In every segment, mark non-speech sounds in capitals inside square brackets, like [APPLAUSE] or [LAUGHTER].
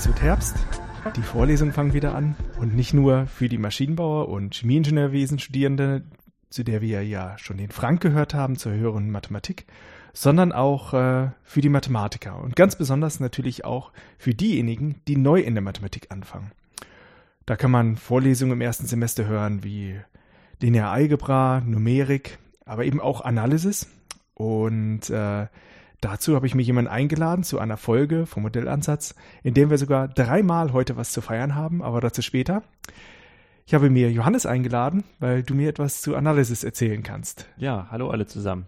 Es wird Herbst, die Vorlesungen fangen wieder an und nicht nur für die Maschinenbauer und Chemieingenieurwesen Studierende, zu der wir ja schon den Frank gehört haben zur höheren Mathematik, sondern auch äh, für die Mathematiker und ganz besonders natürlich auch für diejenigen, die neu in der Mathematik anfangen. Da kann man Vorlesungen im ersten Semester hören wie Linear Algebra, Numerik, aber eben auch Analysis. Und äh, dazu habe ich mir jemanden eingeladen zu einer Folge vom Modellansatz, in dem wir sogar dreimal heute was zu feiern haben, aber dazu später. Ich habe mir Johannes eingeladen, weil du mir etwas zu Analysis erzählen kannst. Ja, hallo alle zusammen.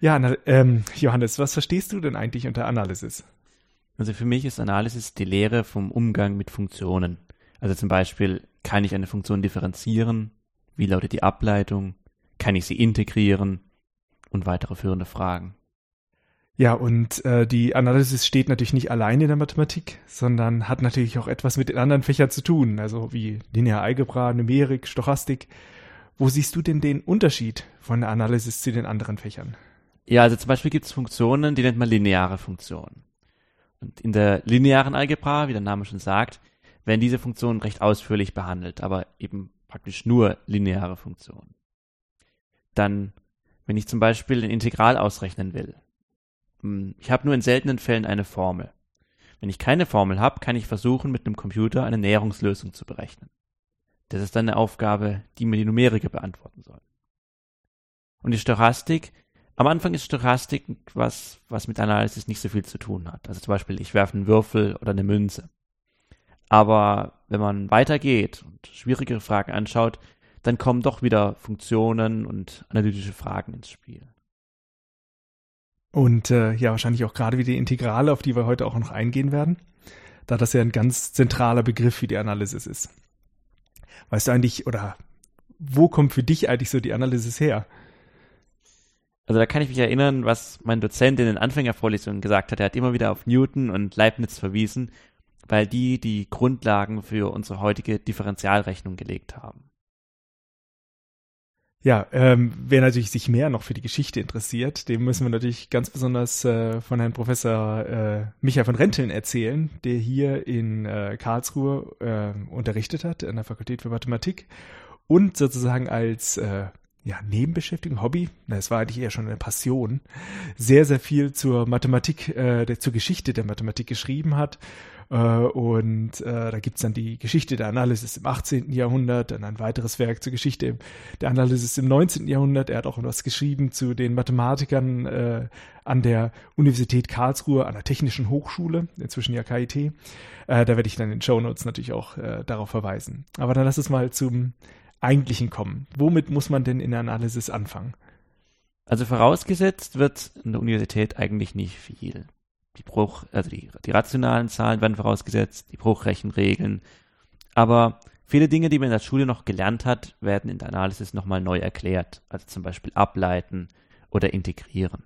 Ja, na, ähm, Johannes, was verstehst du denn eigentlich unter Analysis? Also für mich ist Analysis die Lehre vom Umgang mit Funktionen. Also zum Beispiel, kann ich eine Funktion differenzieren? Wie lautet die Ableitung? Kann ich sie integrieren? Und weitere führende Fragen. Ja, und äh, die Analysis steht natürlich nicht allein in der Mathematik, sondern hat natürlich auch etwas mit den anderen Fächern zu tun, also wie Linear Algebra, Numerik, Stochastik. Wo siehst du denn den Unterschied von der Analysis zu den anderen Fächern? Ja, also zum Beispiel gibt es Funktionen, die nennt man lineare Funktionen. Und in der linearen Algebra, wie der Name schon sagt, werden diese Funktionen recht ausführlich behandelt, aber eben praktisch nur lineare Funktionen. Dann, wenn ich zum Beispiel ein Integral ausrechnen will, ich habe nur in seltenen Fällen eine Formel. Wenn ich keine Formel habe, kann ich versuchen, mit einem Computer eine Näherungslösung zu berechnen. Das ist dann eine Aufgabe, die mir die Numeriker beantworten sollen. Und die Stochastik, am Anfang ist Stochastik was, was mit Analysis nicht so viel zu tun hat. Also zum Beispiel, ich werfe einen Würfel oder eine Münze. Aber wenn man weitergeht und schwierigere Fragen anschaut, dann kommen doch wieder Funktionen und analytische Fragen ins Spiel. Und äh, ja, wahrscheinlich auch gerade wie die Integrale, auf die wir heute auch noch eingehen werden, da das ja ein ganz zentraler Begriff für die Analysis ist. Weißt du eigentlich, oder wo kommt für dich eigentlich so die Analysis her? Also da kann ich mich erinnern, was mein Dozent in den Anfängervorlesungen gesagt hat. Er hat immer wieder auf Newton und Leibniz verwiesen weil die die Grundlagen für unsere heutige Differentialrechnung gelegt haben. Ja, ähm, wer natürlich sich mehr noch für die Geschichte interessiert, dem müssen wir natürlich ganz besonders äh, von Herrn Professor äh, Michael von Renteln erzählen, der hier in äh, Karlsruhe äh, unterrichtet hat an der Fakultät für Mathematik und sozusagen als äh, ja, Nebenbeschäftigung, Hobby, das war eigentlich eher schon eine Passion, sehr, sehr viel zur Mathematik, äh, der, zur Geschichte der Mathematik geschrieben hat äh, und äh, da gibt's dann die Geschichte der Analysis im 18. Jahrhundert, dann ein weiteres Werk zur Geschichte der Analysis im 19. Jahrhundert. Er hat auch was geschrieben zu den Mathematikern äh, an der Universität Karlsruhe, an der Technischen Hochschule, inzwischen ja KIT. Äh, da werde ich dann in den Show Notes natürlich auch äh, darauf verweisen. Aber dann lass uns mal zum Eigentlichen kommen. Womit muss man denn in der Analysis anfangen? Also vorausgesetzt wird in der Universität eigentlich nicht viel die Bruch, also die, die rationalen Zahlen werden vorausgesetzt, die Bruchrechenregeln. Aber viele Dinge, die man in der Schule noch gelernt hat, werden in der Analysis nochmal neu erklärt. Also zum Beispiel ableiten oder integrieren.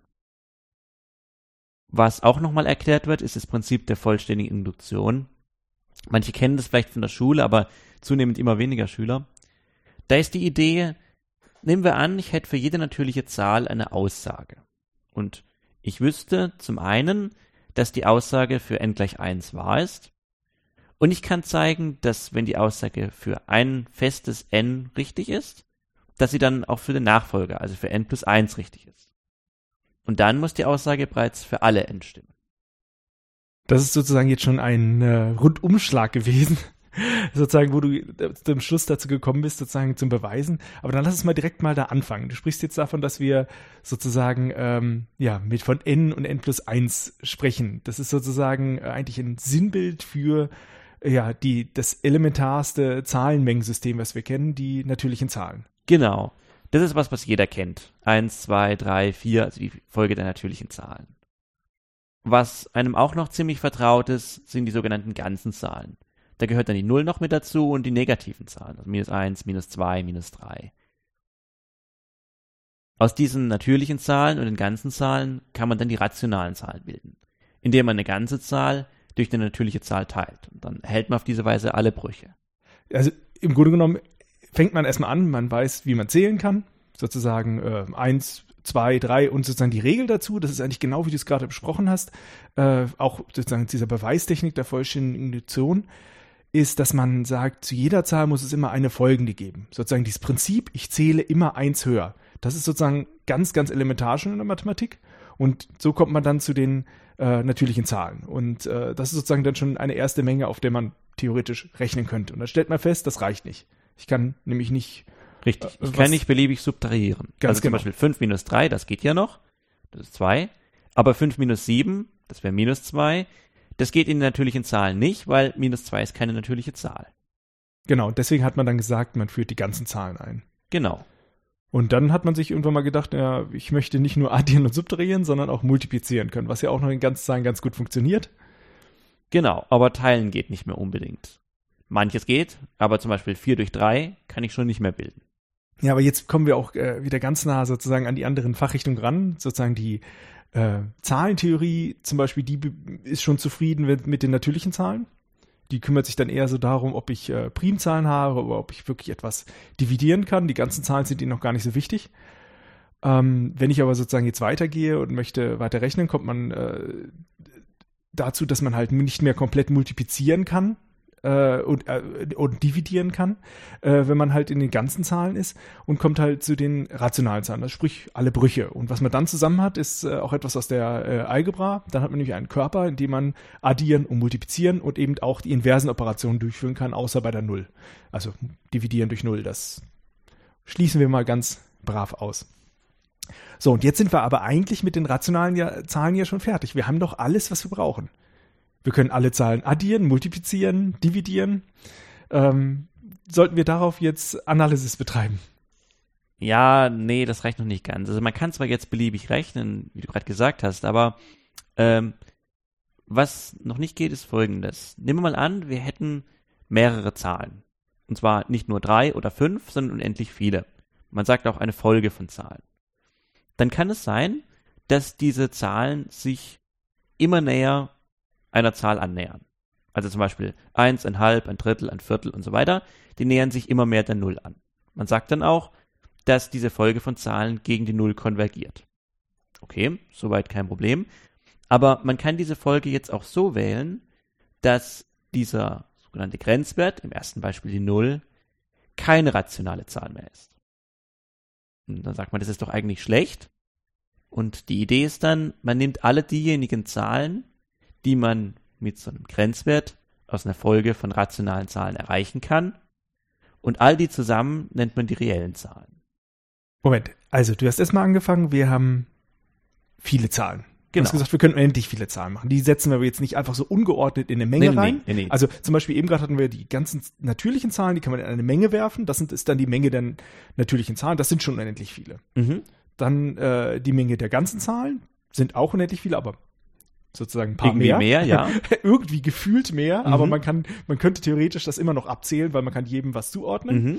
Was auch nochmal erklärt wird, ist das Prinzip der vollständigen Induktion. Manche kennen das vielleicht von der Schule, aber zunehmend immer weniger Schüler. Da ist die Idee, nehmen wir an, ich hätte für jede natürliche Zahl eine Aussage. Und ich wüsste zum einen, dass die Aussage für n gleich 1 wahr ist. Und ich kann zeigen, dass wenn die Aussage für ein festes n richtig ist, dass sie dann auch für den Nachfolger, also für n plus 1 richtig ist. Und dann muss die Aussage bereits für alle n stimmen. Das ist sozusagen jetzt schon ein äh, Rundumschlag gewesen [LAUGHS] sozusagen, wo du zum Schluss dazu gekommen bist, sozusagen zum Beweisen. Aber dann lass uns mal direkt mal da anfangen. Du sprichst jetzt davon, dass wir sozusagen ähm, ja mit von n und n plus 1 sprechen. Das ist sozusagen äh, eigentlich ein Sinnbild für ja die das elementarste Zahlenmengensystem, was wir kennen, die natürlichen Zahlen. Genau. Das ist was, was jeder kennt. Eins, zwei, drei, vier, also die Folge der natürlichen Zahlen. Was einem auch noch ziemlich vertraut ist, sind die sogenannten ganzen Zahlen. Da gehört dann die Null noch mit dazu und die negativen Zahlen, also minus 1, minus 2, minus 3. Aus diesen natürlichen Zahlen und den ganzen Zahlen kann man dann die rationalen Zahlen bilden, indem man eine ganze Zahl durch eine natürliche Zahl teilt. Und dann erhält man auf diese Weise alle Brüche. Also im Grunde genommen fängt man erstmal an, man weiß, wie man zählen kann. Sozusagen äh, 1 zwei, drei und sozusagen die Regel dazu, das ist eigentlich genau wie du es gerade besprochen hast, äh, auch sozusagen dieser Beweistechnik der vollständigen Induktion, ist, dass man sagt, zu jeder Zahl muss es immer eine folgende geben. Sozusagen dieses Prinzip, ich zähle immer eins höher. Das ist sozusagen ganz, ganz elementar schon in der Mathematik. Und so kommt man dann zu den äh, natürlichen Zahlen. Und äh, das ist sozusagen dann schon eine erste Menge, auf der man theoretisch rechnen könnte. Und dann stellt man fest, das reicht nicht. Ich kann nämlich nicht. Richtig. Äh, Ich kann was- nicht beliebig subtrahieren. Ganz also zum genau. Beispiel 5 minus 3, das geht ja noch. Das ist 2. Aber 5 minus 7, das wäre minus 2. Das geht in den natürlichen Zahlen nicht, weil minus 2 ist keine natürliche Zahl. Genau, deswegen hat man dann gesagt, man führt die ganzen Zahlen ein. Genau. Und dann hat man sich irgendwann mal gedacht, ja, ich möchte nicht nur [LAUGHS] addieren und subtrahieren, sondern auch multiplizieren können, was ja auch noch in ganzen Zahlen ganz gut funktioniert. Genau. Aber teilen geht nicht mehr unbedingt. Manches geht, aber zum Beispiel 4 durch 3 kann ich schon nicht mehr bilden. Ja, aber jetzt kommen wir auch äh, wieder ganz nah sozusagen an die anderen Fachrichtungen ran. Sozusagen die äh, Zahlentheorie zum Beispiel, die ist schon zufrieden mit, mit den natürlichen Zahlen. Die kümmert sich dann eher so darum, ob ich äh, Primzahlen habe oder ob ich wirklich etwas dividieren kann. Die ganzen Zahlen sind ihnen noch gar nicht so wichtig. Ähm, wenn ich aber sozusagen jetzt weitergehe und möchte weiter rechnen, kommt man äh, dazu, dass man halt nicht mehr komplett multiplizieren kann äh, und, äh, und dividieren kann, äh, wenn man halt in den ganzen Zahlen ist und kommt halt zu den rationalen Zahlen, also sprich alle Brüche. Und was man dann zusammen hat, ist äh, auch etwas aus der äh, Algebra. Dann hat man nämlich einen Körper, in dem man addieren und multiplizieren und eben auch die inversen Operationen durchführen kann, außer bei der Null. Also dividieren durch Null, das schließen wir mal ganz brav aus. So, und jetzt sind wir aber eigentlich mit den rationalen ja, Zahlen ja schon fertig. Wir haben doch alles, was wir brauchen. Wir können alle Zahlen addieren, multiplizieren, dividieren. Ähm, sollten wir darauf jetzt Analysis betreiben? Ja, nee, das reicht noch nicht ganz. Also man kann zwar jetzt beliebig rechnen, wie du gerade gesagt hast, aber ähm, was noch nicht geht, ist folgendes. Nehmen wir mal an, wir hätten mehrere Zahlen. Und zwar nicht nur drei oder fünf, sondern unendlich viele. Man sagt auch eine Folge von Zahlen. Dann kann es sein, dass diese Zahlen sich immer näher einer Zahl annähern. Also zum Beispiel eins, ein Halb, ein Drittel, ein Viertel und so weiter. Die nähern sich immer mehr der Null an. Man sagt dann auch, dass diese Folge von Zahlen gegen die Null konvergiert. Okay, soweit kein Problem. Aber man kann diese Folge jetzt auch so wählen, dass dieser sogenannte Grenzwert, im ersten Beispiel die Null, keine rationale Zahl mehr ist. Und dann sagt man, das ist doch eigentlich schlecht. Und die Idee ist dann, man nimmt alle diejenigen Zahlen, die man mit so einem Grenzwert aus einer Folge von rationalen Zahlen erreichen kann. Und all die zusammen nennt man die reellen Zahlen. Moment, also du hast erstmal angefangen, wir haben viele Zahlen. Du Genau. hast gesagt, wir können unendlich viele Zahlen machen. Die setzen wir aber jetzt nicht einfach so ungeordnet in eine Menge nee, rein. nee, nee. Also zum Beispiel eben gerade hatten wir die ganzen natürlichen Zahlen, die kann man in eine Menge werfen. Das sind, ist dann die Menge der natürlichen Zahlen. Das sind schon unendlich viele. Mhm. Dann äh, die Menge der ganzen Zahlen sind auch unendlich viele, aber sozusagen ein paar Irgendwie mehr. mehr, ja. [LAUGHS] Irgendwie gefühlt mehr, aber Mhm. man kann, man könnte theoretisch das immer noch abzählen, weil man kann jedem was zuordnen. Mhm.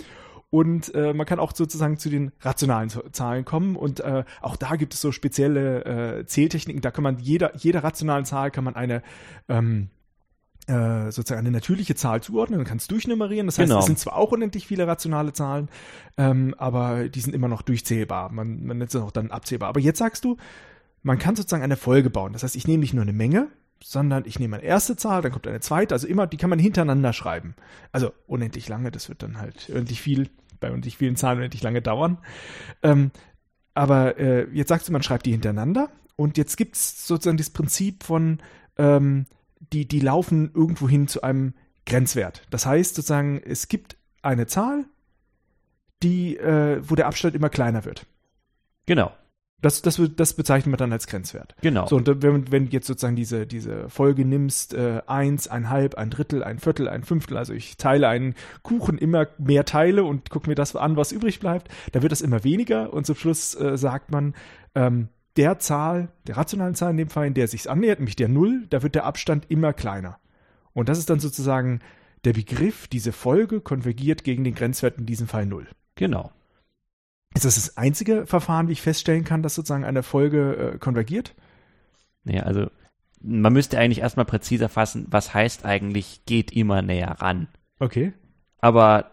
Und äh, man kann auch sozusagen zu den rationalen Zahlen kommen. Und äh, auch da gibt es so spezielle äh, Zähltechniken. Da kann man jeder, jeder rationalen Zahl kann man eine ähm, äh, sozusagen eine natürliche Zahl zuordnen und kann es durchnummerieren. Das heißt, Genau. es sind zwar auch unendlich viele rationale Zahlen, ähm, aber die sind immer noch durchzählbar. Man, man nennt es auch dann abzählbar. Aber jetzt sagst du, man kann sozusagen eine Folge bauen. Das heißt, ich nehme nicht nur eine Menge, sondern ich nehme eine erste Zahl, dann kommt eine zweite, also immer, die kann man hintereinander schreiben. Also unendlich lange, das wird dann halt unendlich viel, bei unendlich vielen Zahlen unendlich lange dauern. Ähm, aber äh, jetzt sagst du, man schreibt die hintereinander und jetzt gibt es sozusagen das Prinzip von, ähm, die, die laufen irgendwo hin zu einem Grenzwert. Das heißt sozusagen, es gibt eine Zahl, die, äh, wo der Abstand immer kleiner wird. Genau, Das, das, das bezeichnet man dann als Grenzwert. genau. So, und wenn, wenn du jetzt sozusagen diese, diese Folge nimmst, äh, eins, ein halb, ein Drittel, ein Viertel, ein Fünftel, also ich teile einen Kuchen immer mehr Teile und gucke mir das an, was übrig bleibt, da wird das immer weniger und zum Schluss äh, sagt man, ähm, der Zahl, der rationalen Zahl in dem Fall, in der sich annähert, nämlich der Null, da wird der Abstand immer kleiner. Und das ist dann sozusagen der Begriff, diese Folge konvergiert gegen den Grenzwert, in diesem Fall Null. genau. Ist das das einzige Verfahren, wie ich feststellen kann, dass sozusagen eine Folge äh, konvergiert? Ja, also man müsste eigentlich erstmal präziser fassen, was heißt eigentlich, geht immer näher ran. Okay. Aber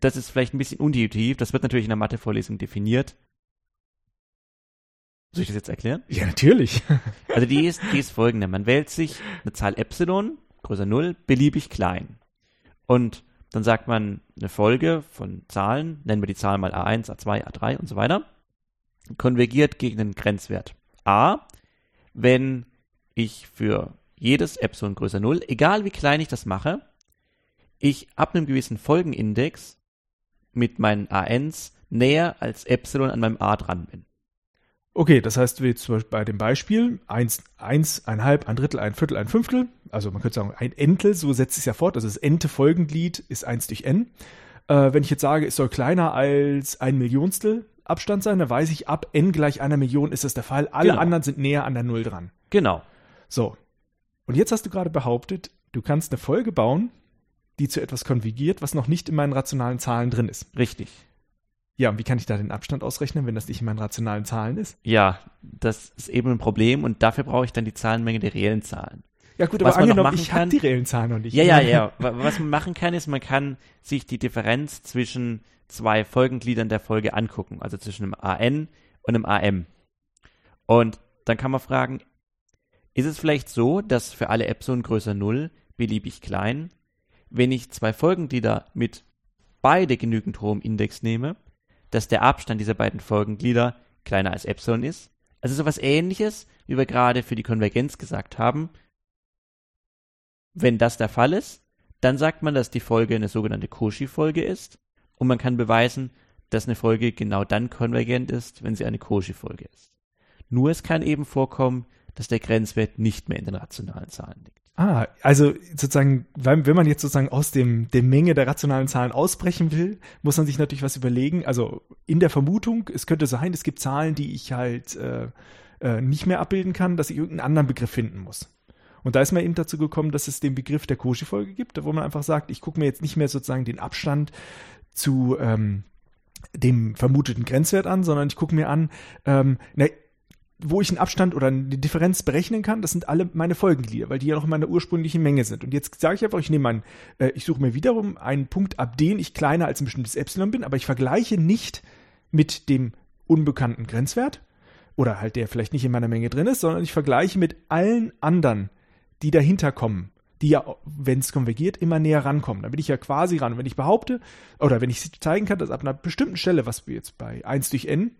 das ist vielleicht ein bisschen intuitiv. Das wird natürlich in der Mathevorlesung definiert. Soll ich das jetzt erklären? Ja, natürlich. [LAUGHS] Also die ist, die ist folgende. Man wählt sich eine Zahl Epsilon, größer 0, beliebig klein. Und dann sagt man eine Folge von Zahlen, nennen wir die Zahlen mal A1, A2, A3 und so weiter, konvergiert gegen den Grenzwert A, wenn ich für jedes Epsilon größer 0, egal wie klein ich das mache, ich ab einem gewissen Folgenindex mit meinen ANs näher als Epsilon an meinem A dran bin. Okay, das heißt, wie zum Beispiel bei dem Beispiel, eins, eins, ein Halb, ein Drittel, ein Viertel, ein Fünftel, also man könnte sagen, ein Entel, so setzt es ja fort, also das Ente-Folgenglied ist eins durch n. Äh, wenn ich jetzt sage, es soll kleiner als ein Millionstel Abstand sein, dann weiß ich, ab n gleich einer Million ist das der Fall. Alle Genau. anderen sind näher an der Null dran. Genau. So. Und jetzt hast du gerade behauptet, du kannst eine Folge bauen, die zu etwas konvergiert, was noch nicht in meinen rationalen Zahlen drin ist. Richtig. Ja, und wie kann ich da den Abstand ausrechnen, wenn das nicht in meinen rationalen Zahlen ist? Ja, das ist eben ein Problem und dafür brauche ich dann die Zahlenmenge der reellen Zahlen. Ja gut, Was aber man noch angenommen, machen ich kann- die reellen Zahlen noch nicht. Ja, ja, ja. Wa- Was man machen kann, ist, man kann sich die Differenz zwischen zwei Folgengliedern der Folge angucken, also zwischen einem AN und einem AM. Und dann kann man fragen, ist es vielleicht so, dass für alle Epsilon größer 0 beliebig klein, wenn ich zwei Folgenglieder mit beide genügend hohem Index nehme, dass der Abstand dieser beiden Folgenglieder kleiner als Epsilon ist? Also sowas ähnliches, wie wir gerade für die Konvergenz gesagt haben. Wenn das der Fall ist, dann sagt man, dass die Folge eine sogenannte Cauchy-Folge ist und man kann beweisen, dass eine Folge genau dann konvergent ist, wenn sie eine Cauchy-Folge ist. Nur es kann eben vorkommen, dass der Grenzwert nicht mehr in den rationalen Zahlen liegt. Ah, also sozusagen, wenn man jetzt sozusagen aus dem, der Menge der rationalen Zahlen ausbrechen will, muss man sich natürlich was überlegen. Also in der Vermutung, es könnte sein, es gibt Zahlen, die ich halt äh, äh, nicht mehr abbilden kann, dass ich irgendeinen anderen Begriff finden muss. Und da ist man eben dazu gekommen, dass es den Begriff der Cauchy-Folge gibt, wo man einfach sagt, ich gucke mir jetzt nicht mehr sozusagen den Abstand zu ähm, dem vermuteten Grenzwert an, sondern ich gucke mir an, ähm, na, wo ich einen Abstand oder eine Differenz berechnen kann, das sind alle meine Folgenglieder, weil die ja noch in meiner ursprünglichen Menge sind. Und jetzt sage ich einfach, ich nehme meinen, äh, ich suche mir wiederum einen Punkt, ab den ich kleiner als ein bestimmtes Epsilon bin, aber ich vergleiche nicht mit dem unbekannten Grenzwert oder halt der vielleicht nicht in meiner Menge drin ist, sondern ich vergleiche mit allen anderen, die dahinter kommen, die ja, wenn es konvergiert, immer näher rankommen. Da bin ich ja quasi ran. Und wenn ich behaupte, oder wenn ich zeigen kann, dass ab einer bestimmten Stelle, was wir jetzt bei 1 durch n,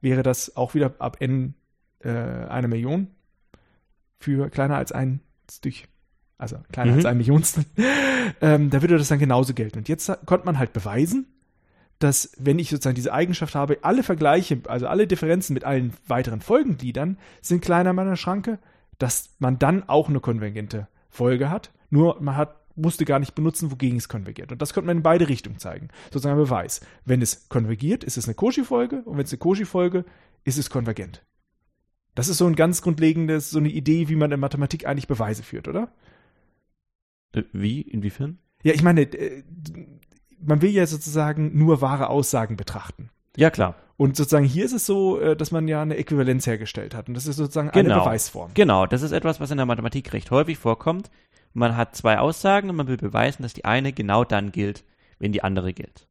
wäre das auch wieder ab n äh, eine Million für kleiner als 1 durch, also kleiner Mhm. als ein Millionstel, [LAUGHS] ähm, da würde das dann genauso gelten. Und jetzt konnte man halt beweisen, dass wenn ich sozusagen diese Eigenschaft habe, alle Vergleiche, also alle Differenzen mit allen weiteren Folgengliedern sind kleiner in meiner Schranke, dass man dann auch eine konvergente Folge hat. Nur man hat, musste gar nicht benutzen, wogegen es konvergiert. Und das konnte man in beide Richtungen zeigen. Sozusagen ein Beweis. Wenn es konvergiert, ist es eine Cauchy-Folge und wenn es eine Cauchy-Folge, ist es konvergent. Das ist so ein ganz grundlegendes, so eine Idee, wie man in Mathematik eigentlich Beweise führt, oder? Äh, Wie? Inwiefern? Ja, ich meine, äh, man will ja sozusagen nur wahre Aussagen betrachten. Ja, klar. Und sozusagen hier ist es so, äh, dass man ja eine Äquivalenz hergestellt hat. Und das ist sozusagen Genau. eine Beweisform. Genau, das ist etwas, was in der Mathematik recht häufig vorkommt. Man hat zwei Aussagen und man will beweisen, dass die eine genau dann gilt, wenn die andere gilt.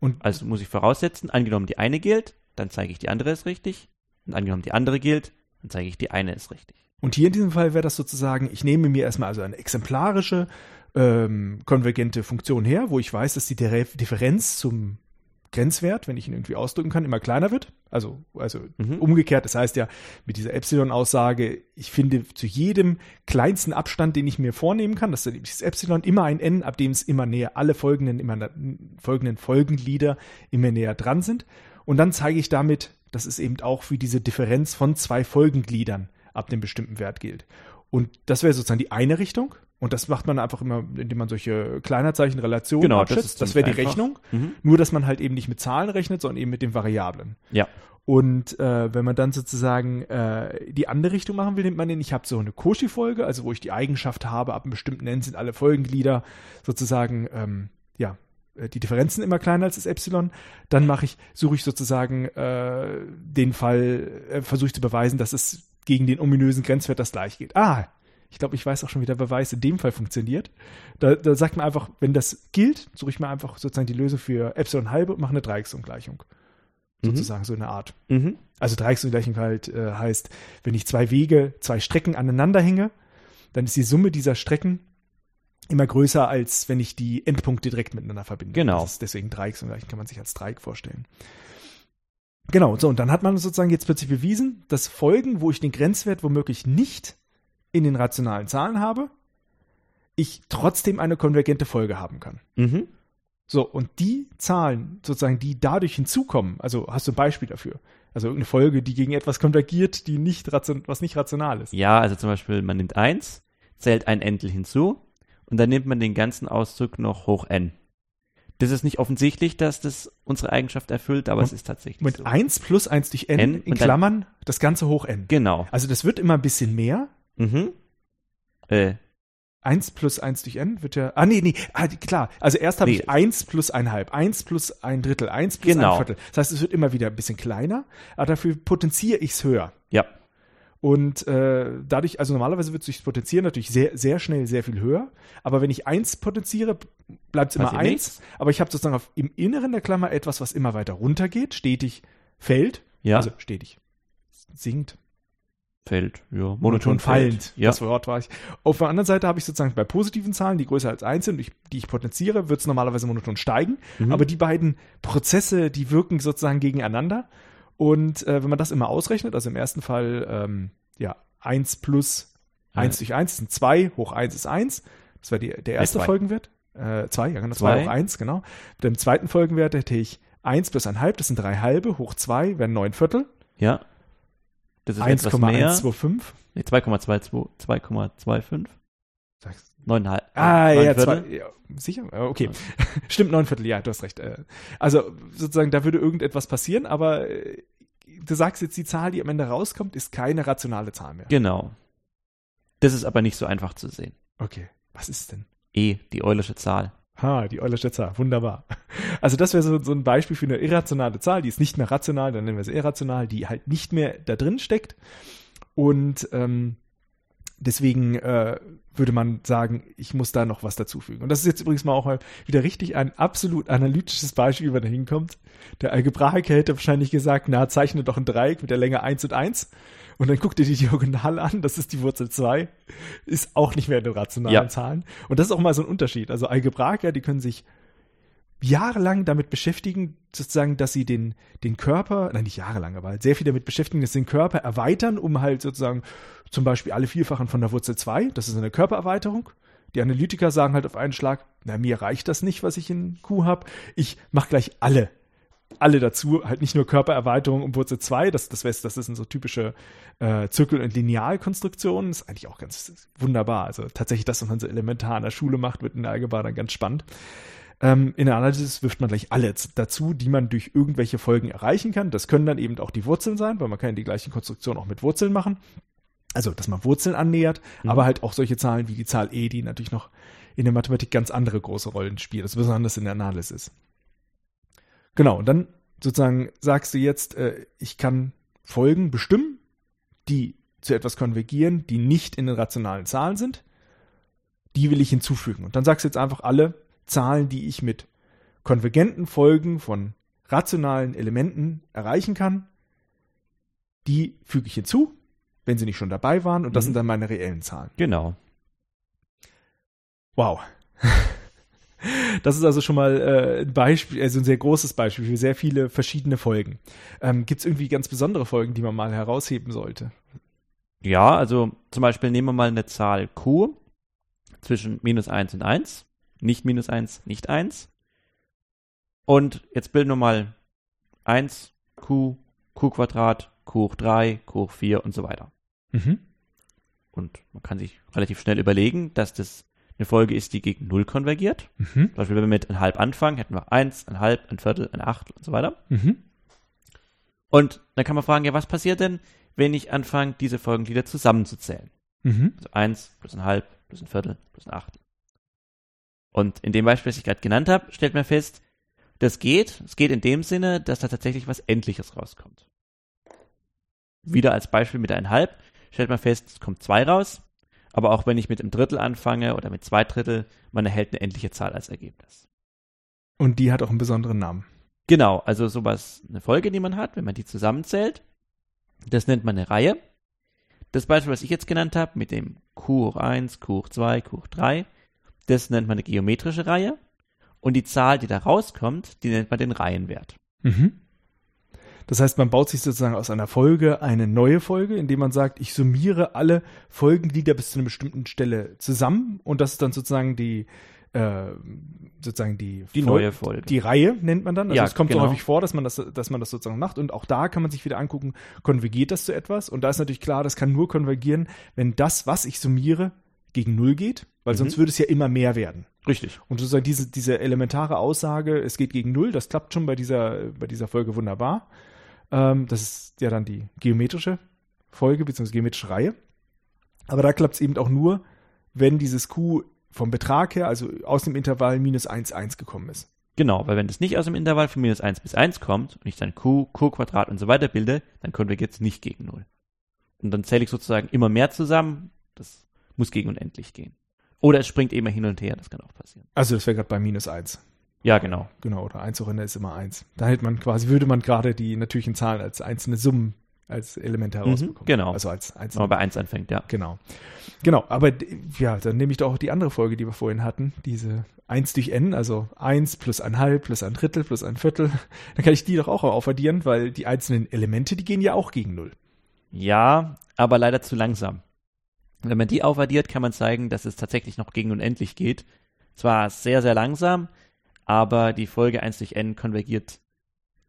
Und Also muss ich voraussetzen, angenommen die eine gilt, dann zeige ich die andere ist richtig. Und angenommen die andere gilt, dann zeige ich die eine ist richtig. Und hier in diesem Fall wäre das sozusagen, ich nehme mir erstmal also eine exemplarische ähm, konvergente Funktion her, wo ich weiß, dass die Differenz zum Grenzwert, wenn ich ihn irgendwie ausdrücken kann, immer kleiner wird. Also, also Mhm. umgekehrt, das heißt ja mit dieser Epsilon-Aussage, ich finde zu jedem kleinsten Abstand, den ich mir vornehmen kann, das ist dieses Epsilon immer ein n, ab dem es immer näher alle folgenden, immer folgenden Folgenglieder immer näher dran sind. Und dann zeige ich damit, dass es eben auch für diese Differenz von zwei Folgengliedern ab dem bestimmten Wert gilt. Und das wäre sozusagen die eine Richtung. Und das macht man einfach immer, indem man solche Kleinerzeichen-Relationen Genau, das abschätzt. ist Das, wäre die. Rechnung. Mhm. Nur, dass man halt eben nicht mit Zahlen rechnet, sondern eben mit den Variablen. Ja. Und äh, wenn man dann sozusagen äh, die andere Richtung machen will, nimmt man den, ich habe so eine Cauchy-Folge, also wo ich die Eigenschaft habe, ab einem bestimmten N sind alle Folgenglieder sozusagen, ähm, ja, die Differenzen immer kleiner als das Epsilon. Dann mache ich, suche ich sozusagen äh, den Fall, äh, versuche ich zu beweisen, dass es gegen den ominösen Grenzwert das gleich geht. Ah, ich glaube, ich weiß auch schon, wie der Beweis in dem Fall funktioniert. Da, da sagt man einfach, wenn das gilt, suche ich mir einfach sozusagen die Lösung für Epsilon halbe und mache eine Dreiecksumgleichung. sozusagen, so eine Art. Mhm. Also Dreiecksungleichheit äh, heißt, wenn ich zwei Wege, zwei Strecken aneinander hänge, dann ist die Summe dieser Strecken immer größer, als wenn ich die Endpunkte direkt miteinander verbinde. Genau. Das ist deswegen Dreiecksungleichheit kann man sich als Dreieck vorstellen. Genau, so, und dann hat man sozusagen jetzt plötzlich bewiesen, dass Folgen, wo ich den Grenzwert womöglich nicht in den rationalen Zahlen habe, ich trotzdem eine konvergente Folge haben kann. Mhm. So, und die Zahlen, sozusagen, die dadurch hinzukommen, also hast du ein Beispiel dafür? Also irgendeine Folge, die gegen etwas konvergiert, die nicht was nicht rational ist. Ja, also zum Beispiel, man nimmt 1, zählt ein Entel hinzu und dann nimmt man den ganzen Auszug noch hoch n. Das ist nicht offensichtlich, dass das unsere Eigenschaft erfüllt, aber es ist tatsächlich Mit so. 1 plus 1 durch n, N in und Klammern das Ganze hoch n. Genau. Also das wird immer ein bisschen mehr. Mhm. Äh, 1 plus 1 durch n wird ja. Ah, nee, nee, ah, klar. Also erst habe Nee. ich 1 plus ein halb, 1 plus ein Drittel, 1 plus Genau. ein Viertel. Das heißt, es wird immer wieder ein bisschen kleiner, aber dafür potenziere ich es höher. ja. Und äh, dadurch, also normalerweise wird sich das Potenzieren natürlich sehr, sehr schnell sehr viel höher. Aber wenn ich 1 potenziere, bleibt es immer 1. nichts. Aber ich habe sozusagen auf, im Inneren der Klammer etwas, was immer weiter runtergeht, stetig fällt. Ja. Also stetig sinkt. Fällt, ja. Monoton Monoton fallend. fällt. Ja. Das Wort war ich. Auf der anderen Seite habe ich sozusagen bei positiven Zahlen, die größer als 1 sind, die ich, die ich potenziere, wird es normalerweise monoton steigen. Mhm. Aber die beiden Prozesse, die wirken sozusagen gegeneinander. Und äh, wenn man das immer ausrechnet, also im ersten Fall, ähm, ja, 1 plus 1 Ja. durch 1 sind 2, hoch 1 ist 1. Das wäre die, der erste zwei. Folgenwert. Äh, 2, ja genau, 2 Zwei. hoch 1, genau. Mit dem zweiten Folgenwert hätte ich 1 plus 1 halb, das sind 3 halbe, hoch 2 wären 9 Viertel. ja. Das ist etwas mehr. 1,125. Nee, 2,22, 2,25. Sag's. 9,5. Ah, neun ja, zwei, ja, sicher? Ja, Okay. [LAUGHS] Stimmt, neun Viertel, ja, du hast recht. Äh, Also sozusagen, da würde irgendetwas passieren, aber äh, du sagst jetzt, die Zahl, die am Ende rauskommt, ist keine rationale Zahl mehr. Genau. Das ist aber nicht so einfach zu sehen. Okay, was ist denn? E, die Eulersche Zahl. Ha, die Eulersche Zahl, wunderbar. Also das wäre so, so ein Beispiel für eine irrationale Zahl, die ist nicht mehr rational, dann nennen wir sie irrational, die halt nicht mehr da drin steckt. Und ähm, deswegen äh, würde man sagen, ich muss da noch was dazufügen. Und das ist jetzt übrigens mal auch mal wieder richtig ein absolut analytisches Beispiel, wie man da hinkommt. Der Algebraiker hätte wahrscheinlich gesagt, na, zeichne doch ein Dreieck mit der Länge 1 und 1. Und dann guck dir die Diagonale an, das ist die Wurzel 2. Ist auch nicht mehr in den rationalen Ja. Zahlen. Und das ist auch mal so ein Unterschied. Also Algebraiker, die können sich jahrelang damit beschäftigen, sozusagen, dass sie den, den Körper, nein, nicht jahrelang, aber halt sehr viel damit beschäftigen, dass sie den Körper erweitern, um halt sozusagen zum Beispiel alle Vierfachen von der Wurzel 2, das ist eine Körpererweiterung. Die Analytiker sagen halt auf einen Schlag, na, mir reicht das nicht, was ich in Q habe. Ich mache gleich alle. Alle dazu, halt nicht nur Körpererweiterung um Wurzel 2, das, das, das sind so typische äh, Zirkel- und Linealkonstruktionen, ist eigentlich auch ganz wunderbar. Also tatsächlich das, was man so elementar in der Schule macht, wird in der Algebra dann ganz spannend. Ähm, in der Analysis wirft man gleich alle dazu, die man durch irgendwelche Folgen erreichen kann. Das können dann eben auch die Wurzeln sein, weil man kann ja die gleiche Konstruktion auch mit Wurzeln machen. Also, dass man Wurzeln annähert, Mhm. aber halt auch solche Zahlen wie die Zahl e, die natürlich noch in der Mathematik ganz andere große Rollen spielt, das besonders in der Analysis. Genau, und dann sozusagen sagst du jetzt, äh, ich kann Folgen bestimmen, die zu etwas konvergieren, die nicht in den rationalen Zahlen sind. Die will ich hinzufügen. Und dann sagst du jetzt einfach alle Zahlen, die ich mit konvergenten Folgen von rationalen Elementen erreichen kann, die füge ich hinzu, wenn sie nicht schon dabei waren. Und das Mhm. sind dann meine reellen Zahlen. Genau. Wow. [LAUGHS] Das ist also schon mal äh, ein Beispiel, also ein sehr großes Beispiel für sehr viele verschiedene Folgen. Ähm, Gibt es irgendwie ganz besondere Folgen, die man mal herausheben sollte? Ja, also zum Beispiel nehmen wir mal eine Zahl q zwischen minus 1 und 1. Nicht minus 1, nicht 1. Und jetzt bilden wir mal 1, q, q Quadrat, q hoch 3, q hoch 4 und so weiter. Mhm. Und man kann sich relativ schnell überlegen, dass das eine Folge ist, die gegen 0 konvergiert. Mhm. Zum Beispiel, wenn wir mit ein halb anfangen, hätten wir 1, ein halb, ein Viertel, ein Achtel und so weiter. Mhm. Und dann kann man fragen, ja, was passiert denn, wenn ich anfange, diese Folgenglieder zusammenzuzählen? Mhm. Also 1 plus ein halb plus ein Viertel plus ein Achtel. Und in dem Beispiel, das ich gerade genannt habe, stellt man fest, das geht. Es geht in dem Sinne, dass da tatsächlich was Endliches rauskommt. Wieder als Beispiel mit ein halb stellt man fest, es kommt zwei raus. Aber auch wenn ich mit einem Drittel anfange oder mit zwei Drittel, man erhält eine endliche Zahl als Ergebnis. Und die hat auch einen besonderen Namen. Genau, also sowas, eine Folge, die man hat, wenn man die zusammenzählt, das nennt man eine Reihe. Das Beispiel, was ich jetzt genannt habe, mit dem Q hoch 1, Q hoch 2, Q hoch 3, das nennt man eine geometrische Reihe. Und die Zahl, die da rauskommt, die nennt man den Reihenwert. Mhm. Das heißt, man baut sich sozusagen aus einer Folge eine neue Folge, indem man sagt, ich summiere alle Folgenglieder bis zu einer bestimmten Stelle zusammen und das ist dann sozusagen die äh, sozusagen die, Die Fol- neue Folge. Die Reihe nennt man dann. Also Ja, es kommt genau. so häufig vor, dass man das, dass man das sozusagen macht. Und auch da kann man sich wieder angucken, konvergiert das zu etwas? Und da ist natürlich klar, das kann nur konvergieren, wenn das, was ich summiere, gegen Null geht, weil Mhm. sonst würde es ja immer mehr werden. Richtig. Und sozusagen diese, diese elementare Aussage, es geht gegen Null, das klappt schon bei dieser, bei dieser Folge wunderbar. Ähm, das ist ja dann die geometrische Folge, beziehungsweise geometrische Reihe. Aber da klappt es eben auch nur, wenn dieses Q vom Betrag her, also aus dem Intervall minus 1, 1 gekommen ist. Genau, weil wenn das nicht aus dem Intervall von minus 1 bis 1 kommt und ich dann Q, Q Quadrat und so weiter bilde, dann konvergiert es nicht gegen 0. Und dann zähle ich sozusagen immer mehr zusammen. Das muss gegen unendlich gehen. Oder es springt immer hin und her, das kann auch passieren. Also das wäre gerade bei minus 1. Ja, genau. Genau, oder 1 hoch n ist immer 1. Da hätte man quasi, würde man gerade die natürlichen Zahlen als einzelne Summen als Element herausbekommen. genau. Also als Wenn einzelne man bei 1 anfängt, ja. Genau. Genau, aber ja, dann nehme ich doch auch die andere Folge, die wir vorhin hatten, diese 1 durch n, also 1 plus ein halb plus ein Drittel plus ein Viertel. [LAUGHS] Dann kann ich die doch auch aufaddieren, weil die einzelnen Elemente, die gehen ja auch gegen Null. Ja, aber leider zu langsam. Wenn man die aufaddiert, kann man zeigen, dass es tatsächlich noch gegen unendlich geht. Zwar sehr, sehr langsam, aber die Folge 1 durch n konvergiert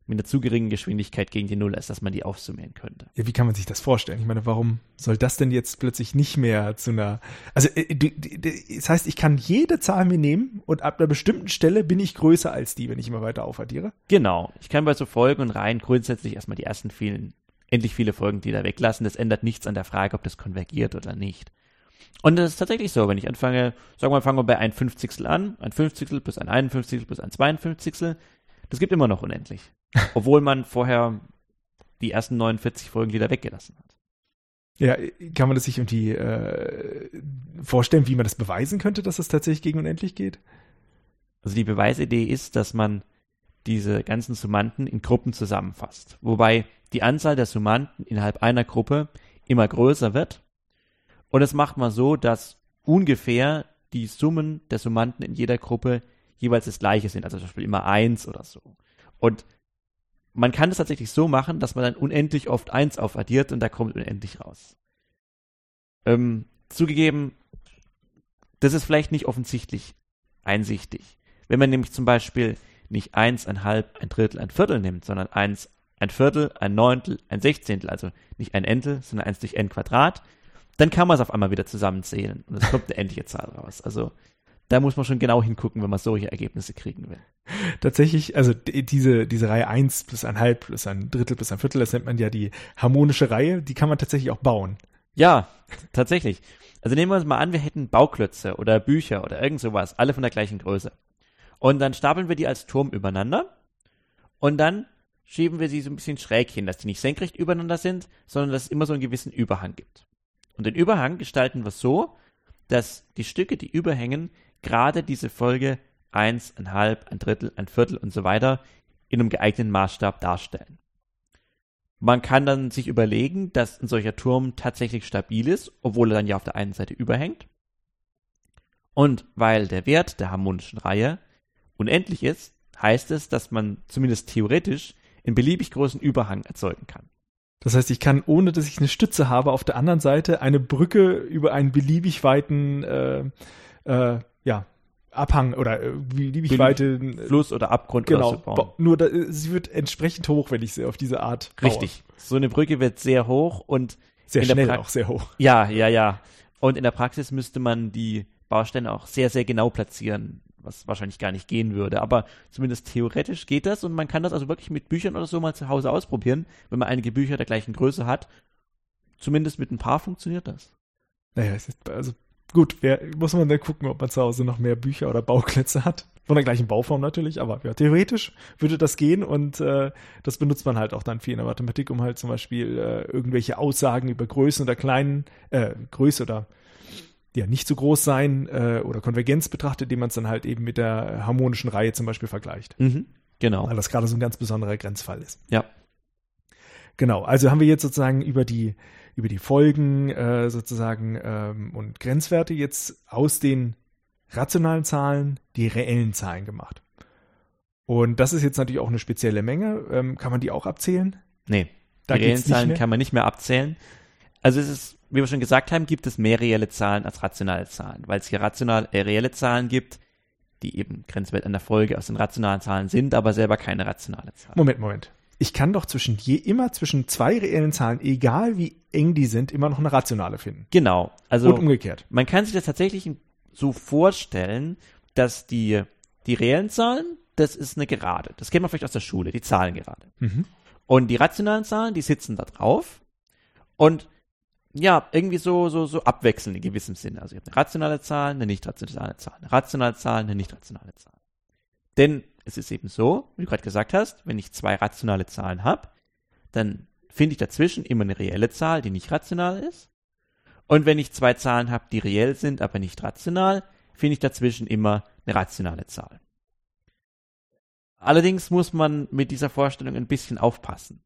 mit einer zu geringen Geschwindigkeit gegen die Null, als dass man die aufsummieren könnte. Ja, wie kann man sich das vorstellen? Ich meine, warum soll das denn jetzt plötzlich nicht mehr zu einer, also äh, das heißt, ich kann jede Zahl mir nehmen und ab einer bestimmten Stelle bin ich größer als die, wenn ich immer weiter aufaddiere? Genau. Ich kann bei so Folgen und Reihen grundsätzlich erstmal die ersten vielen, endlich viele Folgen, die da weglassen. Das ändert nichts an der Frage, ob das konvergiert oder nicht. Und das ist tatsächlich so, wenn ich anfange, sagen wir mal, fangen wir bei ein Fünfzigstel an, ein Fünfzigstel plus ein Einundfünfzigstel plus ein Zweiundfünfzigstel, das gibt immer noch unendlich. [LAUGHS] Obwohl man vorher die ersten 49 Folgenglieder weggelassen hat. Ja, kann man das sich irgendwie äh, vorstellen, wie man das beweisen könnte, dass es tatsächlich gegen unendlich geht? Also die Beweisidee ist, dass man diese ganzen Summanden in Gruppen zusammenfasst. Wobei die Anzahl der Summanden innerhalb einer Gruppe immer größer wird. Und das macht man so, dass ungefähr die Summen der Summanden in jeder Gruppe jeweils das gleiche sind. Also zum Beispiel immer eins oder so. Und man kann das tatsächlich so machen, dass man dann unendlich oft eins aufaddiert und da kommt unendlich raus. Ähm, zugegeben, das ist vielleicht nicht offensichtlich einsichtig. Wenn man nämlich zum Beispiel nicht eins, ein halb, ein Drittel, ein Viertel nimmt, sondern eins, ein Viertel, ein Neuntel, ein Sechzehntel, also nicht ein Entel, sondern eins durch n Quadrat, dann kann man es auf einmal wieder zusammenzählen und es kommt eine endliche Zahl raus. Also da muss man schon genau hingucken, wenn man solche Ergebnisse kriegen will. Tatsächlich, also diese, diese Reihe 1 plus ein halb plus ein Drittel plus ein Viertel, das nennt man ja die harmonische Reihe, die kann man tatsächlich auch bauen. Ja, tatsächlich. Also nehmen wir uns mal an, wir hätten Bauklötze oder Bücher oder irgend sowas, alle von der gleichen Größe. Und dann stapeln wir die als Turm übereinander und dann schieben wir sie so ein bisschen schräg hin, dass die nicht senkrecht übereinander sind, sondern dass es immer so einen gewissen Überhang gibt. Und den Überhang gestalten wir so, dass die Stücke, die überhängen, gerade diese Folge eins, ein halb, ein Drittel, ein Viertel und so weiter in einem geeigneten Maßstab darstellen. Man kann dann sich überlegen, dass ein solcher Turm tatsächlich stabil ist, obwohl er dann ja auf der einen Seite überhängt. Und weil der Wert der harmonischen Reihe unendlich ist, heißt es, dass man zumindest theoretisch einen beliebig großen Überhang erzeugen kann. Das heißt, ich kann, ohne dass ich eine Stütze habe, auf der anderen Seite eine Brücke über einen beliebig weiten, äh, äh, ja, Abhang oder äh, beliebig Beliebig weite Fluss oder Abgrund Genau, oder so nur da, sie wird entsprechend hoch, wenn ich sie auf diese Art baue. Richtig. So eine Brücke wird sehr hoch und Sehr schnell Prax- auch, sehr hoch. ja, ja, ja. Und in der Praxis müsste man die Bausteine auch sehr, sehr genau platzieren, was wahrscheinlich gar nicht gehen würde. Aber zumindest theoretisch geht das und man kann das also wirklich mit Büchern oder so mal zu Hause ausprobieren, wenn man einige Bücher der gleichen Größe hat. Zumindest mit ein paar funktioniert das. Naja, ist, also gut, wer, muss man dann gucken, ob man zu Hause noch mehr Bücher oder Bauklötze hat. Von der gleichen Bauform natürlich, aber ja, theoretisch würde das gehen und äh, das benutzt man halt auch dann viel in der Mathematik, um halt zum Beispiel äh, irgendwelche Aussagen über Größen oder kleinen, äh, Größe oder ja, nicht so groß sein äh, oder Konvergenz betrachtet, indem man es dann halt eben mit der harmonischen Reihe zum Beispiel vergleicht. Mhm. Genau. Weil das gerade so ein ganz besonderer Grenzfall ist. Ja. Genau, also haben wir jetzt sozusagen über die, über die Folgen äh, sozusagen ähm, und Grenzwerte jetzt aus den rationalen Zahlen die reellen Zahlen gemacht. Und das ist jetzt natürlich auch eine spezielle Menge. Ähm, kann man die auch abzählen? Nee, Da die reellen Zahlen kann man nicht mehr abzählen. Also es ist, wie wir schon gesagt haben, gibt es mehr reelle Zahlen als rationale Zahlen, weil es hier rational, äh, reelle Zahlen gibt, die eben Grenzwert einer Folge aus den rationalen Zahlen sind, aber selber keine rationale Zahl. Moment, Moment. Ich kann doch zwischen je immer zwischen zwei reellen Zahlen, egal wie eng die sind, immer noch eine rationale finden. Genau. Also und umgekehrt. man kann sich das tatsächlich so vorstellen, dass die, die reellen Zahlen, das ist eine Gerade. Das kennt man vielleicht aus der Schule, die Zahlengerade. Mhm. Und die rationalen Zahlen, die sitzen da drauf und ja, irgendwie so, so, so abwechselnd in gewissem Sinne. Also ich habe eine rationale Zahl, eine nicht rationale Zahl, eine rationale Zahl, eine nicht rationale Zahl. Denn es ist eben so, wie du gerade gesagt hast, wenn ich zwei rationale Zahlen habe, dann finde ich dazwischen immer eine reelle Zahl, die nicht rational ist. Und wenn ich zwei Zahlen habe, die reell sind, aber nicht rational, finde ich dazwischen immer eine rationale Zahl. Allerdings muss man mit dieser Vorstellung ein bisschen aufpassen.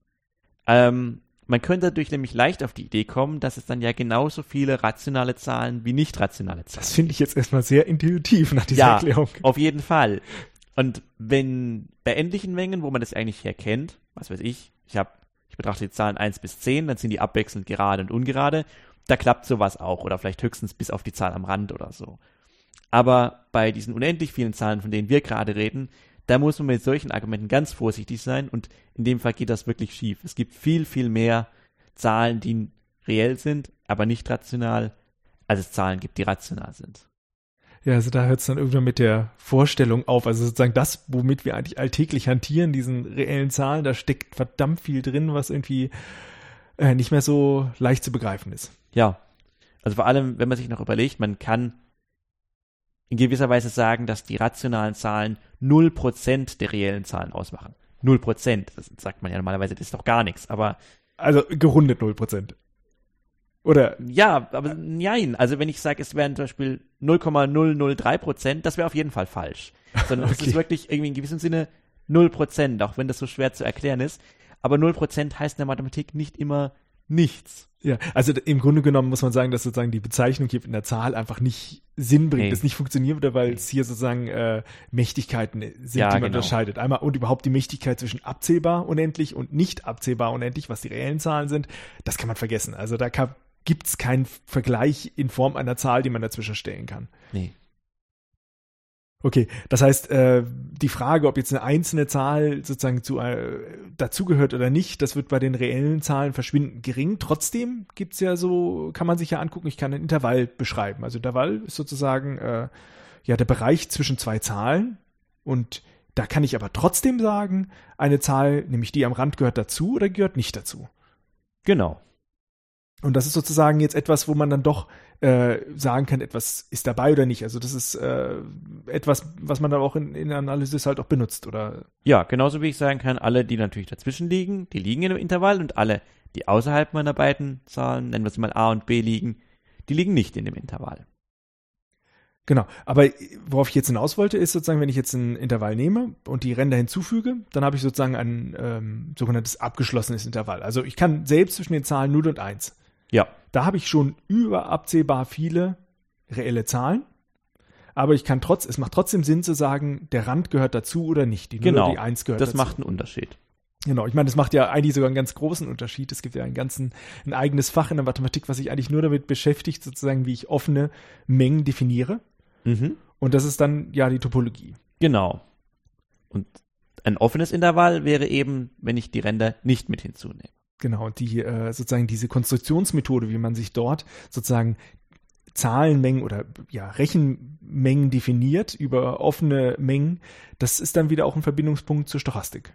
Ähm, man könnte dadurch nämlich leicht auf die Idee kommen, dass es dann ja genauso viele rationale Zahlen wie nicht rationale Zahlen Das finde ich jetzt erstmal sehr intuitiv nach dieser Ja. Erklärung. Auf jeden Fall. Und wenn bei endlichen Mengen, wo man das eigentlich herkennt, was weiß ich, ich habe, ich betrachte die Zahlen 1 bis 10, dann sind die abwechselnd gerade und ungerade, da klappt sowas auch oder vielleicht höchstens bis auf die Zahl am Rand oder so. Aber bei diesen unendlich vielen Zahlen, von denen wir gerade reden, da muss man mit solchen Argumenten ganz vorsichtig sein und in dem Fall geht das wirklich schief. Es gibt viel, viel mehr Zahlen, die reell sind, aber nicht rational, als es Zahlen gibt, die rational sind. Ja, also da hört es dann irgendwann mit der Vorstellung auf. Also sozusagen das, womit wir eigentlich alltäglich hantieren, diesen reellen Zahlen, da steckt verdammt viel drin, was irgendwie äh, nicht mehr so leicht zu begreifen ist. Ja. Also vor allem, wenn man sich noch überlegt, man kann in gewisser Weise sagen, dass die rationalen Zahlen 0% der reellen Zahlen ausmachen. 0%. Das sagt man ja normalerweise, das ist doch gar nichts. Aber Also gerundet 0%. Oder, ja, aber nein. Also wenn ich sage, es wären zum Beispiel 0,003%, das wäre auf jeden Fall falsch. Sondern es [LAUGHS] Okay. ist wirklich irgendwie in gewissem Sinne 0%, auch wenn das so schwer zu erklären ist. Aber 0% heißt in der Mathematik nicht immer nichts. ja, also im Grunde genommen muss man sagen, dass sozusagen die Bezeichnung hier in der Zahl einfach nicht Sinn bringt, Nee. das nicht funktioniert, würde, weil es hier sozusagen äh, Mächtigkeiten sind, Ja, die man genau. unterscheidet. Einmal und überhaupt die Mächtigkeit zwischen abzählbar unendlich und nicht abzählbar unendlich, was die reellen Zahlen sind, das kann man vergessen. Also da gibt es keinen Vergleich in Form einer Zahl, die man dazwischen stellen kann. Nee. Okay, das heißt, äh, die Frage, ob jetzt eine einzelne Zahl sozusagen zu, äh, dazugehört oder nicht, das wird bei den reellen Zahlen verschwindend gering. Trotzdem gibt's ja so, kann man sich ja angucken, ich kann ein Intervall beschreiben. Also Intervall ist sozusagen äh, ja der Bereich zwischen zwei Zahlen und da kann ich aber trotzdem sagen, eine Zahl, nämlich die am Rand gehört dazu oder gehört nicht dazu. Genau. Und das ist sozusagen jetzt etwas, wo man dann doch äh, sagen kann, etwas ist dabei oder nicht. Also das ist äh, etwas, was man dann auch in, in der Analysis halt auch benutzt, oder? Ja, genauso wie ich sagen kann, alle, die natürlich dazwischen liegen, die liegen in einem Intervall und alle, die außerhalb meiner beiden Zahlen, nennen wir sie mal A und B liegen, die liegen nicht in dem Intervall. Genau. Aber worauf ich jetzt hinaus wollte, ist sozusagen, wenn ich jetzt ein Intervall nehme und die Ränder hinzufüge, dann habe ich sozusagen ein ähm, sogenanntes abgeschlossenes Intervall. Also ich kann selbst zwischen den Zahlen 0 und 1. Ja, Da habe ich schon überabzählbar viele reelle Zahlen. Aber ich kann trotz, es macht trotzdem Sinn zu sagen, der Rand gehört dazu oder nicht. Die 0 genau. die 1 gehört das dazu. macht einen Unterschied. Genau, ich meine, das macht ja eigentlich sogar einen ganz großen Unterschied. Es gibt ja einen ganzen, ein eigenes Fach in der Mathematik, was sich eigentlich nur damit beschäftigt, sozusagen, wie ich offene Mengen definiere. Mhm. Und das ist dann ja die Topologie. Genau. Und ein offenes Intervall wäre eben, wenn ich die Ränder nicht mit hinzunehme. Genau, die äh, sozusagen diese Konstruktionsmethode, wie man sich dort sozusagen Zahlenmengen oder ja, Rechenmengen definiert über offene Mengen, das ist dann wieder auch ein Verbindungspunkt zur Stochastik.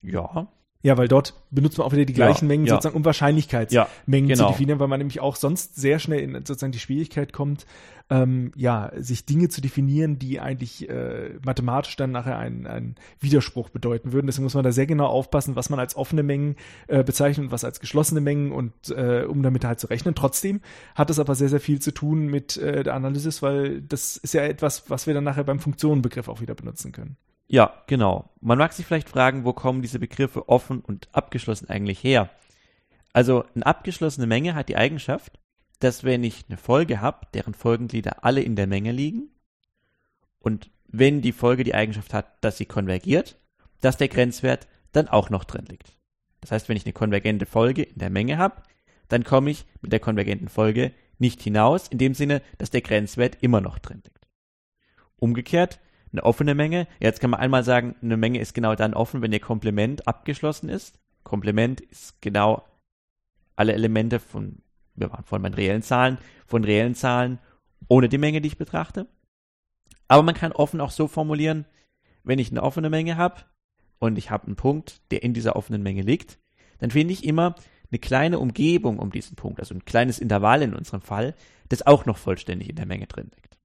Ja. Ja, weil dort benutzt man auch wieder die Ja, gleichen Mengen ja. sozusagen, um Wahrscheinlichkeitsmengen Ja, zu genau. definieren, weil man nämlich auch sonst sehr schnell in sozusagen die Schwierigkeit kommt, ähm, ja, sich Dinge zu definieren, die eigentlich äh, mathematisch dann nachher einen, einen Widerspruch bedeuten würden. Deswegen muss man da sehr genau aufpassen, was man als offene Mengen äh, bezeichnet und was als geschlossene Mengen und äh, um damit halt zu rechnen. Trotzdem hat es aber sehr, sehr viel zu tun mit äh, der Analysis, weil das ist ja etwas, was wir dann nachher beim Funktionenbegriff auch wieder benutzen können. Ja, genau. Man mag sich vielleicht fragen, wo kommen diese Begriffe offen und abgeschlossen eigentlich her? Also eine abgeschlossene Menge hat die Eigenschaft, dass wenn ich eine Folge habe, deren Folgenglieder alle in der Menge liegen und wenn die Folge die Eigenschaft hat, dass sie konvergiert, dass der Grenzwert dann auch noch drin liegt. Das heißt, wenn ich eine konvergente Folge in der Menge habe, dann komme ich mit der konvergenten Folge nicht hinaus, in dem Sinne, dass der Grenzwert immer noch drin liegt. Umgekehrt, eine offene Menge, jetzt kann man einmal sagen, eine Menge ist genau dann offen, wenn ihr Komplement abgeschlossen ist. Komplement ist genau alle Elemente von, wir waren vorhin bei reellen Zahlen, von reellen Zahlen ohne die Menge, die ich betrachte. Aber man kann offen auch so formulieren, wenn ich eine offene Menge habe und ich habe einen Punkt, der in dieser offenen Menge liegt, dann finde ich immer eine kleine Umgebung um diesen Punkt, also ein kleines Intervall in unserem Fall, das auch noch vollständig in der Menge drin liegt.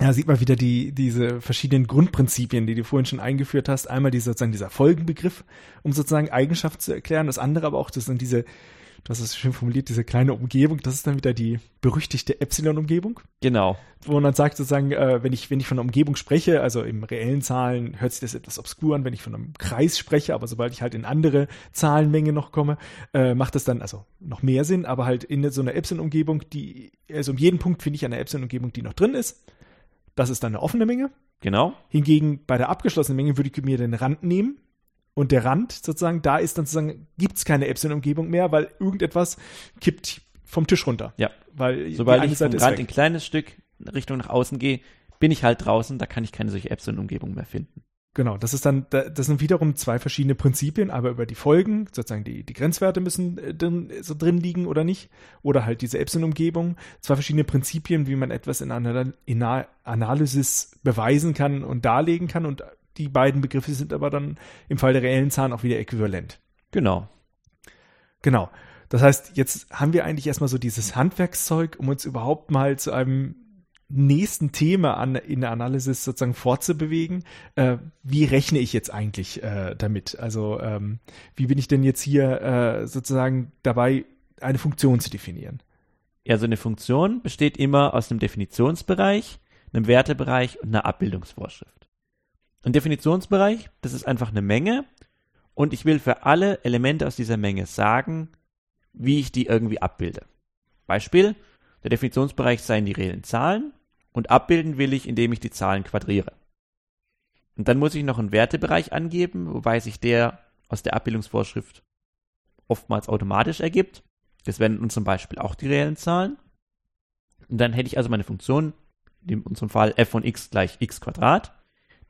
Ja, sieht man wieder die, diese verschiedenen Grundprinzipien, die du vorhin schon eingeführt hast. Einmal die, sozusagen dieser Folgenbegriff, um sozusagen Eigenschaft zu erklären. Das andere aber auch, das sind diese du hast es schön formuliert, diese kleine Umgebung, das ist dann wieder die berüchtigte Epsilon-Umgebung. Genau. Wo man dann sagt sozusagen, äh, wenn ich, wenn ich von einer Umgebung spreche, also im reellen Zahlen hört sich das etwas obskur an, wenn ich von einem Kreis spreche, aber sobald ich halt in andere Zahlenmenge noch komme, äh, macht das dann also noch mehr Sinn, aber halt in so einer Epsilon-Umgebung, die, also um jeden Punkt finde ich eine Epsilon-Umgebung, die noch drin ist. Das ist dann eine offene Menge. Genau. Hingegen bei der abgeschlossenen Menge würde ich mir den Rand nehmen und der Rand sozusagen, da ist dann sozusagen, gibt es keine Epsilon-Umgebung mehr, weil irgendetwas kippt vom Tisch runter. Ja. Weil Sobald ich vom Rand ein kleines Stück Richtung nach außen gehe, bin ich halt draußen, da kann ich keine solche Epsilon-Umgebung mehr finden. Genau, das ist dann, das sind wiederum zwei verschiedene Prinzipien, aber über die Folgen, sozusagen die, die Grenzwerte müssen äh, drin, so drin liegen oder nicht, oder halt diese Epsilon-Umgebung, zwei verschiedene Prinzipien, wie man etwas in einer in Analysis beweisen kann und darlegen kann und die beiden Begriffe sind aber dann im Fall der reellen Zahlen auch wieder äquivalent. Genau. Genau. Das heißt, jetzt haben wir eigentlich erstmal so dieses Handwerkszeug, um uns überhaupt mal zu einem nächsten Thema an, in der Analysis sozusagen fortzubewegen. Äh, wie rechne ich jetzt eigentlich äh, damit? Also ähm, wie bin ich denn jetzt hier äh, sozusagen dabei, eine Funktion zu definieren? Ja, so eine Funktion besteht immer aus einem Definitionsbereich, einem Wertebereich und einer Abbildungsvorschrift. Ein Definitionsbereich, das ist einfach eine Menge und ich will für alle Elemente aus dieser Menge sagen, wie ich die irgendwie abbilde. Beispiel, der Definitionsbereich seien die reellen Zahlen und abbilden will ich, indem ich die Zahlen quadriere. Und dann muss ich noch einen Wertebereich angeben, wobei sich der aus der Abbildungsvorschrift oftmals automatisch ergibt. Das wären in unserem Beispiel auch die reellen Zahlen. Und dann hätte ich also meine Funktion, in unserem Fall f von x gleich x Quadrat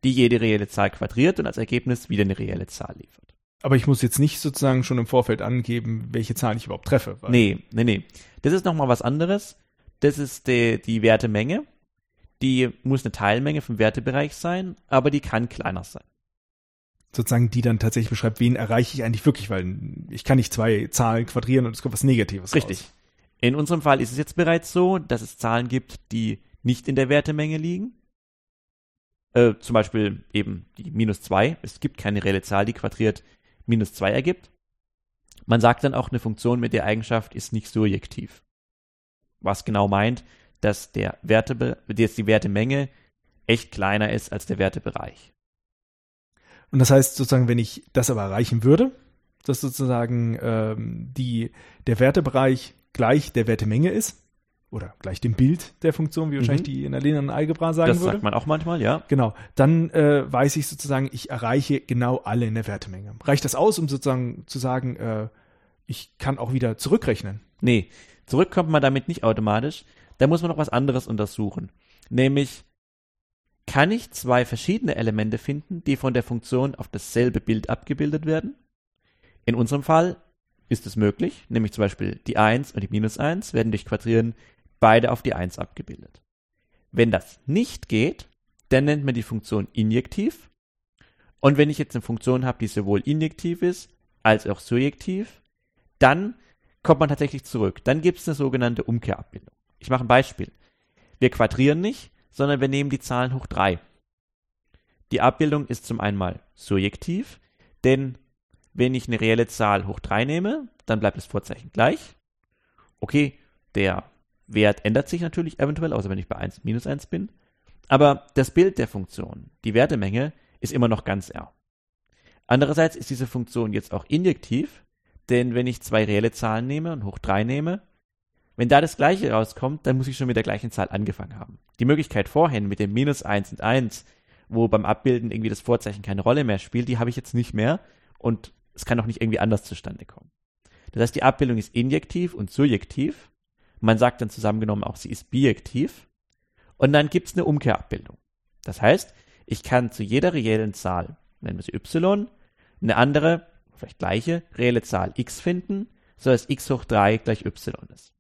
die jede reelle Zahl quadriert und als Ergebnis wieder eine reelle Zahl liefert. Aber ich muss jetzt nicht sozusagen schon im Vorfeld angeben, welche Zahl ich überhaupt treffe. nee, nee, nee. Das ist nochmal was anderes. Das ist die, die Wertemenge. Die muss eine Teilmenge vom Wertebereich sein, aber die kann kleiner sein. Sozusagen, die dann tatsächlich beschreibt, wen erreiche ich eigentlich wirklich, weil ich kann nicht zwei Zahlen quadrieren und es kommt was Negatives Richtig. Raus. In unserem Fall ist es jetzt bereits so, dass es Zahlen gibt, die nicht in der Wertemenge liegen äh, zum Beispiel eben die minus 2. Es gibt keine reelle Zahl, die quadriert minus 2 ergibt. Man sagt dann auch, eine Funktion mit der Eigenschaft ist nicht surjektiv. Was genau meint, dass der Werte, jetzt die Wertemenge echt kleiner ist als der Wertebereich. Und das heißt sozusagen, wenn ich das aber erreichen würde, dass sozusagen ähm, die, der Wertebereich gleich der Wertemenge ist, oder gleich dem Bild der Funktion, wie wahrscheinlich mhm. die in der linearen Algebra sagen das würde. Das sagt man auch manchmal, ja. Genau. Dann äh, weiß ich sozusagen, ich erreiche genau alle in der Wertemenge. Reicht das aus, um sozusagen zu sagen, äh, ich kann auch wieder zurückrechnen? Nee, zurück kommt man damit nicht automatisch. Da muss man noch was anderes untersuchen. Nämlich, kann ich zwei verschiedene Elemente finden, die von der Funktion auf dasselbe Bild abgebildet werden? In unserem Fall ist es möglich, nämlich zum Beispiel die 1 und die minus 1 werden durch Quadrieren beide auf die 1 abgebildet. Wenn das nicht geht, dann nennt man die Funktion injektiv. Und wenn ich jetzt eine Funktion habe, die sowohl injektiv ist als auch surjektiv, dann kommt man tatsächlich zurück. Dann gibt es eine sogenannte Umkehrabbildung. Ich mache ein Beispiel. Wir quadrieren nicht, sondern wir nehmen die Zahlen hoch 3. Die Abbildung ist zum einen mal surjektiv, denn wenn ich eine reelle Zahl hoch 3 nehme, dann bleibt das Vorzeichen gleich. Okay, der Wert ändert sich natürlich eventuell, außer wenn ich bei 1 minus 1 bin. Aber das Bild der Funktion, die Wertemenge, ist immer noch ganz R. Andererseits ist diese Funktion jetzt auch injektiv, denn wenn ich zwei reelle Zahlen nehme und hoch 3 nehme, wenn da das gleiche rauskommt, dann muss ich schon mit der gleichen Zahl angefangen haben. Die Möglichkeit vorhin mit dem minus 1 und 1, wo beim Abbilden irgendwie das Vorzeichen keine Rolle mehr spielt, die habe ich jetzt nicht mehr und es kann auch nicht irgendwie anders zustande kommen. Das heißt, die Abbildung ist injektiv und surjektiv. Man sagt dann zusammengenommen auch, sie ist bijektiv. Und dann gibt es eine Umkehrabbildung. Das heißt, ich kann zu jeder reellen Zahl, nennen wir sie y, eine andere, vielleicht gleiche, reelle Zahl x finden, so dass x hoch 3 gleich y ist.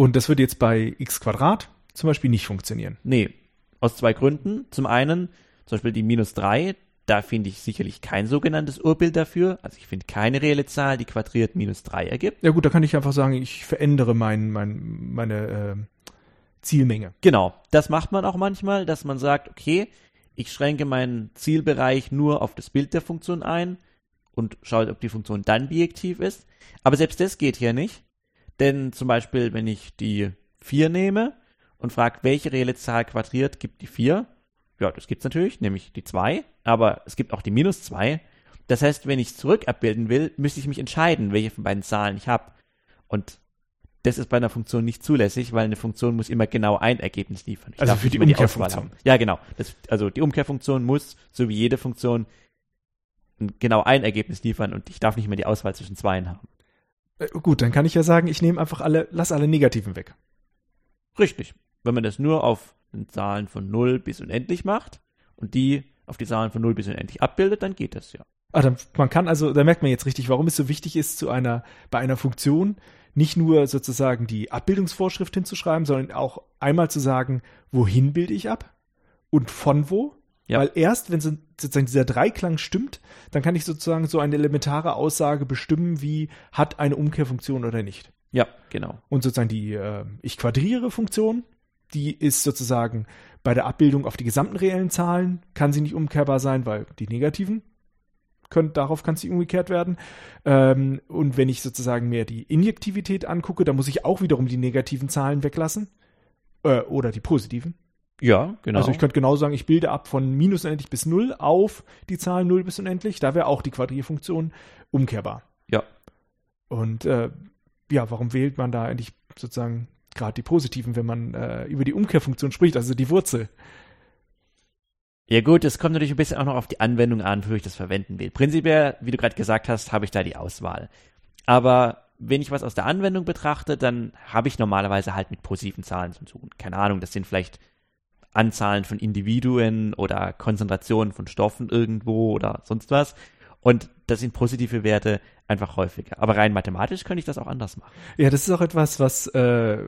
Und das wird jetzt bei x Quadrat zum Beispiel nicht funktionieren. Nee, aus zwei Gründen. Zum einen, zum Beispiel die minus 3, da finde ich sicherlich kein sogenanntes Urbild dafür. Also ich finde keine reelle Zahl, die quadriert minus 3 ergibt. Ja gut, da kann ich einfach sagen, ich verändere mein, mein, meine äh, Zielmenge. Genau, das macht man auch manchmal, dass man sagt, okay, ich schränke meinen Zielbereich nur auf das Bild der Funktion ein und schaue, ob die Funktion dann bijektiv ist. Aber selbst das geht hier nicht. Denn zum Beispiel, wenn ich die 4 nehme und frage, welche reelle Zahl quadriert gibt die 4, ja, das gibt's natürlich, nämlich die 2, aber es gibt auch die minus 2. Das heißt, wenn ich zurück abbilden will, müsste ich mich entscheiden, welche von beiden Zahlen ich habe. Und das ist bei einer Funktion nicht zulässig, weil eine Funktion muss immer genau ein Ergebnis liefern. Ich also für die Umkehrfunktion. Ja, genau. Das, also die Umkehrfunktion muss, so wie jede Funktion, genau ein Ergebnis liefern und ich darf nicht mehr die Auswahl zwischen zweien haben. Äh, gut, dann kann ich ja sagen, ich nehme einfach alle, lass alle Negativen weg. Richtig. Wenn man das nur auf Zahlen von 0 bis unendlich macht und die auf die Zahlen von 0 bis unendlich abbildet, dann geht das ja. Ah, dann, man kann also, da merkt man jetzt richtig, warum es so wichtig ist, zu einer, bei einer Funktion nicht nur sozusagen die Abbildungsvorschrift hinzuschreiben, sondern auch einmal zu sagen, wohin bilde ich ab und von wo. Ja. Weil erst, wenn sozusagen dieser Dreiklang stimmt, dann kann ich sozusagen so eine elementare Aussage bestimmen, wie hat eine Umkehrfunktion oder nicht. Ja, genau. Und sozusagen die äh, Ich quadriere Funktion, die ist sozusagen bei der Abbildung auf die gesamten reellen Zahlen, kann sie nicht umkehrbar sein, weil die negativen können, darauf kann sie umgekehrt werden. Ähm, und wenn ich sozusagen mir die Injektivität angucke, dann muss ich auch wiederum die negativen Zahlen weglassen. Äh, oder die positiven. Ja, genau. Also ich könnte genau sagen, ich bilde ab von minus unendlich bis null auf die Zahlen null bis unendlich. Da wäre auch die Quadrierfunktion umkehrbar. Ja. Und äh, ja, warum wählt man da eigentlich sozusagen gerade die positiven, wenn man äh, über die Umkehrfunktion spricht, also die Wurzel? Ja gut, es kommt natürlich ein bisschen auch noch auf die Anwendung an, für ich das verwenden will. Prinzipiell, wie du gerade gesagt hast, habe ich da die Auswahl. Aber wenn ich was aus der Anwendung betrachte, dann habe ich normalerweise halt mit positiven Zahlen zu tun. Keine Ahnung, das sind vielleicht Anzahlen von Individuen oder Konzentrationen von Stoffen irgendwo oder sonst was. Und das sind positive Werte einfach häufiger. Aber rein mathematisch könnte ich das auch anders machen. Ja, das ist auch etwas, was äh,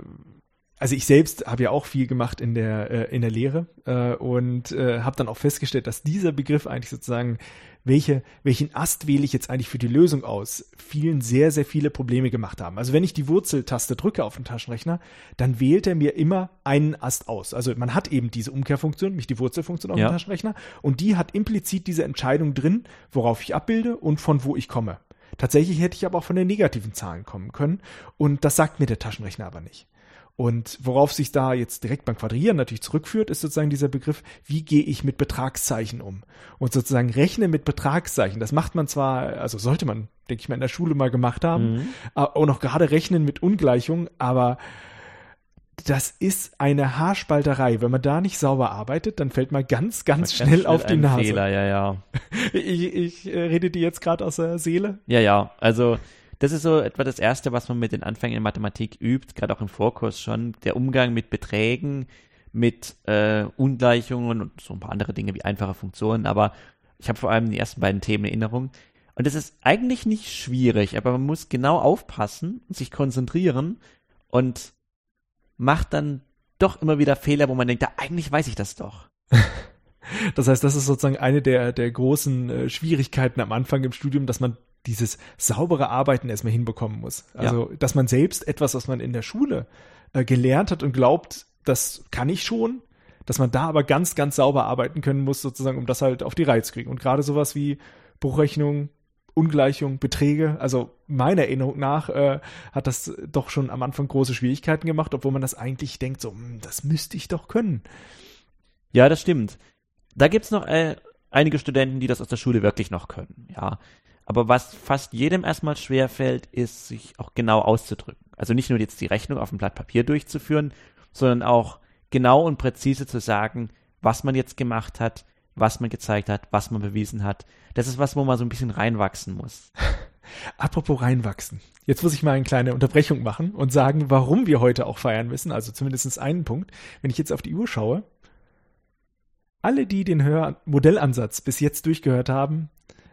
also ich selbst habe ja auch viel gemacht in der äh, in der Lehre äh, und äh, habe dann auch festgestellt, dass dieser Begriff eigentlich sozusagen welche welchen Ast wähle ich jetzt eigentlich für die Lösung aus, vielen sehr sehr viele Probleme gemacht haben. Also wenn ich die Wurzeltaste drücke auf den Taschenrechner, dann wählt er mir immer einen Ast aus. Also man hat eben diese Umkehrfunktion, nämlich die Wurzelfunktion auf ja. dem Taschenrechner und die hat implizit diese Entscheidung drin, worauf ich abbilde und von wo ich komme. Tatsächlich hätte ich aber auch von den negativen Zahlen kommen können und das sagt mir der Taschenrechner aber nicht. Und worauf sich da jetzt direkt beim Quadrieren natürlich zurückführt, ist sozusagen dieser Begriff, wie gehe ich mit Betragszeichen um? Und sozusagen rechnen mit Betragszeichen. Das macht man zwar, also sollte man, denke ich mal, in der Schule mal gemacht haben, mhm. auch noch gerade rechnen mit Ungleichungen, aber das ist eine Haarspalterei. Wenn man da nicht sauber arbeitet, dann fällt man ganz, ganz schnell, schnell, auf die Nase. Fehler, ja, ja. [LAUGHS] Ich, ich äh, rede dir jetzt gerade aus der Seele. Ja, ja. Also das ist so etwa das Erste, was man mit den Anfängen in Mathematik übt, gerade auch im Vorkurs schon. Der Umgang mit Beträgen, mit äh, Ungleichungen und so ein paar andere Dinge wie einfache Funktionen. Aber ich habe vor allem die ersten beiden Themen in Erinnerung. Und das ist eigentlich nicht schwierig, aber man muss genau aufpassen, sich konzentrieren und macht dann doch immer wieder Fehler, wo man denkt, ja, eigentlich weiß ich das doch. [LAUGHS] Das heißt, das ist sozusagen eine der, der großen äh, Schwierigkeiten am Anfang im Studium, dass man dieses saubere Arbeiten erstmal hinbekommen muss. Also, ja. dass man selbst etwas, was man in der Schule äh, gelernt hat und glaubt, das kann ich schon, dass man da aber ganz, ganz sauber arbeiten können muss, sozusagen, um das halt auf die Reihe zu kriegen. Und gerade sowas wie Bruchrechnung, Ungleichung, Beträge, also meiner Erinnerung nach äh, hat das doch schon am Anfang große Schwierigkeiten gemacht, obwohl man das eigentlich denkt, so, hm, das müsste ich doch können. Ja, das stimmt. Da gibt's noch äh, einige Studenten, die das aus der Schule wirklich noch können, ja. Aber was fast jedem erstmal schwerfällt, ist, sich auch genau auszudrücken. Also nicht nur jetzt die Rechnung auf dem Blatt Papier durchzuführen, sondern auch genau und präzise zu sagen, was man jetzt gemacht hat, was man gezeigt hat, was man bewiesen hat. Das ist was, wo man so ein bisschen reinwachsen muss. [LAUGHS] Apropos reinwachsen. Jetzt muss ich mal eine kleine Unterbrechung machen und sagen, warum wir heute auch feiern müssen. Also zumindest einen Punkt. Wenn ich jetzt auf die Uhr schaue, alle, die den Hör Modellansatz bis jetzt durchgehört haben,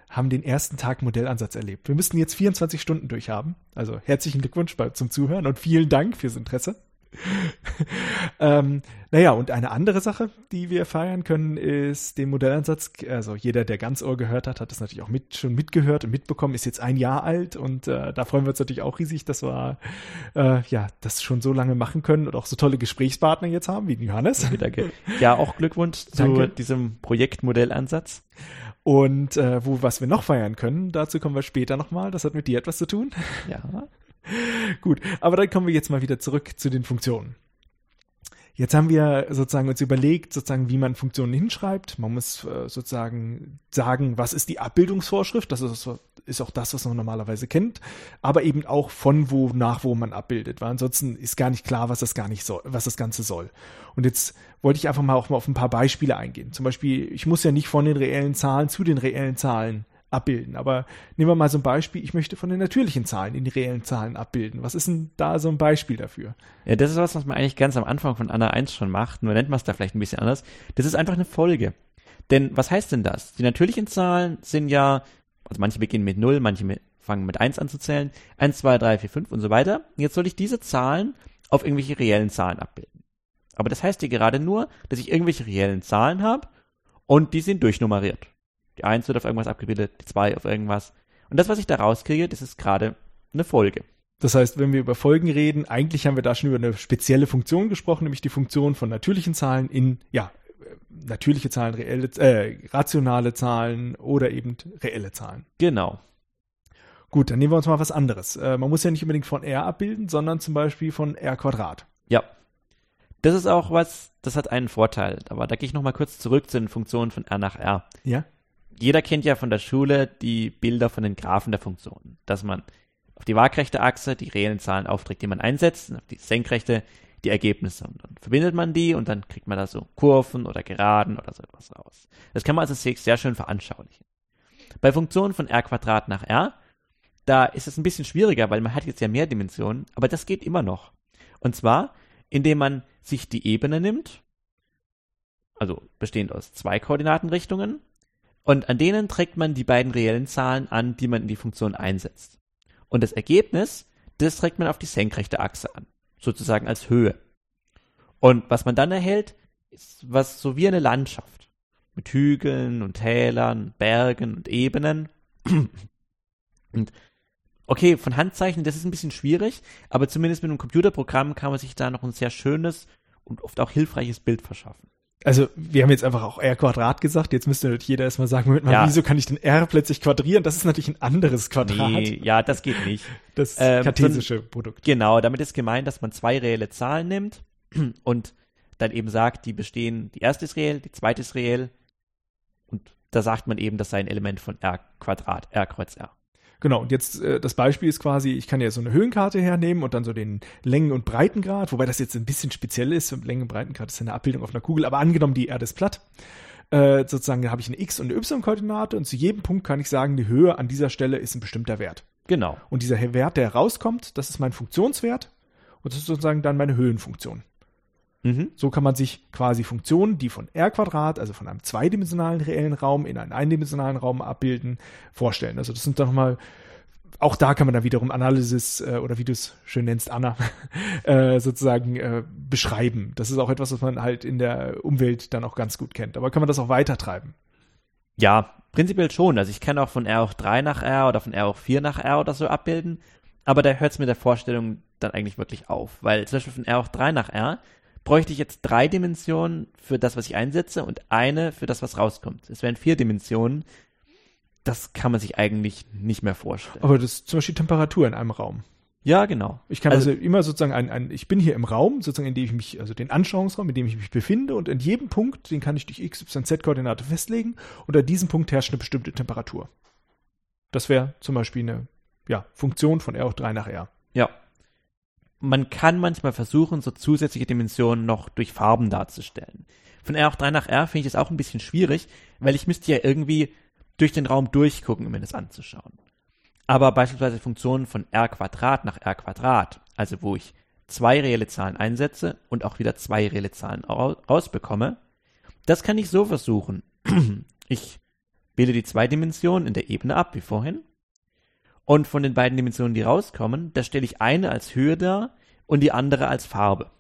haben den ersten Tag Modellansatz erlebt. Wir müssten jetzt 24 Stunden durchhaben. Also herzlichen Glückwunsch zum Zuhören und vielen Dank fürs Interesse. [LAUGHS] ähm, naja, und eine andere Sache, die wir feiern können, ist den Modellansatz. Also jeder, der ganz Ohr gehört hat, hat das natürlich auch mit, schon mitgehört und mitbekommen, ist jetzt ein Jahr alt und äh, da freuen wir uns natürlich auch riesig, dass wir äh, ja das schon so lange machen können und auch so tolle Gesprächspartner jetzt haben, wie Johannes. Danke. Ja, auch Glückwunsch zu Danke. diesem Projekt Modellansatz. Und äh, wo was wir noch feiern können, dazu kommen wir später nochmal. Das hat mit dir etwas zu tun. Ja. [LAUGHS] Gut, aber dann kommen wir jetzt mal wieder zurück zu den Funktionen. Jetzt haben wir sozusagen uns überlegt, sozusagen, wie man Funktionen hinschreibt. Man muss äh, sozusagen sagen, was ist die Abbildungsvorschrift? Das ist, ist, auch das, was man normalerweise kennt. Aber eben auch von wo nach wo man abbildet, weil ansonsten ist gar nicht klar, was das gar nicht soll, was das Ganze soll. Und jetzt wollte ich einfach mal auch mal auf ein paar Beispiele eingehen. Zum Beispiel, ich muss ja nicht von den reellen Zahlen zu den reellen Zahlen abbilden. Aber nehmen wir mal so ein Beispiel, ich möchte von den natürlichen Zahlen in die reellen Zahlen abbilden. Was ist denn da so ein Beispiel dafür? Ja, das ist was, was man eigentlich ganz am Anfang von Anna 1 schon macht, nur nennt man es da vielleicht ein bisschen anders. Das ist einfach eine Folge. Denn was heißt denn das? Die natürlichen Zahlen sind ja, also manche beginnen mit 0, manche mit, fangen mit 1 an zu zählen, 1, 2, 3, 4, 5 und so weiter. Jetzt soll ich diese Zahlen auf irgendwelche reellen Zahlen abbilden. Aber das heißt ja gerade nur, dass ich irgendwelche reellen Zahlen habe und die sind durchnummeriert. Die 1 wird auf irgendwas abgebildet, die 2 auf irgendwas. Und das, was ich da rauskriege, das ist gerade eine Folge. Das heißt, wenn wir über Folgen reden, eigentlich haben wir da schon über eine spezielle Funktion gesprochen, nämlich die Funktion von natürlichen Zahlen in, ja, natürliche Zahlen, reelle, äh, rationale Zahlen oder eben reelle Zahlen. Genau. Gut, dann nehmen wir uns mal was anderes. Äh, man muss ja nicht unbedingt von r abbilden, sondern zum Beispiel von r Quadrat. Ja. Das ist auch was, das hat einen Vorteil. Aber da gehe ich nochmal kurz zurück zu den Funktionen von r nach r. Ja jeder kennt ja von der Schule die Bilder von den Graphen der Funktionen, dass man auf die waagrechte Achse die reellen Zahlen aufträgt, die man einsetzt, und auf die senkrechte die Ergebnisse. Und dann verbindet man die und dann kriegt man da so Kurven oder Geraden oder so etwas raus. Das kann man also sehr schön veranschaulichen. Bei Funktionen von r Quadrat nach r, da ist es ein bisschen schwieriger, weil man hat jetzt ja mehr Dimensionen, aber das geht immer noch. Und zwar, indem man sich die Ebene nimmt, also bestehend aus zwei Koordinatenrichtungen, und an denen trägt man die beiden reellen Zahlen an, die man in die Funktion einsetzt. Und das Ergebnis, das trägt man auf die senkrechte Achse an, sozusagen als Höhe. Und was man dann erhält, ist was so wie eine Landschaft. Mit Hügeln und Tälern, Bergen und Ebenen. [CLEARS THROAT] Und okay, von Handzeichen, das ist ein bisschen schwierig, aber zumindest mit einem Computerprogramm kann man sich da noch ein sehr schönes und oft auch hilfreiches Bild verschaffen also wir haben jetzt einfach auch R Quadrat gesagt, jetzt müsste natürlich jeder erstmal sagen, Moment mal, ja. wieso kann ich den R plötzlich quadrieren? Das ist natürlich ein anderes Quadrat. Nee, ja, das geht nicht. [LAUGHS] Das ähm, kartesische so, Produkt. Genau, damit ist gemeint, dass man zwei reelle Zahlen nimmt [CLEARS THROAT] und dann eben sagt, die bestehen, die erste ist reell, die zweite ist reell und da sagt man eben, das sei ein Element von R Quadrat, R kreuz R. Genau, und jetzt äh, das Beispiel ist quasi, ich kann ja so eine Höhenkarte hernehmen und dann so den Längen- und Breitengrad, wobei das jetzt ein bisschen speziell ist. Längen- und Breitengrad ist eine Abbildung auf einer Kugel, aber angenommen, die Erde ist platt. Äh, sozusagen, habe ich eine X- und eine Y-Koordinate und zu jedem Punkt kann ich sagen, die Höhe an dieser Stelle ist ein bestimmter Wert. Genau. Und dieser Wert, der rauskommt, das ist mein Funktionswert und das ist sozusagen dann meine Höhenfunktion. Mhm. So kann man sich quasi Funktionen, die von R Quadrat, also von einem zweidimensionalen reellen Raum in einen eindimensionalen Raum abbilden, vorstellen. Also das sind dann nochmal, auch da kann man dann wiederum Analysis äh, oder wie du es schön nennst, Anna, [LAUGHS] äh, sozusagen äh, beschreiben. Das ist auch etwas, was man halt in der Umwelt dann auch ganz gut kennt. Aber kann man das auch weitertreiben? Ja, prinzipiell schon. Also ich kann auch von R auch 3 nach R oder von R auch 4 nach R oder so abbilden. Aber da hört es mit der Vorstellung dann eigentlich wirklich auf. Weil zum Beispiel von R auch 3 nach R bräuchte ich jetzt drei Dimensionen für das, was ich einsetze und eine für das, was rauskommt. Es wären vier Dimensionen. Das kann man sich eigentlich nicht mehr vorstellen. Aber das ist zum Beispiel Temperatur in einem Raum. Ja, genau. Ich kann also, also immer sozusagen ein, ein, ich bin hier im Raum, sozusagen, in dem ich mich, also den Anschauungsraum, in dem ich mich befinde und in jedem Punkt, den kann ich durch X, Y, Z-Koordinate festlegen und an diesem Punkt herrscht eine bestimmte Temperatur. Das wäre zum Beispiel eine ja, Funktion von R hoch 3 nach R. Ja. Man kann manchmal versuchen, so zusätzliche Dimensionen noch durch Farben darzustellen. Von R hoch 3 nach R finde ich das auch ein bisschen schwierig, weil ich müsste ja irgendwie durch den Raum durchgucken, um mir das anzuschauen. Aber beispielsweise Funktionen von r Quadrat nach r Quadrat, also wo ich zwei reelle Zahlen einsetze und auch wieder zwei reelle Zahlen rausbekomme, das kann ich so versuchen. [CLEARS THROAT] Ich bilde die zwei Dimensionen in der Ebene ab, wie vorhin. Und von den beiden Dimensionen, die rauskommen, da stelle ich eine als Höhe dar und die andere als Farbe.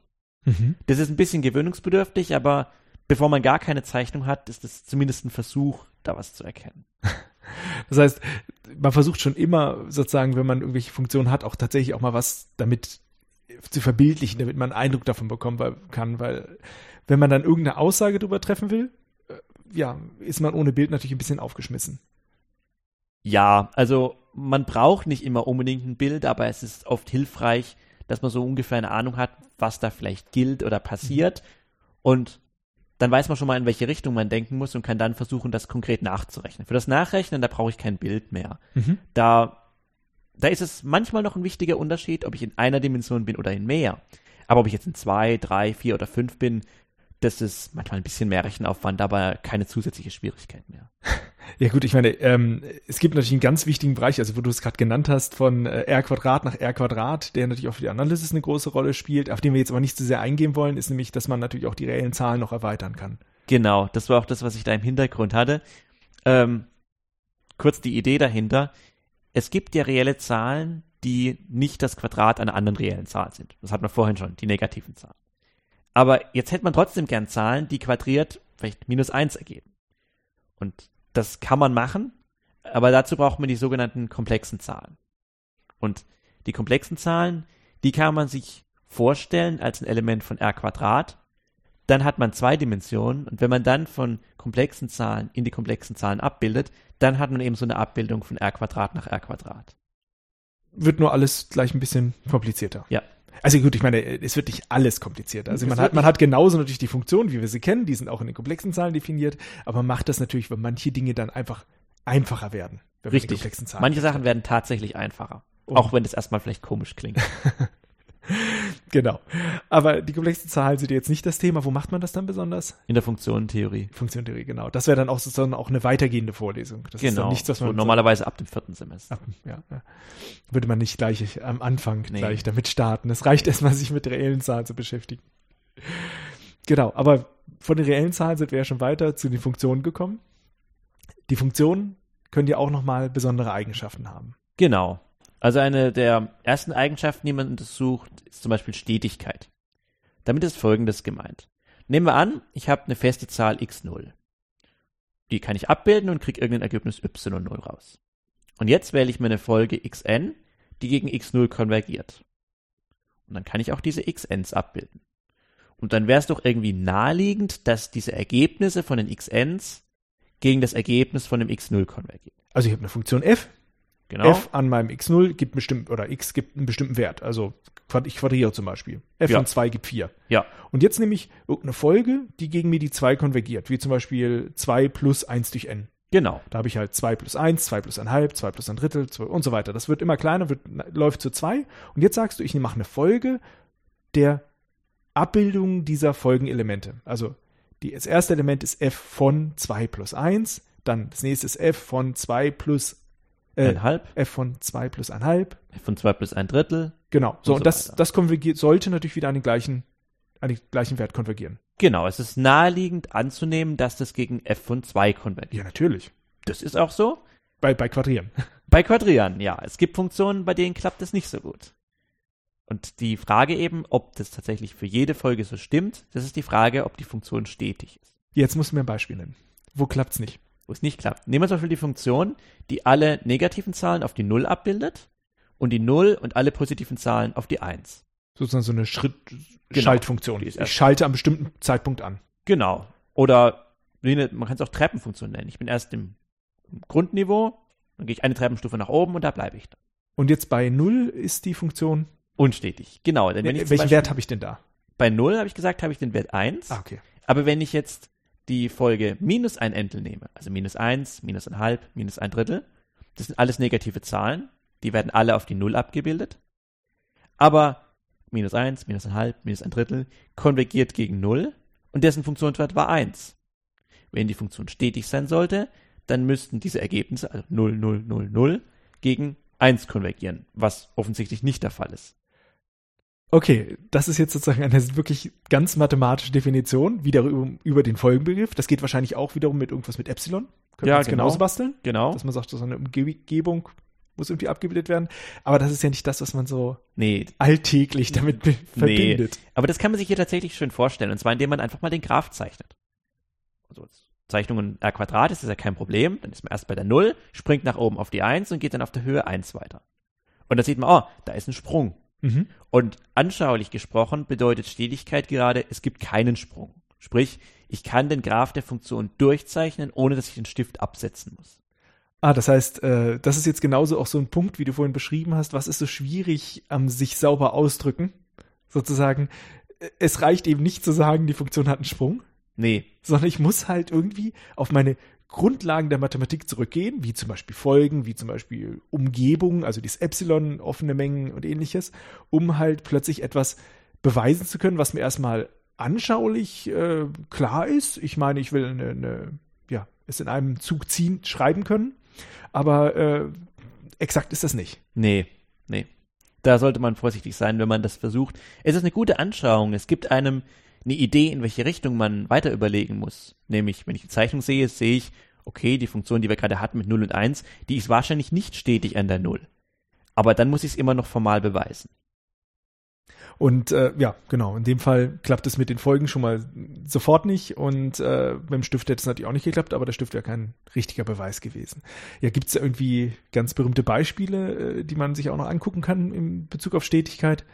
Mhm. Das ist ein bisschen gewöhnungsbedürftig, aber bevor man gar keine Zeichnung hat, ist es zumindest ein Versuch, da was zu erkennen. [LAUGHS] Das heißt, man versucht schon immer sozusagen, wenn man irgendwelche Funktionen hat, auch tatsächlich auch mal was damit zu verbildlichen, damit man einen Eindruck davon bekommen kann, weil wenn man dann irgendeine Aussage darüber treffen will, äh, ja, ist man ohne Bild natürlich ein bisschen aufgeschmissen. Ja, also man braucht nicht immer unbedingt ein Bild, aber es ist oft hilfreich, dass man so ungefähr eine Ahnung hat, was da vielleicht gilt oder passiert. Und dann weiß man schon mal, in welche Richtung man denken muss und kann dann versuchen, das konkret nachzurechnen. Für das Nachrechnen, da brauche ich kein Bild mehr. Mhm. Da, da ist es manchmal noch ein wichtiger Unterschied, ob ich in einer Dimension bin oder in mehr. Aber ob ich jetzt in zwei, drei, vier oder fünf bin, das ist manchmal ein bisschen mehr Rechenaufwand, aber keine zusätzliche Schwierigkeit mehr. [LAUGHS] Ja gut, ich meine, ähm, es gibt natürlich einen ganz wichtigen Bereich, also wo du es gerade genannt hast, von äh, R Quadrat nach R Quadrat, der natürlich auch für die Analysis eine große Rolle spielt, auf den wir jetzt aber nicht zu so sehr eingehen wollen, ist nämlich, dass man natürlich auch die reellen Zahlen noch erweitern kann. Genau, das war auch das, was ich da im Hintergrund hatte. Ähm, kurz die Idee dahinter. Es gibt ja reelle Zahlen, die nicht das Quadrat einer anderen reellen Zahl sind. Das hat man vorhin schon, die negativen Zahlen. Aber jetzt hätte man trotzdem gern Zahlen, die quadriert vielleicht minus eins ergeben. Und das kann man machen, aber dazu braucht man die sogenannten komplexen Zahlen. Und die komplexen Zahlen, die kann man sich vorstellen als ein Element von r Quadrat. Dann hat man zwei Dimensionen und wenn man dann von komplexen Zahlen in die komplexen Zahlen abbildet, dann hat man eben so eine Abbildung von r Quadrat nach r Quadrat. Wird nur alles gleich ein bisschen komplizierter. Ja. Also gut, ich meine, es wird nicht alles komplizierter. Also man hat, man hat genauso natürlich die Funktionen, wie wir sie kennen, die sind auch in den komplexen Zahlen definiert, aber man macht das natürlich, weil manche Dinge dann einfach einfacher werden. Richtig. Manche Sachen werden tatsächlich einfacher. Oh. Auch wenn das erstmal vielleicht komisch klingt. [LAUGHS] [LAUGHS] genau. Aber die komplexen Zahlen sind jetzt nicht das Thema. Wo macht man das dann besonders? In der Funktionentheorie. Funktionentheorie, genau. Das wäre dann auch sozusagen auch eine weitergehende Vorlesung. Das genau. ist nichts, was man so normalerweise ab dem vierten Semester. Ab, ja, ja. Würde man nicht gleich am Anfang nee. gleich damit starten. Es reicht erstmal, sich mit reellen Zahlen zu beschäftigen. Genau, aber von den reellen Zahlen sind wir ja schon weiter zu den Funktionen gekommen. Die Funktionen können ja auch nochmal besondere Eigenschaften haben. Genau. Also eine der ersten Eigenschaften, die man untersucht, ist zum Beispiel Stetigkeit. Damit ist Folgendes gemeint. Nehmen wir an, ich habe eine feste Zahl x0. Die kann ich abbilden und kriege irgendein Ergebnis y0 raus. Und jetzt wähle ich mir eine Folge xn, die gegen x0 konvergiert. Und dann kann ich auch diese xns abbilden. Und dann wäre es doch irgendwie naheliegend, dass diese Ergebnisse von den xns gegen das Ergebnis von dem x0 konvergieren. Also ich habe eine Funktion f, Genau. f an meinem x0 gibt bestimmt, oder x gibt einen bestimmten Wert. Also ich quadriere zum Beispiel. f ja. von 2 gibt 4. Ja. Und jetzt nehme ich irgendeine Folge, die gegen mir die 2 konvergiert, wie zum Beispiel 2 plus 1 durch n. Genau. Da habe ich halt 2 plus 1, 2 plus 1,5, 2 plus ein Drittel 2 und so weiter. Das wird immer kleiner, wird, läuft zu 2. Und jetzt sagst du, ich mache eine Folge der Abbildung dieser Folgenelemente. Also die, das erste Element ist f von 2 plus 1, dann das nächste ist f von 2 plus äh, halb. f von 2 plus 1,5. f von 2 plus ein Drittel. Genau. So, und, so das, das konvergiert, sollte natürlich wieder an den gleichen, an den gleichen Wert konvergieren. Genau. Es ist naheliegend anzunehmen, dass das gegen f von 2 konvergiert. Ja, natürlich. Das ist auch so. Bei, bei Quadrieren. [LAUGHS] Bei Quadrieren, ja. Es gibt Funktionen, bei denen klappt es nicht so gut. Und die Frage eben, ob das tatsächlich für jede Folge so stimmt, das ist die Frage, ob die Funktion stetig ist. Jetzt musst du mir ein Beispiel nennen. Wo klappt's nicht? Wo es nicht klappt. Nehmen wir zum Beispiel die Funktion, die alle negativen Zahlen auf die 0 abbildet und die 0 und alle positiven Zahlen auf die 1. Sozusagen so eine Schritt-Schaltfunktion. Genau, ich schalte am bestimmten Zeitpunkt an. Genau. Oder man kann es auch Treppenfunktion nennen. Ich bin erst im Grundniveau, dann gehe ich eine Treppenstufe nach oben und da bleibe ich dann. Und jetzt bei 0 ist die Funktion. Unstetig, genau. Denn wenn ich Welchen Beispiel- Wert habe ich denn da? Bei 0 habe ich gesagt, habe ich den Wert 1. Ah, okay. Aber wenn ich jetzt die Folge minus ein Entel nehme, also minus 1, minus ein halb, minus ein Drittel, das sind alles negative Zahlen, die werden alle auf die 0 abgebildet. Aber minus 1, minus ein halb, minus ein Drittel konvergiert gegen 0 und dessen Funktionswert war 1. Wenn die Funktion stetig sein sollte, dann müssten diese Ergebnisse, also 0, 0, 0, 0, gegen 1 konvergieren, was offensichtlich nicht der Fall ist. Okay, das ist jetzt sozusagen eine wirklich ganz mathematische Definition, wieder über, den Folgenbegriff. Das geht wahrscheinlich auch wiederum mit irgendwas mit Epsilon. Können Ja, genau. genauso basteln, Genau. dass man sagt, so eine Umgebung muss irgendwie abgebildet werden. Aber das ist ja nicht das, was man so Nee, alltäglich damit be- verbindet. Aber das kann man sich hier tatsächlich schön vorstellen. Und zwar, indem man einfach mal den Graph zeichnet. Also als Zeichnung in R Quadrat ist das ja kein Problem. Dann ist man erst bei der 0, springt nach oben auf die 1 und geht dann auf der Höhe 1 weiter. Und da sieht man, oh, da ist ein Sprung. Mhm. Und anschaulich gesprochen bedeutet Stetigkeit gerade, es gibt keinen Sprung. Sprich, ich kann den Graph der Funktion durchzeichnen, ohne dass ich den Stift absetzen muss. Ah, das heißt, äh, das ist jetzt genauso auch so ein Punkt, wie du vorhin beschrieben hast. Was ist so schwierig am sich sauber ausdrücken? Sozusagen, äh, es reicht eben nicht zu sagen, die Funktion hat einen Sprung, Nee, sondern ich muss halt irgendwie auf meine Grundlagen der Mathematik zurückgehen, wie zum Beispiel Folgen, wie zum Beispiel Umgebung, also dieses Epsilon, offene Mengen und ähnliches, um halt plötzlich etwas beweisen zu können, was mir erstmal anschaulich äh, klar ist. Ich meine, ich will eine, eine, ja, es in einem Zug ziehen, schreiben können, aber äh, exakt ist das nicht. Nee, nee. Da sollte man vorsichtig sein, wenn man das versucht. Es ist eine gute Anschauung. Es gibt einem eine Idee, in welche Richtung man weiter überlegen muss. Nämlich, wenn ich die Zeichnung sehe, sehe ich, okay, die Funktion, die wir gerade hatten mit 0 und 1, die ist wahrscheinlich nicht stetig an der 0. Aber dann muss ich es immer noch formal beweisen. Und äh, ja, genau, in dem Fall klappt es mit den Folgen schon mal sofort nicht und äh, beim Stift hätte es natürlich auch nicht geklappt, aber der Stift wäre kein richtiger Beweis gewesen. Ja, gibt es irgendwie ganz berühmte Beispiele, äh, die man sich auch noch angucken kann in Bezug auf Stetigkeit?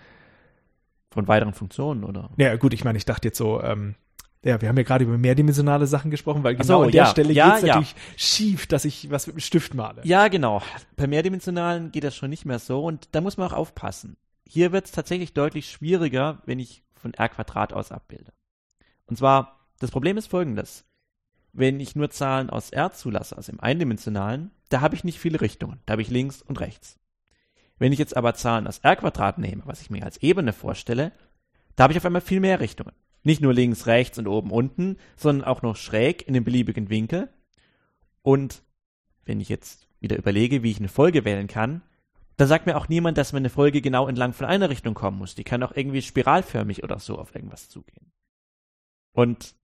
Von weiteren Funktionen, oder? Ja, gut, ich meine, ich dachte jetzt so, ähm, ja, wir haben ja gerade über mehrdimensionale Sachen gesprochen, weil genau so, an der ja. Stelle Ja, geht es ja. natürlich schief, dass ich was mit dem Stift male. Ja, genau. Bei mehrdimensionalen geht das schon nicht mehr so und da muss man auch aufpassen. Hier wird es tatsächlich deutlich schwieriger, wenn ich von R Quadrat aus abbilde. Und zwar, das Problem ist folgendes. Wenn ich nur Zahlen aus R zulasse, also im eindimensionalen, da habe ich nicht viele Richtungen. Da habe ich links und rechts. Wenn ich jetzt aber Zahlen aus R Quadrat nehme, was ich mir als Ebene vorstelle, da habe ich auf einmal viel mehr Richtungen. Nicht nur links, rechts und oben, unten, sondern auch noch schräg in den beliebigen Winkel. Und wenn ich jetzt wieder überlege, wie ich eine Folge wählen kann, dann sagt mir auch niemand, dass mir eine Folge genau entlang von einer Richtung kommen muss. Die kann auch irgendwie spiralförmig oder so auf irgendwas zugehen. Und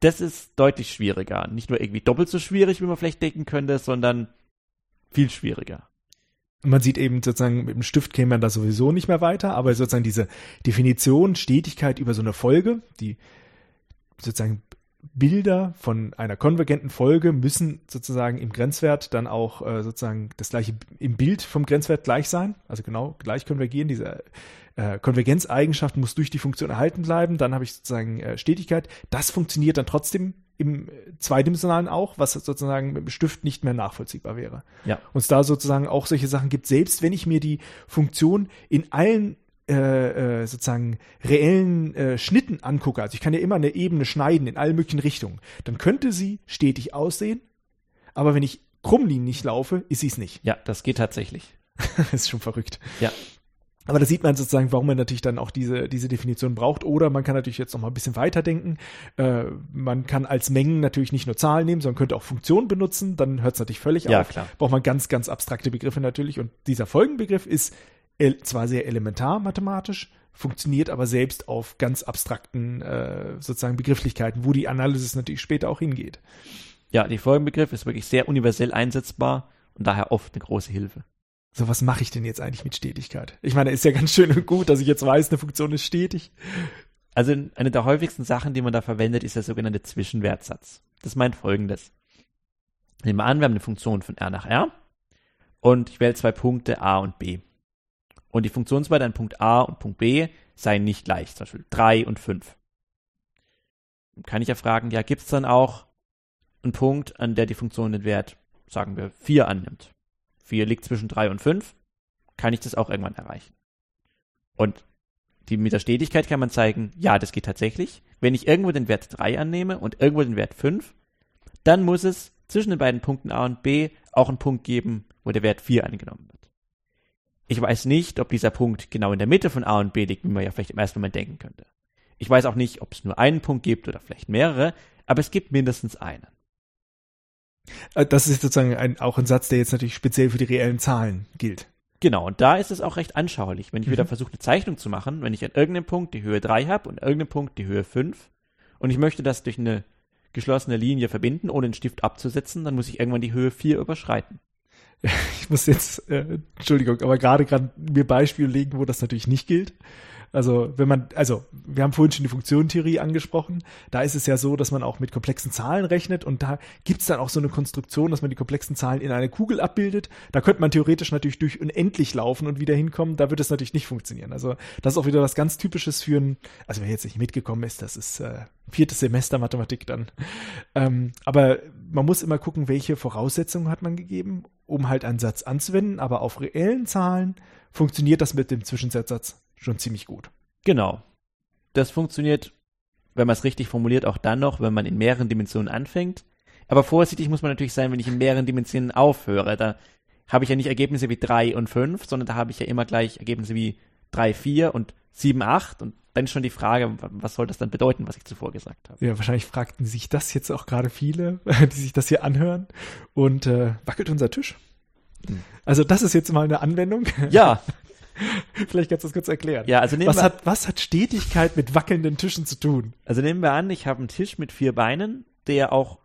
das ist deutlich schwieriger. Nicht nur irgendwie doppelt so schwierig, wie man vielleicht denken könnte, sondern viel schwieriger. Man sieht eben sozusagen, mit dem Stift käme man da sowieso nicht mehr weiter, aber sozusagen diese Definition, Stetigkeit über so eine Folge, die sozusagen Bilder von einer konvergenten Folge müssen sozusagen im Grenzwert dann auch äh, sozusagen das gleiche im Bild vom Grenzwert gleich sein, also genau gleich konvergieren. Diese äh, Konvergenzeigenschaft muss durch die Funktion erhalten bleiben. Dann habe ich sozusagen äh, Stetigkeit. Das funktioniert dann trotzdem im äh, zweidimensionalen auch, was sozusagen mit dem Stift nicht mehr nachvollziehbar wäre. Ja. Und es da sozusagen auch solche Sachen gibt, selbst wenn ich mir die Funktion in allen äh, äh, sozusagen reellen äh, Schnitten angucke, also ich kann ja immer eine Ebene schneiden in alle möglichen Richtungen, dann könnte sie stetig aussehen, aber wenn ich krummlinig laufe, ist sie es nicht. Ja, das geht tatsächlich. [LAUGHS] das ist schon verrückt. Ja. Aber da sieht man sozusagen, warum man natürlich dann auch diese, diese Definition braucht. Oder man kann natürlich jetzt noch mal ein bisschen weiterdenken. Äh, man kann als Mengen natürlich nicht nur Zahlen nehmen, sondern könnte auch Funktionen benutzen. Dann hört es natürlich völlig Ja, auf. klar. Braucht man ganz, ganz abstrakte Begriffe natürlich. Und dieser Folgenbegriff ist zwar sehr elementar mathematisch, funktioniert aber selbst auf ganz abstrakten äh, sozusagen Begrifflichkeiten, wo die Analysis natürlich später auch hingeht. Ja, der Folgenbegriff ist wirklich sehr universell einsetzbar und daher oft eine große Hilfe. So, was mache ich denn jetzt eigentlich mit Stetigkeit? Ich meine, ist ja ganz schön und gut, dass ich jetzt weiß, eine Funktion ist stetig. Also eine der häufigsten Sachen, die man da verwendet, ist der sogenannte Zwischenwertsatz. Das meint folgendes. Nehmen wir an, wir haben eine Funktion von R nach R und ich wähle zwei Punkte A und B. Und die Funktionswerte an Punkt A und Punkt B seien nicht gleich, zum Beispiel 3 und 5. Dann kann ich ja fragen, ja, gibt es dann auch einen Punkt, an der die Funktion den Wert, sagen wir, 4 annimmt? 4 liegt zwischen 3 und 5. kann ich das auch irgendwann erreichen. Und die, mit der Stetigkeit kann man zeigen, ja, das geht tatsächlich. Wenn ich irgendwo den Wert 3 annehme und irgendwo den Wert 5, dann muss es zwischen den beiden Punkten A und B auch einen Punkt geben, wo der Wert 4 angenommen wird. Ich weiß nicht, ob dieser Punkt genau in der Mitte von A und B liegt, wie man ja vielleicht im ersten Moment denken könnte. Ich weiß auch nicht, ob es nur einen Punkt gibt oder vielleicht mehrere, aber es gibt mindestens einen. Äh, das ist sozusagen ein, auch ein Satz, der jetzt natürlich speziell für die reellen Zahlen gilt. Genau, und da ist es auch recht anschaulich. Wenn ich mhm. wieder versuche, eine Zeichnung zu machen, wenn ich an irgendeinem Punkt die Höhe 3 habe und an irgendeinem Punkt die Höhe 5 und ich möchte das durch eine geschlossene Linie verbinden, ohne den Stift abzusetzen, dann muss ich irgendwann die Höhe 4 überschreiten. [LAUGHS] Ich muss jetzt, äh, Entschuldigung, aber gerade gerade mir Beispiele legen, wo das natürlich nicht gilt. Also wenn man, also wir haben vorhin schon die Funktionentheorie angesprochen, da ist es ja so, dass man auch mit komplexen Zahlen rechnet und da gibt es dann auch so eine Konstruktion, dass man die komplexen Zahlen in eine Kugel abbildet. Da könnte man theoretisch natürlich durch unendlich laufen und wieder hinkommen, da wird es natürlich nicht funktionieren. Also das ist auch wieder was ganz Typisches für ein, also wer jetzt nicht mitgekommen ist, das ist äh, viertes Semester Mathematik dann. Ähm, aber man muss immer gucken, welche Voraussetzungen hat man gegeben, um halt einen Satz anzuwenden, aber auf reellen Zahlen funktioniert das mit dem Zwischensatzsatz schon ziemlich gut. Genau. Das funktioniert, wenn man es richtig formuliert, auch dann noch, wenn man in mehreren Dimensionen anfängt. Aber vorsichtig muss man natürlich sein, wenn ich in mehreren Dimensionen aufhöre. Da habe ich ja nicht Ergebnisse wie 3 und 5, sondern da habe ich ja immer gleich Ergebnisse wie 3, 4 und 7, 8 und dann ist schon die Frage, was soll das dann bedeuten, was ich zuvor gesagt habe. Ja, wahrscheinlich fragten sich das jetzt auch gerade viele, [LAUGHS] die sich das hier anhören. Und äh, wackelt unser Tisch? Hm. Also das ist jetzt mal eine Anwendung. Ja, [LAUGHS] [LAUGHS] Vielleicht kannst du das kurz erklären. Ja, also was, wir, hat, was hat Stetigkeit mit wackelnden Tischen zu tun? Also nehmen wir an, ich habe einen Tisch mit vier Beinen, der auch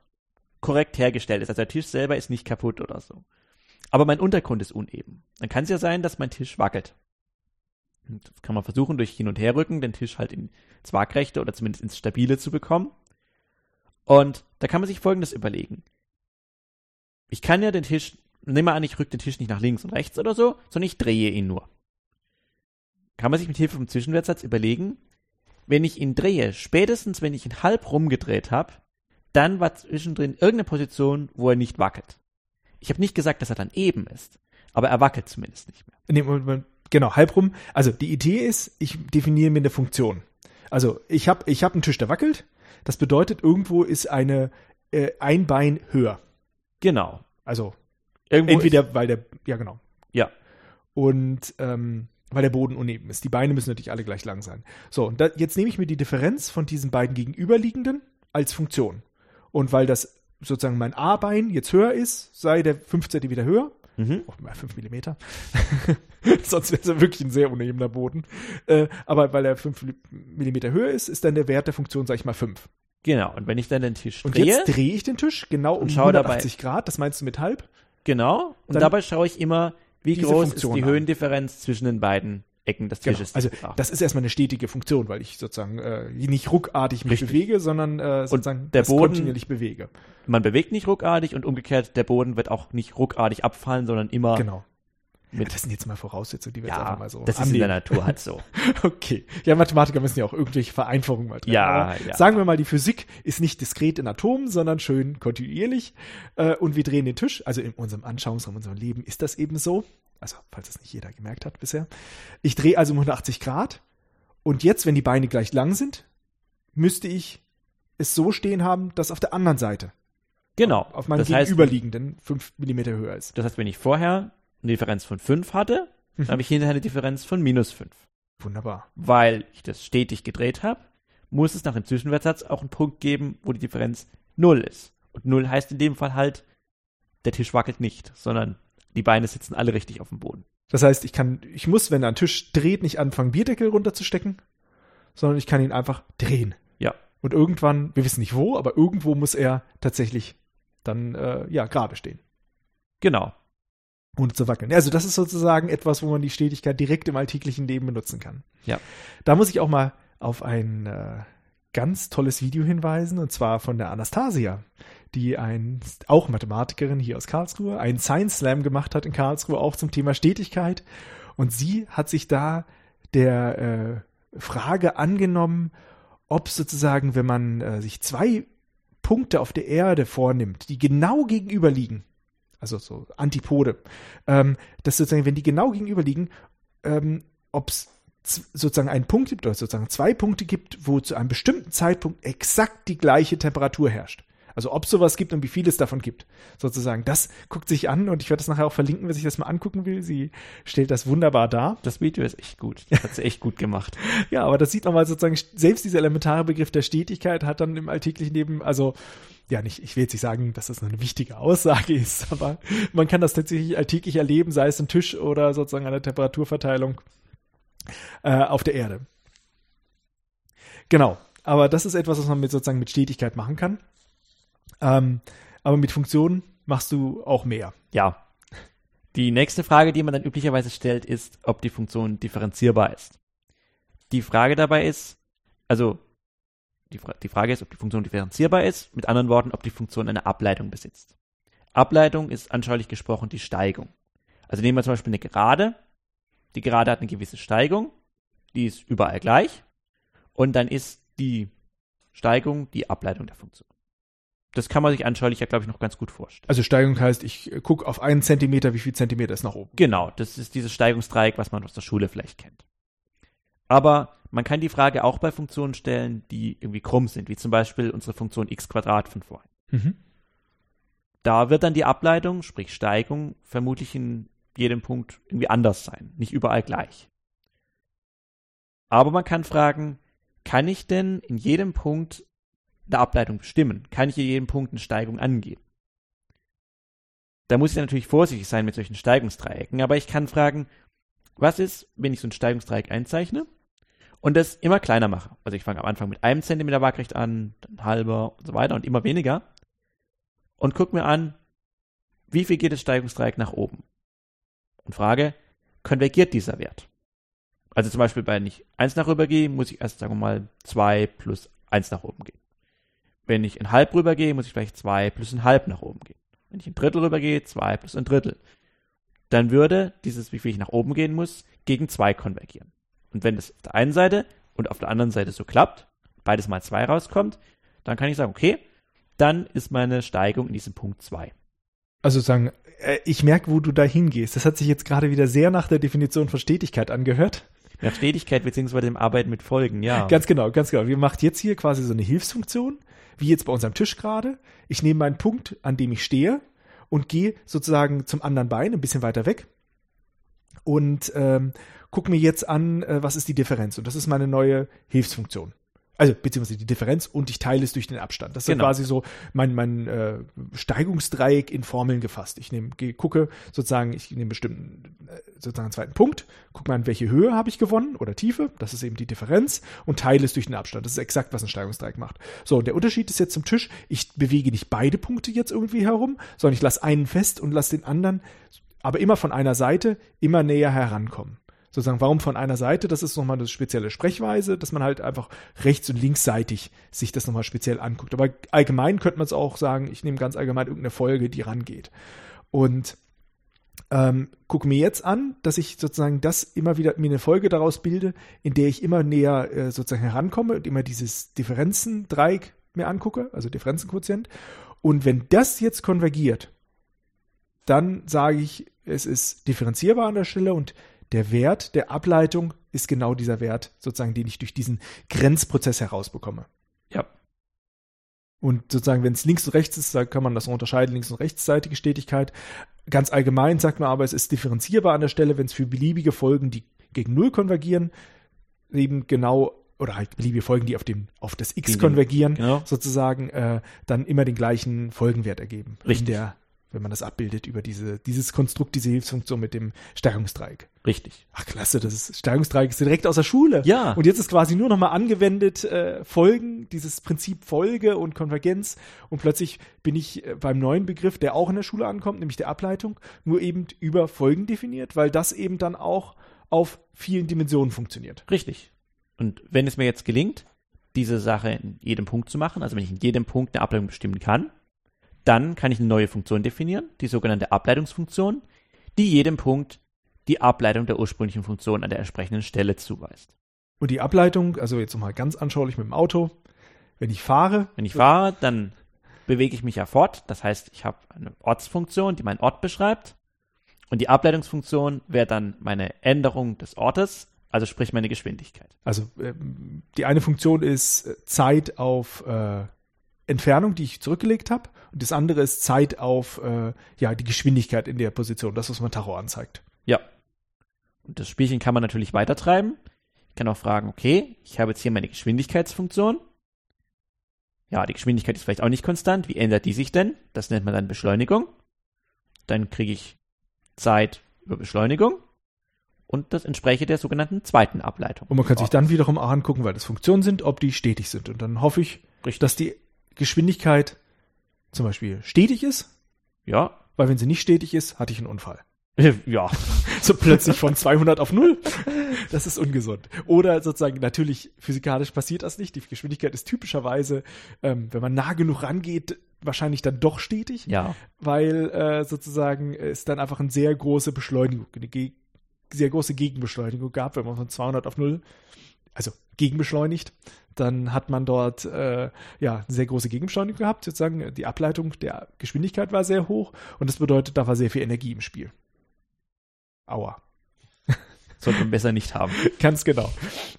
korrekt hergestellt ist. Also der Tisch selber ist nicht kaputt oder so. Aber mein Untergrund ist uneben. Dann kann es ja sein, dass mein Tisch wackelt. Und das kann man versuchen, durch Hin- und Herrücken den Tisch halt ins Waagrechte oder zumindest ins Stabile zu bekommen. Und da kann man sich Folgendes überlegen. Ich kann ja den Tisch, nehmen wir an, ich rücke den Tisch nicht nach links und rechts oder so, sondern ich drehe ihn nur kann man sich mit Hilfe vom Zwischenwertsatz überlegen, wenn ich ihn drehe, spätestens wenn ich ihn halb rumgedreht habe, dann war zwischendrin irgendeine Position, wo er nicht wackelt. Ich habe nicht gesagt, dass er dann eben ist, aber er wackelt zumindest nicht mehr. Nee, Moment, genau, halb rum. Also die Idee ist, ich definiere mir eine Funktion. Also ich habe ich hab einen Tisch, der wackelt. Das bedeutet, irgendwo ist eine äh, ein Bein höher. Genau. Also irgendwo entweder, weil der, ja genau. Ja. Und ähm, weil der Boden uneben ist. Die Beine müssen natürlich alle gleich lang sein. So, und da, jetzt nehme ich mir die Differenz von diesen beiden gegenüberliegenden als Funktion. Und weil das sozusagen mein A-Bein jetzt höher ist, sei der 5 cm höher. Mhm. Oh, 5 Millimeter. [LAUGHS] Sonst wäre es wirklich ein sehr unebener Boden. Äh, aber weil er 5 Millimeter höher ist, ist dann der Wert der Funktion, sag ich mal, 5. Genau, und wenn ich dann den Tisch drehe. Und jetzt drehe ich den Tisch genau um 180 dabei, Grad, das meinst du mit halb? Genau, und dabei schaue ich immer, wie groß Funktion ist die an. Höhendifferenz zwischen den beiden Ecken des genau. Tisches? Genau. Also das ist erstmal eine stetige Funktion, weil ich sozusagen äh, nicht ruckartig mich Richtig. bewege, sondern äh, sozusagen und der Boden, kontinuierlich bewege. Man bewegt nicht ruckartig und umgekehrt, der Boden wird auch nicht ruckartig abfallen, sondern immer genau. Mit ja, das sind jetzt mal Voraussetzungen, die wir ja, jetzt einfach mal so Das annehmen. ist in der Natur halt so. [LAUGHS] okay. Ja, Mathematiker müssen ja auch irgendwelche Vereinfachungen mal treffen. Ja, ja. Sagen wir mal, die Physik ist nicht diskret in Atomen, sondern schön kontinuierlich. Äh, und wir drehen den Tisch. Also in unserem Anschauungsraum, in unserem Leben ist das eben so. Also, falls das nicht jeder gemerkt hat bisher. Ich drehe also um 180 Grad. Und jetzt, wenn die Beine gleich lang sind, müsste ich es so stehen haben, dass auf der anderen Seite Genau. Auf meinem das gegenüberliegenden 5 mm höher ist. Das heißt, wenn ich vorher eine Differenz von 5 hatte, dann habe ich hinterher eine Differenz von minus 5. Wunderbar. Weil ich das stetig gedreht habe, muss es nach dem Zwischenwertsatz auch einen Punkt geben, wo die Differenz 0 ist. Und 0 heißt in dem Fall halt, der Tisch wackelt nicht, sondern die Beine sitzen alle richtig auf dem Boden. Das heißt, ich kann, ich muss, wenn ein Tisch dreht, nicht anfangen, Bierdeckel runterzustecken, sondern ich kann ihn einfach drehen. Ja. Und irgendwann, wir wissen nicht wo, aber irgendwo muss er tatsächlich dann, äh, ja, gerade stehen. Genau ohne zu wackeln. Also das ist sozusagen etwas, wo man die Stetigkeit direkt im alltäglichen Leben benutzen kann. Ja. Da muss ich auch mal auf ein äh, ganz tolles Video hinweisen, und zwar von der Anastasia, die ein, auch Mathematikerin hier aus Karlsruhe, einen Science Slam gemacht hat in Karlsruhe, auch zum Thema Stetigkeit. Und sie hat sich da der äh, Frage angenommen, ob sozusagen, wenn man äh, sich zwei Punkte auf der Erde vornimmt, die genau gegenüber liegen, also so Antipode, ähm, dass sozusagen, wenn die genau gegenüber liegen, ähm, ob es sozusagen einen Punkt gibt oder sozusagen zwei Punkte gibt, wo zu einem bestimmten Zeitpunkt exakt die gleiche Temperatur herrscht. Also ob sowas gibt und wie viel es davon gibt, sozusagen. Das guckt sich an und ich werde das nachher auch verlinken, wer sich das mal angucken will. Sie stellt das wunderbar dar. Das Video ist echt gut. Das hat sie echt gut gemacht. [LAUGHS] ja, aber das sieht man mal sozusagen, selbst dieser elementare Begriff der Stetigkeit hat dann im alltäglichen Leben, also ja, nicht, ich will jetzt nicht sagen, dass das eine wichtige Aussage ist, [LAUGHS] aber man kann das tatsächlich alltäglich erleben, sei es am Tisch oder sozusagen der Temperaturverteilung äh, auf der Erde. Genau. Aber das ist etwas, was man mit sozusagen mit Stetigkeit machen kann. Ähm, aber mit Funktionen machst du auch mehr. Ja. Die nächste Frage, die man dann üblicherweise stellt, ist, ob die Funktion differenzierbar ist. Die Frage dabei ist, also die, Fra die Frage ist, ob die Funktion differenzierbar ist, mit anderen Worten, ob die Funktion eine Ableitung besitzt. Ableitung ist anschaulich gesprochen die Steigung. Also nehmen wir zum Beispiel eine Gerade. Die Gerade hat eine gewisse Steigung, die ist überall gleich. Und dann ist die Steigung die Ableitung der Funktion das kann man sich anschaulich ja, glaube ich, noch ganz gut vorstellen. Also Steigung heißt, ich äh, gucke auf einen Zentimeter, wie viel Zentimeter ist nach oben. Genau, das ist dieses Steigungsdreieck, was man aus der Schule vielleicht kennt. Aber man kann die Frage auch bei Funktionen stellen, die irgendwie krumm sind, wie zum Beispiel unsere Funktion x Quadrat von vorhin. Mhm. Da wird dann die Ableitung, sprich Steigung, vermutlich in jedem Punkt irgendwie anders sein, nicht überall gleich. Aber man kann fragen, kann ich denn in jedem Punkt eine Ableitung bestimmen? Kann ich in jedem Punkt eine Steigung angeben? Da muss ich natürlich vorsichtig sein mit solchen Steigungsdreiecken, aber ich kann fragen, was ist, wenn ich so ein Steigungsdreieck einzeichne und das immer kleiner mache? Also ich fange am Anfang mit einem Zentimeter waagrecht an, dann halber und so weiter und immer weniger und gucke mir an, wie viel geht das Steigungsdreieck nach oben? Und frage, konvergiert dieser Wert? Also zum Beispiel, wenn ich 1 nach rüber gehe, muss ich erst, sagen wir mal, 2 plus 1 nach oben gehen. Wenn ich ein Halb rübergehe, muss ich vielleicht 2 plus ein Halb nach oben gehen. Wenn ich ein Drittel rübergehe, 2 plus ein Drittel. Dann würde dieses, wie viel ich nach oben gehen muss, gegen 2 konvergieren. Und wenn das auf der einen Seite und auf der anderen Seite so klappt, beides mal 2 rauskommt, dann kann ich sagen, okay, dann ist meine Steigung in diesem Punkt 2. Also sagen, äh, ich merke, wo du da hingehst. Das hat sich jetzt gerade wieder sehr nach der Definition von Stetigkeit angehört. Nach Stetigkeit beziehungsweise dem Arbeiten mit Folgen, ja. Ganz genau, ganz genau. Wir macht jetzt hier quasi so eine Hilfsfunktion, wie jetzt bei unserem Tisch gerade. Ich nehme meinen Punkt, an dem ich stehe und gehe sozusagen zum anderen Bein, ein bisschen weiter weg und ähm, gucke mir jetzt an, äh, was ist die Differenz. Und das ist meine neue Hilfsfunktion. Also beziehungsweise die Differenz und ich teile es durch den Abstand. Das ist genau. quasi so mein, mein äh, Steigungsdreieck in Formeln gefasst. Ich nehme, gucke sozusagen, ich nehme bestimmten äh, sozusagen einen zweiten Punkt, gucke mal, in welche Höhe habe ich gewonnen oder Tiefe, das ist eben die Differenz und teile es durch den Abstand. Das ist exakt, was ein Steigungsdreieck macht. So, und der Unterschied ist jetzt zum Tisch, ich bewege nicht beide Punkte jetzt irgendwie herum, sondern ich lasse einen fest und lasse den anderen aber immer von einer Seite immer näher herankommen sozusagen, warum von einer Seite, das ist nochmal eine spezielle Sprechweise, dass man halt einfach rechts- und linksseitig sich das nochmal speziell anguckt. Aber allgemein könnte man es auch sagen, ich nehme ganz allgemein irgendeine Folge, die rangeht. Und ähm, gucke mir jetzt an, dass ich sozusagen das immer wieder mir eine Folge daraus bilde, in der ich immer näher äh, sozusagen herankomme und immer dieses Differenzendreieck mir angucke, also Differenzenquotient. Und wenn das jetzt konvergiert, dann sage ich, es ist differenzierbar an der Stelle und der Wert der Ableitung ist genau dieser Wert, sozusagen, den ich durch diesen Grenzprozess herausbekomme. Ja. Und sozusagen, wenn es links und rechts ist, da kann man das unterscheiden, links- und rechtsseitige Stetigkeit. Ganz allgemein sagt man aber, es ist differenzierbar an der Stelle, wenn es für beliebige Folgen, die gegen Null konvergieren, eben genau oder halt beliebige Folgen, die auf, dem, auf das X konvergieren, genau. sozusagen, äh, dann immer den gleichen Folgenwert ergeben. Richtig. Der wenn man das abbildet über diese, dieses Konstrukt, diese Hilfsfunktion mit dem Stärkungsdreieck. Richtig. Ach klasse, das ist Stärkungsdreieck ist direkt aus der Schule. Ja. Und jetzt ist quasi nur nochmal angewendet äh, Folgen, dieses Prinzip Folge und Konvergenz. Und plötzlich bin ich äh, beim neuen Begriff, der auch in der Schule ankommt, nämlich der Ableitung, nur eben über Folgen definiert, weil das eben dann auch auf vielen Dimensionen funktioniert. Richtig. Und wenn es mir jetzt gelingt, diese Sache in jedem Punkt zu machen, also wenn ich in jedem Punkt eine Ableitung bestimmen kann, dann kann ich eine neue Funktion definieren, die sogenannte Ableitungsfunktion, die jedem Punkt die Ableitung der ursprünglichen Funktion an der entsprechenden Stelle zuweist. Und die Ableitung, also jetzt nochmal ganz anschaulich mit dem Auto, wenn ich fahre. Wenn ich fahre, dann bewege ich mich ja fort. Das heißt, ich habe eine Ortsfunktion, die meinen Ort beschreibt. Und die Ableitungsfunktion wäre dann meine Änderung des Ortes, also sprich meine Geschwindigkeit. Also ähm, die eine Funktion ist äh, Zeit auf äh, Entfernung, die ich zurückgelegt habe. Und das andere ist Zeit auf äh, ja, die Geschwindigkeit in der Position, das, was mein Tacho anzeigt. Ja. Und das Spielchen kann man natürlich weitertreiben. Ich kann auch fragen, okay, ich habe jetzt hier meine Geschwindigkeitsfunktion. Ja, die Geschwindigkeit ist vielleicht auch nicht konstant. Wie ändert die sich denn? Das nennt man dann Beschleunigung. Dann kriege ich Zeit über Beschleunigung. Und das entspreche der sogenannten zweiten Ableitung. Und man kann sich dann wiederum auch angucken, weil das Funktionen sind, ob die stetig sind. Und dann hoffe ich, Richtig. dass die Geschwindigkeit zum Beispiel stetig ist, Ja. weil wenn sie nicht stetig ist, hatte ich einen Unfall. Ja. [LAUGHS] So plötzlich von 200 auf 0. Das ist ungesund. Oder sozusagen, natürlich, physikalisch passiert das nicht. Die Geschwindigkeit ist typischerweise, ähm, wenn man nah genug rangeht, wahrscheinlich dann doch stetig, Ja. weil äh, sozusagen es dann einfach eine sehr große Beschleunigung, eine sehr große Gegenbeschleunigung gab, wenn man von 200 auf 0, also gegenbeschleunigt, dann hat man dort äh, ja eine sehr große Gegenbeschleunigung gehabt. Sozusagen die Ableitung der Geschwindigkeit war sehr hoch und das bedeutet, da war sehr viel Energie im Spiel. Aua. [LAUGHS] Sollte man besser nicht haben. Ganz genau.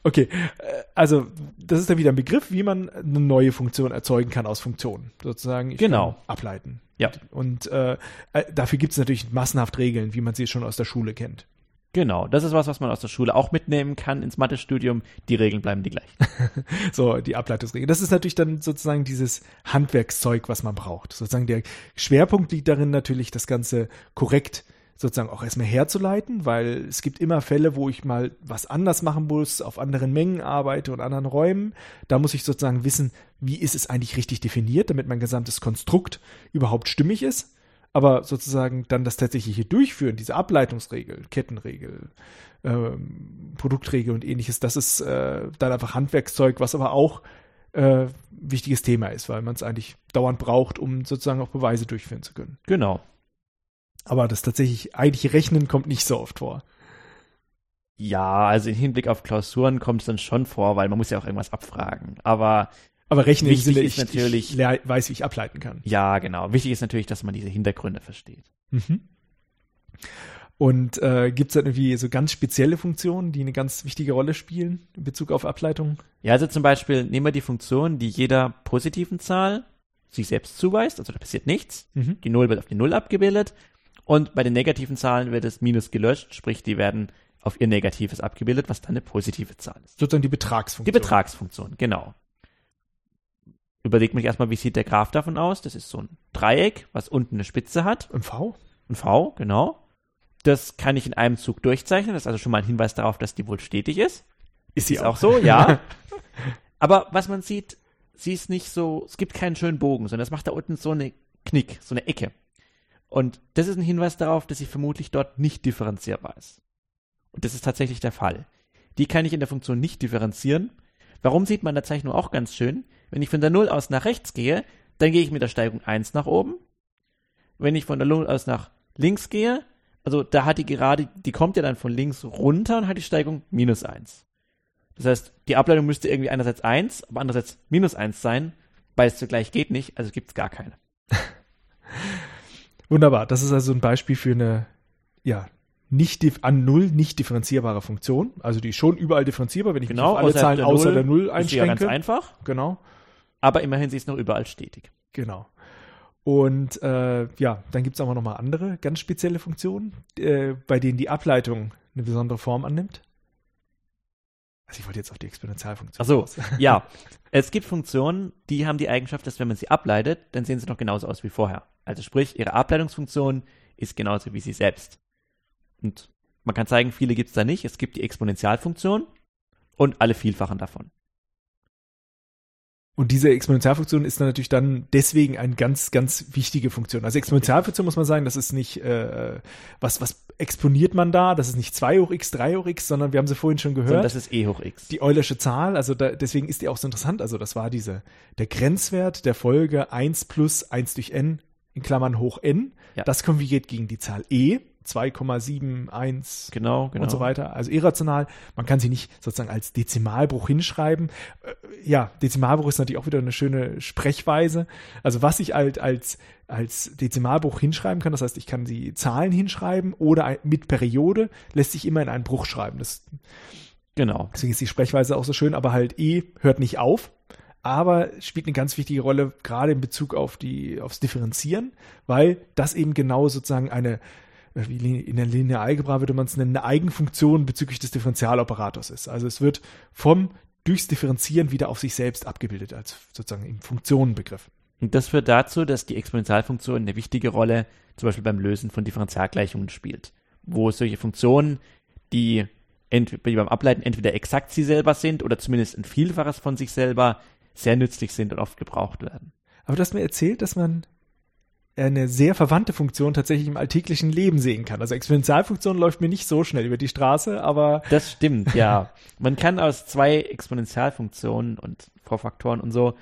Okay, äh, also das ist dann wieder ein Begriff, wie man eine neue Funktion erzeugen kann aus Funktionen. Sozusagen ich Genau. ableiten. Ja. Und äh, äh, dafür gibt es natürlich massenhaft Regeln, wie man sie schon aus der Schule kennt. Genau. Das ist was, was man aus der Schule auch mitnehmen kann ins Mathestudium. Die Regeln bleiben die gleichen. [LAUGHS] So, die Ableitungsregeln. Das ist natürlich dann sozusagen dieses Handwerkszeug, was man braucht. Sozusagen der Schwerpunkt liegt darin natürlich, das Ganze korrekt sozusagen auch erstmal herzuleiten, weil es gibt immer Fälle, wo ich mal was anders machen muss, auf anderen Mengen arbeite und anderen Räumen. Da muss ich sozusagen wissen, wie ist es eigentlich richtig definiert, damit mein gesamtes Konstrukt überhaupt stimmig ist. Aber sozusagen dann das tatsächliche Durchführen, diese Ableitungsregel, Kettenregel, ähm, Produktregel und ähnliches, das ist äh, dann einfach Handwerkszeug, was aber auch äh, wichtiges Thema ist, weil man es eigentlich dauernd braucht, um sozusagen auch Beweise durchführen zu können. Genau. Aber das tatsächlich eigentliche Rechnen kommt nicht so oft vor. Ja, also im Hinblick auf Klausuren kommt es dann schon vor, weil man muss ja auch irgendwas abfragen. Aber Aber Rechnen im Wichtig Sinne, ist ich, natürlich- ich weiß, wie ich ableiten kann. ja, genau. Wichtig ist natürlich, dass man diese Hintergründe versteht. Mhm. Und äh, gibt es dann irgendwie so ganz spezielle Funktionen, die eine ganz wichtige Rolle spielen in Bezug auf Ableitung? Ja, also zum Beispiel nehmen wir die Funktion, die jeder positiven Zahl sich selbst zuweist, also da passiert nichts. Mhm. Die Null wird auf die Null abgebildet. Und bei den negativen Zahlen wird das Minus gelöscht, sprich, die werden auf ihr Negatives abgebildet, was dann eine positive Zahl ist. Sozusagen die Die Betragsfunktion. Betragsfunktion, genau. Überlegt mich erstmal, wie sieht der Graph davon aus? Das ist so ein Dreieck, was unten eine Spitze hat. Und V? Ein V, genau. Das kann ich in einem Zug durchzeichnen. Das ist also schon mal ein Hinweis darauf, dass die wohl stetig ist. Ist sie Ist auch so, ja. [LAUGHS] Aber was man sieht, sie ist nicht so, es gibt keinen schönen Bogen, sondern es macht da unten so eine Knick, so eine Ecke. Und das ist ein Hinweis darauf, dass sie vermutlich dort nicht differenzierbar ist. Und das ist tatsächlich der Fall. Die kann ich in der Funktion nicht differenzieren. Warum sieht man in der Zeichnung auch ganz schön? Wenn ich von der 0 aus nach rechts gehe, dann gehe ich mit der Steigung 1 nach oben. Wenn ich von der 0 aus nach links gehe, also da hat die gerade, die kommt ja dann von links runter und hat die Steigung minus 1. Das heißt, die Ableitung müsste irgendwie einerseits 1, aber andererseits minus 1 sein. Beides zugleich geht nicht, also gibt es gar keine. [LAUGHS] Wunderbar. Das ist also ein Beispiel für eine, ja, nicht an Null nicht differenzierbare Funktion. Also die ist schon überall differenzierbar, wenn ich mich Genau, auf alle Zahlen der außer der Null Ist ja ganz einschränke. einfach, Genau. Aber immerhin sie ist noch überall stetig. Genau. Und äh, ja, dann gibt es aber nochmal andere ganz spezielle Funktionen, äh, bei denen die Ableitung eine besondere Form annimmt. Also ich wollte jetzt auf die Exponentialfunktion. Ach so, raus. [LAUGHS] ja. Es gibt Funktionen, die haben die Eigenschaft, dass wenn man sie ableitet, dann sehen sie noch genauso aus wie vorher. Also sprich, ihre Ableitungsfunktion ist genauso wie sie selbst. Und man kann zeigen, viele gibt es da nicht. Es gibt die Exponentialfunktion und alle Vielfachen davon. Und diese Exponentialfunktion ist dann natürlich dann deswegen eine ganz, ganz wichtige Funktion. Also Exponentialfunktion muss man sagen, das ist nicht, äh, was, was exponiert man da? Das ist nicht 2 hoch x, 3 hoch x, sondern wir haben sie vorhin schon Sondern gehört. das ist e hoch x. die Eulersche Zahl, also da, deswegen ist die auch so interessant. Also das war diese, der Grenzwert der Folge 1 plus 1 durch n in Klammern hoch n. Ja. Das konjugiert gegen die Zahl e, 2,71 genau, genau. und so weiter. Also irrational. Man kann sie nicht sozusagen als Dezimalbruch hinschreiben. Äh, ja, Dezimalbruch ist natürlich auch wieder eine schöne Sprechweise. Also was ich halt als, als Dezimalbruch hinschreiben kann, das heißt, ich kann die Zahlen hinschreiben oder mit Periode lässt sich immer in einen Bruch schreiben. Das, Genau. deswegen ist die Sprechweise auch so schön, aber halt E hört nicht auf, aber spielt eine ganz wichtige Rolle, gerade in Bezug auf die, aufs Differenzieren, weil das eben genau sozusagen eine, in der Linearalgebra würde man es nennen, eine Eigenfunktion bezüglich des Differentialoperators ist. Also es wird vom durchs Differenzieren wieder auf sich selbst abgebildet, als sozusagen im Funktionenbegriff. Und das führt dazu, dass die Exponentialfunktion eine wichtige Rolle zum Beispiel beim Lösen von Differentialgleichungen spielt, wo solche Funktionen, die, die beim Ableiten entweder exakt sie selber sind oder zumindest ein Vielfaches von sich selber sehr nützlich sind und oft gebraucht werden. Aber du hast mir erzählt, dass man eine sehr verwandte Funktion tatsächlich im alltäglichen Leben sehen kann. Also Exponentialfunktion läuft mir nicht so schnell über die Straße, aber Das stimmt, ja. Man kann aus zwei Exponentialfunktionen und Vorfaktoren und so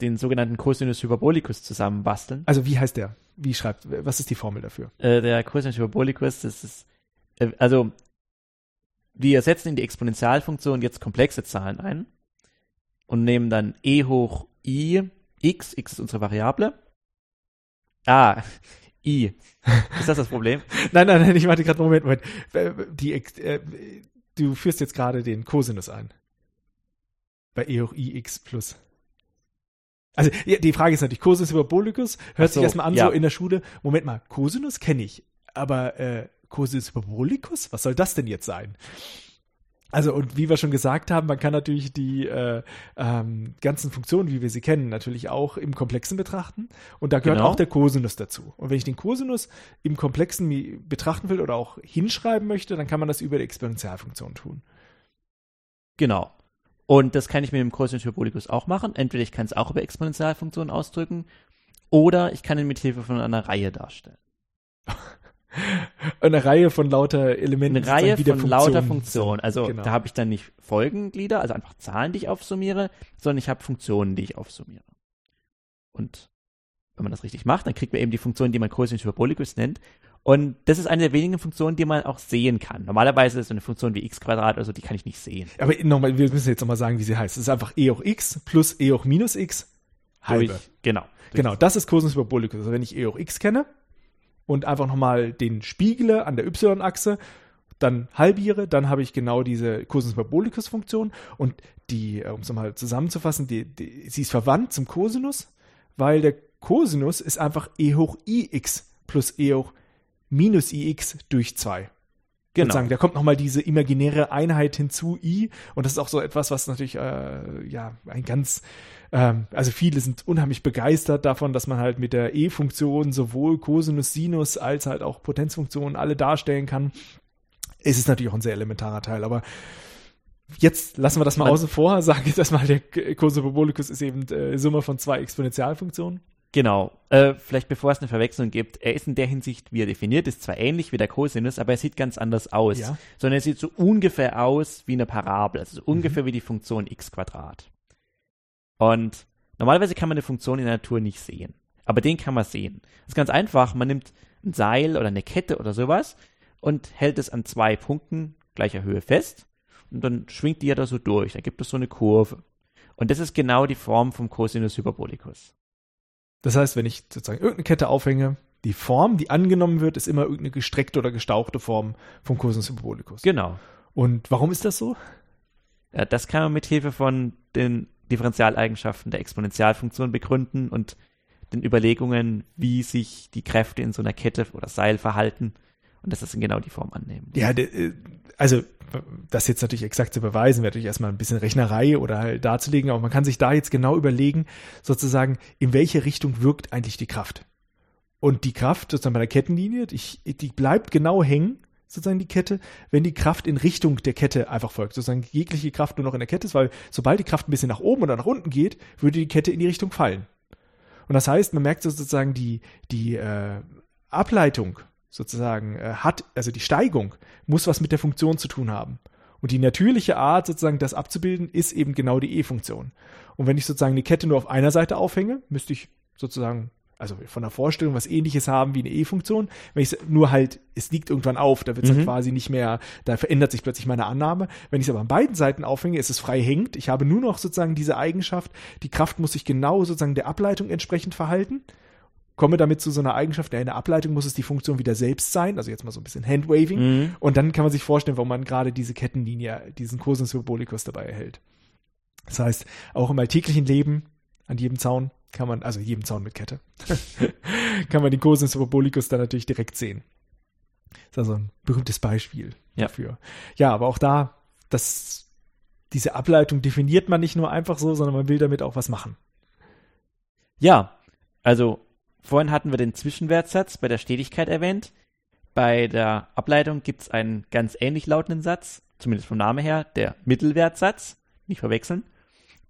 den sogenannten Cosinus Hyperbolicus zusammenbasteln. also wie heißt der? Wie schreibt, was ist die Formel dafür? Äh, der Cosinus Hyperbolicus, das ist, äh, also, wir setzen in die Exponentialfunktion jetzt komplexe Zahlen ein und nehmen dann e hoch i x, x ist unsere Variable. Ah, i. Ist das das Problem? [LAUGHS] Nein, nein, nein, ich warte gerade, Moment, Moment. Die, Ex- äh, du führst jetzt gerade den Cosinus ein. Bei e hoch i x plus. Also ja, die Frage ist natürlich, Cosinus Hyperbolicus hört so, sich erstmal an ja. so in der Schule, Moment mal, Cosinus kenne ich, aber äh, Cosinus Hyperbolicus, was soll das denn jetzt sein? Also und wie wir schon gesagt haben, man kann natürlich die äh, ähm, ganzen Funktionen, wie wir sie kennen, natürlich auch im Komplexen betrachten. Und da gehört Genau. auch der Cosinus dazu. Und wenn ich den Cosinus im Komplexen betrachten will oder auch hinschreiben möchte, dann kann man das über die Exponentialfunktion tun. Genau. Und das kann ich mit dem Cosinus Hyperbolicus auch machen. Entweder ich kann es auch über Exponentialfunktionen ausdrücken oder ich kann ihn mit Hilfe von einer Reihe darstellen. [LAUGHS] Eine Reihe von lauter Elementen. Eine Reihe von lauter Funktion Funktionen. Also Genau. da habe ich dann nicht Folgenglieder, also einfach Zahlen, die ich aufsummiere, sondern ich habe Funktionen, die ich aufsummiere. Und wenn man das richtig macht, dann kriegt man eben die Funktion, die man Cosinus Hyperbolicus nennt. Und das ist eine der wenigen Funktionen, die man auch sehen kann. Normalerweise ist so eine Funktion wie x Quadrat oder so, die kann ich nicht sehen. Aber nochmal, wir müssen jetzt nochmal sagen, wie sie heißt. Es ist einfach e hoch x plus e hoch minus x halbe. Durch, genau. Genau, das ist Cosinus Hyperbolicus. Also wenn ich e hoch x kenne und einfach nochmal den spiegle an der y-Achse, dann halbiere, dann habe ich genau diese Cosinus Hyperbolicus Funktion und die, äh, um es nochmal zusammenzufassen, die, die, sie ist verwandt zum Cosinus, weil der Cosinus ist einfach e hoch ix plus e hoch minus ix durch 2. Genau. Sozusagen, da kommt nochmal diese imaginäre Einheit hinzu, i, und das ist auch so etwas, was natürlich, äh, ja, ein ganz, ähm, also viele sind unheimlich begeistert davon, dass man halt mit der e-Funktion sowohl Cosinus, Sinus als halt auch Potenzfunktionen alle darstellen kann. Es ist natürlich auch ein sehr elementarer Teil, aber jetzt lassen wir das mal Man- außen vor, [LAUGHS] sage ich das mal, der Cosinus Hyperbolicus ist eben äh, Summe von zwei Exponentialfunktionen. Genau. Äh, vielleicht bevor es eine Verwechslung gibt, er ist in der Hinsicht, wie er definiert ist, zwar ähnlich wie der Cosinus, aber er sieht ganz anders aus. Ja. Sondern er sieht so ungefähr aus wie eine Parabel, also so ungefähr wie die Funktion x Quadrat. Und normalerweise kann man eine Funktion in der Natur nicht sehen. Aber den kann man sehen. Das ist ganz einfach. Man nimmt ein Seil oder eine Kette oder sowas und hält es an zwei Punkten gleicher Höhe fest und dann schwingt die ja da so durch. Da gibt es so eine Kurve. Und das ist genau die Form vom Cosinus Hyperbolicus. Das heißt, wenn ich sozusagen irgendeine Kette aufhänge, die Form, die angenommen wird, ist immer irgendeine gestreckte oder gestauchte Form vom Cosinus Hyperbolicus. Genau. Und warum ist das so? Ja, das kann man mit Hilfe von den Differentialeigenschaften der Exponentialfunktion begründen und den Überlegungen, wie sich die Kräfte in so einer Kette oder Seil verhalten und dass das in genau die Form annehmen. Ja, äh, also das jetzt natürlich exakt zu beweisen, wäre natürlich erstmal ein bisschen Rechnerei oder halt darzulegen, aber man kann sich da jetzt genau überlegen, sozusagen, in welche Richtung wirkt eigentlich die Kraft. Und die Kraft, sozusagen bei der Kettenlinie, die, die bleibt genau hängen, sozusagen die Kette, wenn die Kraft in Richtung der Kette einfach folgt. Sozusagen jegliche Kraft nur noch in der Kette ist, weil sobald die Kraft ein bisschen nach oben oder nach unten geht, würde die Kette in die Richtung fallen. Und das heißt, man merkt sozusagen die, die äh, Ableitung sozusagen äh, hat, also die Steigung muss was mit der Funktion zu tun haben. Und die natürliche Art, sozusagen das abzubilden, ist eben genau die E-Funktion. Und wenn ich sozusagen die Kette nur auf einer Seite aufhänge, müsste ich sozusagen also von der Vorstellung was ähnliches haben wie eine E-Funktion. Wenn ich nur halt, es liegt irgendwann auf, da wird es Mhm. halt quasi nicht mehr, da verändert sich plötzlich meine Annahme. Wenn ich es aber an beiden Seiten aufhänge, ist es frei hängt. Ich habe nur noch sozusagen diese Eigenschaft, die Kraft muss sich genau sozusagen der Ableitung entsprechend verhalten. Komme damit zu so einer Eigenschaft, ja, in der Ableitung muss es die Funktion wieder selbst sein, also jetzt mal so ein bisschen Handwaving. Mhm. Und dann kann man sich vorstellen, warum man gerade diese Kettenlinie, diesen Cursus Symbolicus dabei erhält. Das heißt, auch im alltäglichen Leben, an jedem Zaun kann man, also jedem Zaun mit Kette, [LAUGHS] kann man den Cursus Symbolicus dann natürlich direkt sehen. Das ist also ein berühmtes Beispiel Ja. dafür. Ja, aber auch da, das, diese Ableitung definiert man nicht nur einfach so, sondern man will damit auch was machen. Ja, also vorhin hatten wir den Zwischenwertsatz bei der Stetigkeit erwähnt. Bei der Ableitung gibt es einen ganz ähnlich lautenden Satz, zumindest vom Namen her, der Mittelwertsatz. Nicht verwechseln.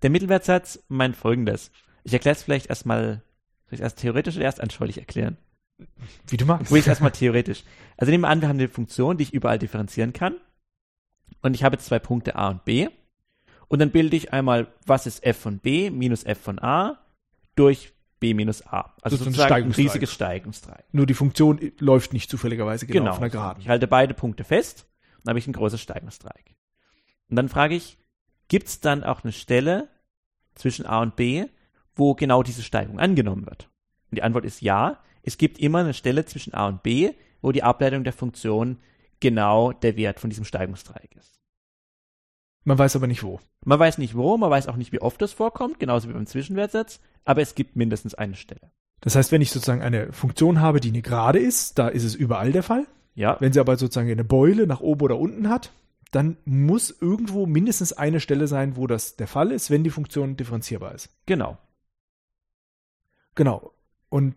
Der Mittelwertsatz meint folgendes. Ich erkläre es vielleicht erstmal, soll ich erst theoretisch oder erst anschaulich erklären? Wie du magst. Wo ich erstmal theoretisch. Also nehmen wir an, wir haben eine Funktion, die ich überall differenzieren kann. Und ich habe jetzt zwei Punkte a und b. Und dann bilde ich einmal, was ist f von b minus f von a durch b minus a. Also Das ist ein sozusagen ein Steigungsdreieck. riesiges Steigungsdreieck. Nur die Funktion läuft nicht zufälligerweise genau, auf einer Geraden. Ich halte beide Punkte fest und dann habe ich ein großes Steigungsdreieck. Und dann frage ich, gibt es dann auch eine Stelle zwischen a und b, wo genau diese Steigung angenommen wird? Und die Antwort ist ja. Es gibt immer eine Stelle zwischen a und b, wo die Ableitung der Funktion genau der Wert von diesem Steigungsdreieck ist. Man weiß aber nicht wo. Man weiß nicht wo, man weiß auch nicht, wie oft das vorkommt, genauso wie beim Zwischenwertsatz, aber es gibt mindestens eine Stelle. Das heißt, wenn ich sozusagen eine Funktion habe, die eine Gerade ist, da ist es überall der Fall. Ja, Wenn sie aber sozusagen eine Beule nach oben oder unten hat, dann muss irgendwo mindestens eine Stelle sein, wo das der Fall ist, wenn die Funktion differenzierbar ist. genau. Genau. Und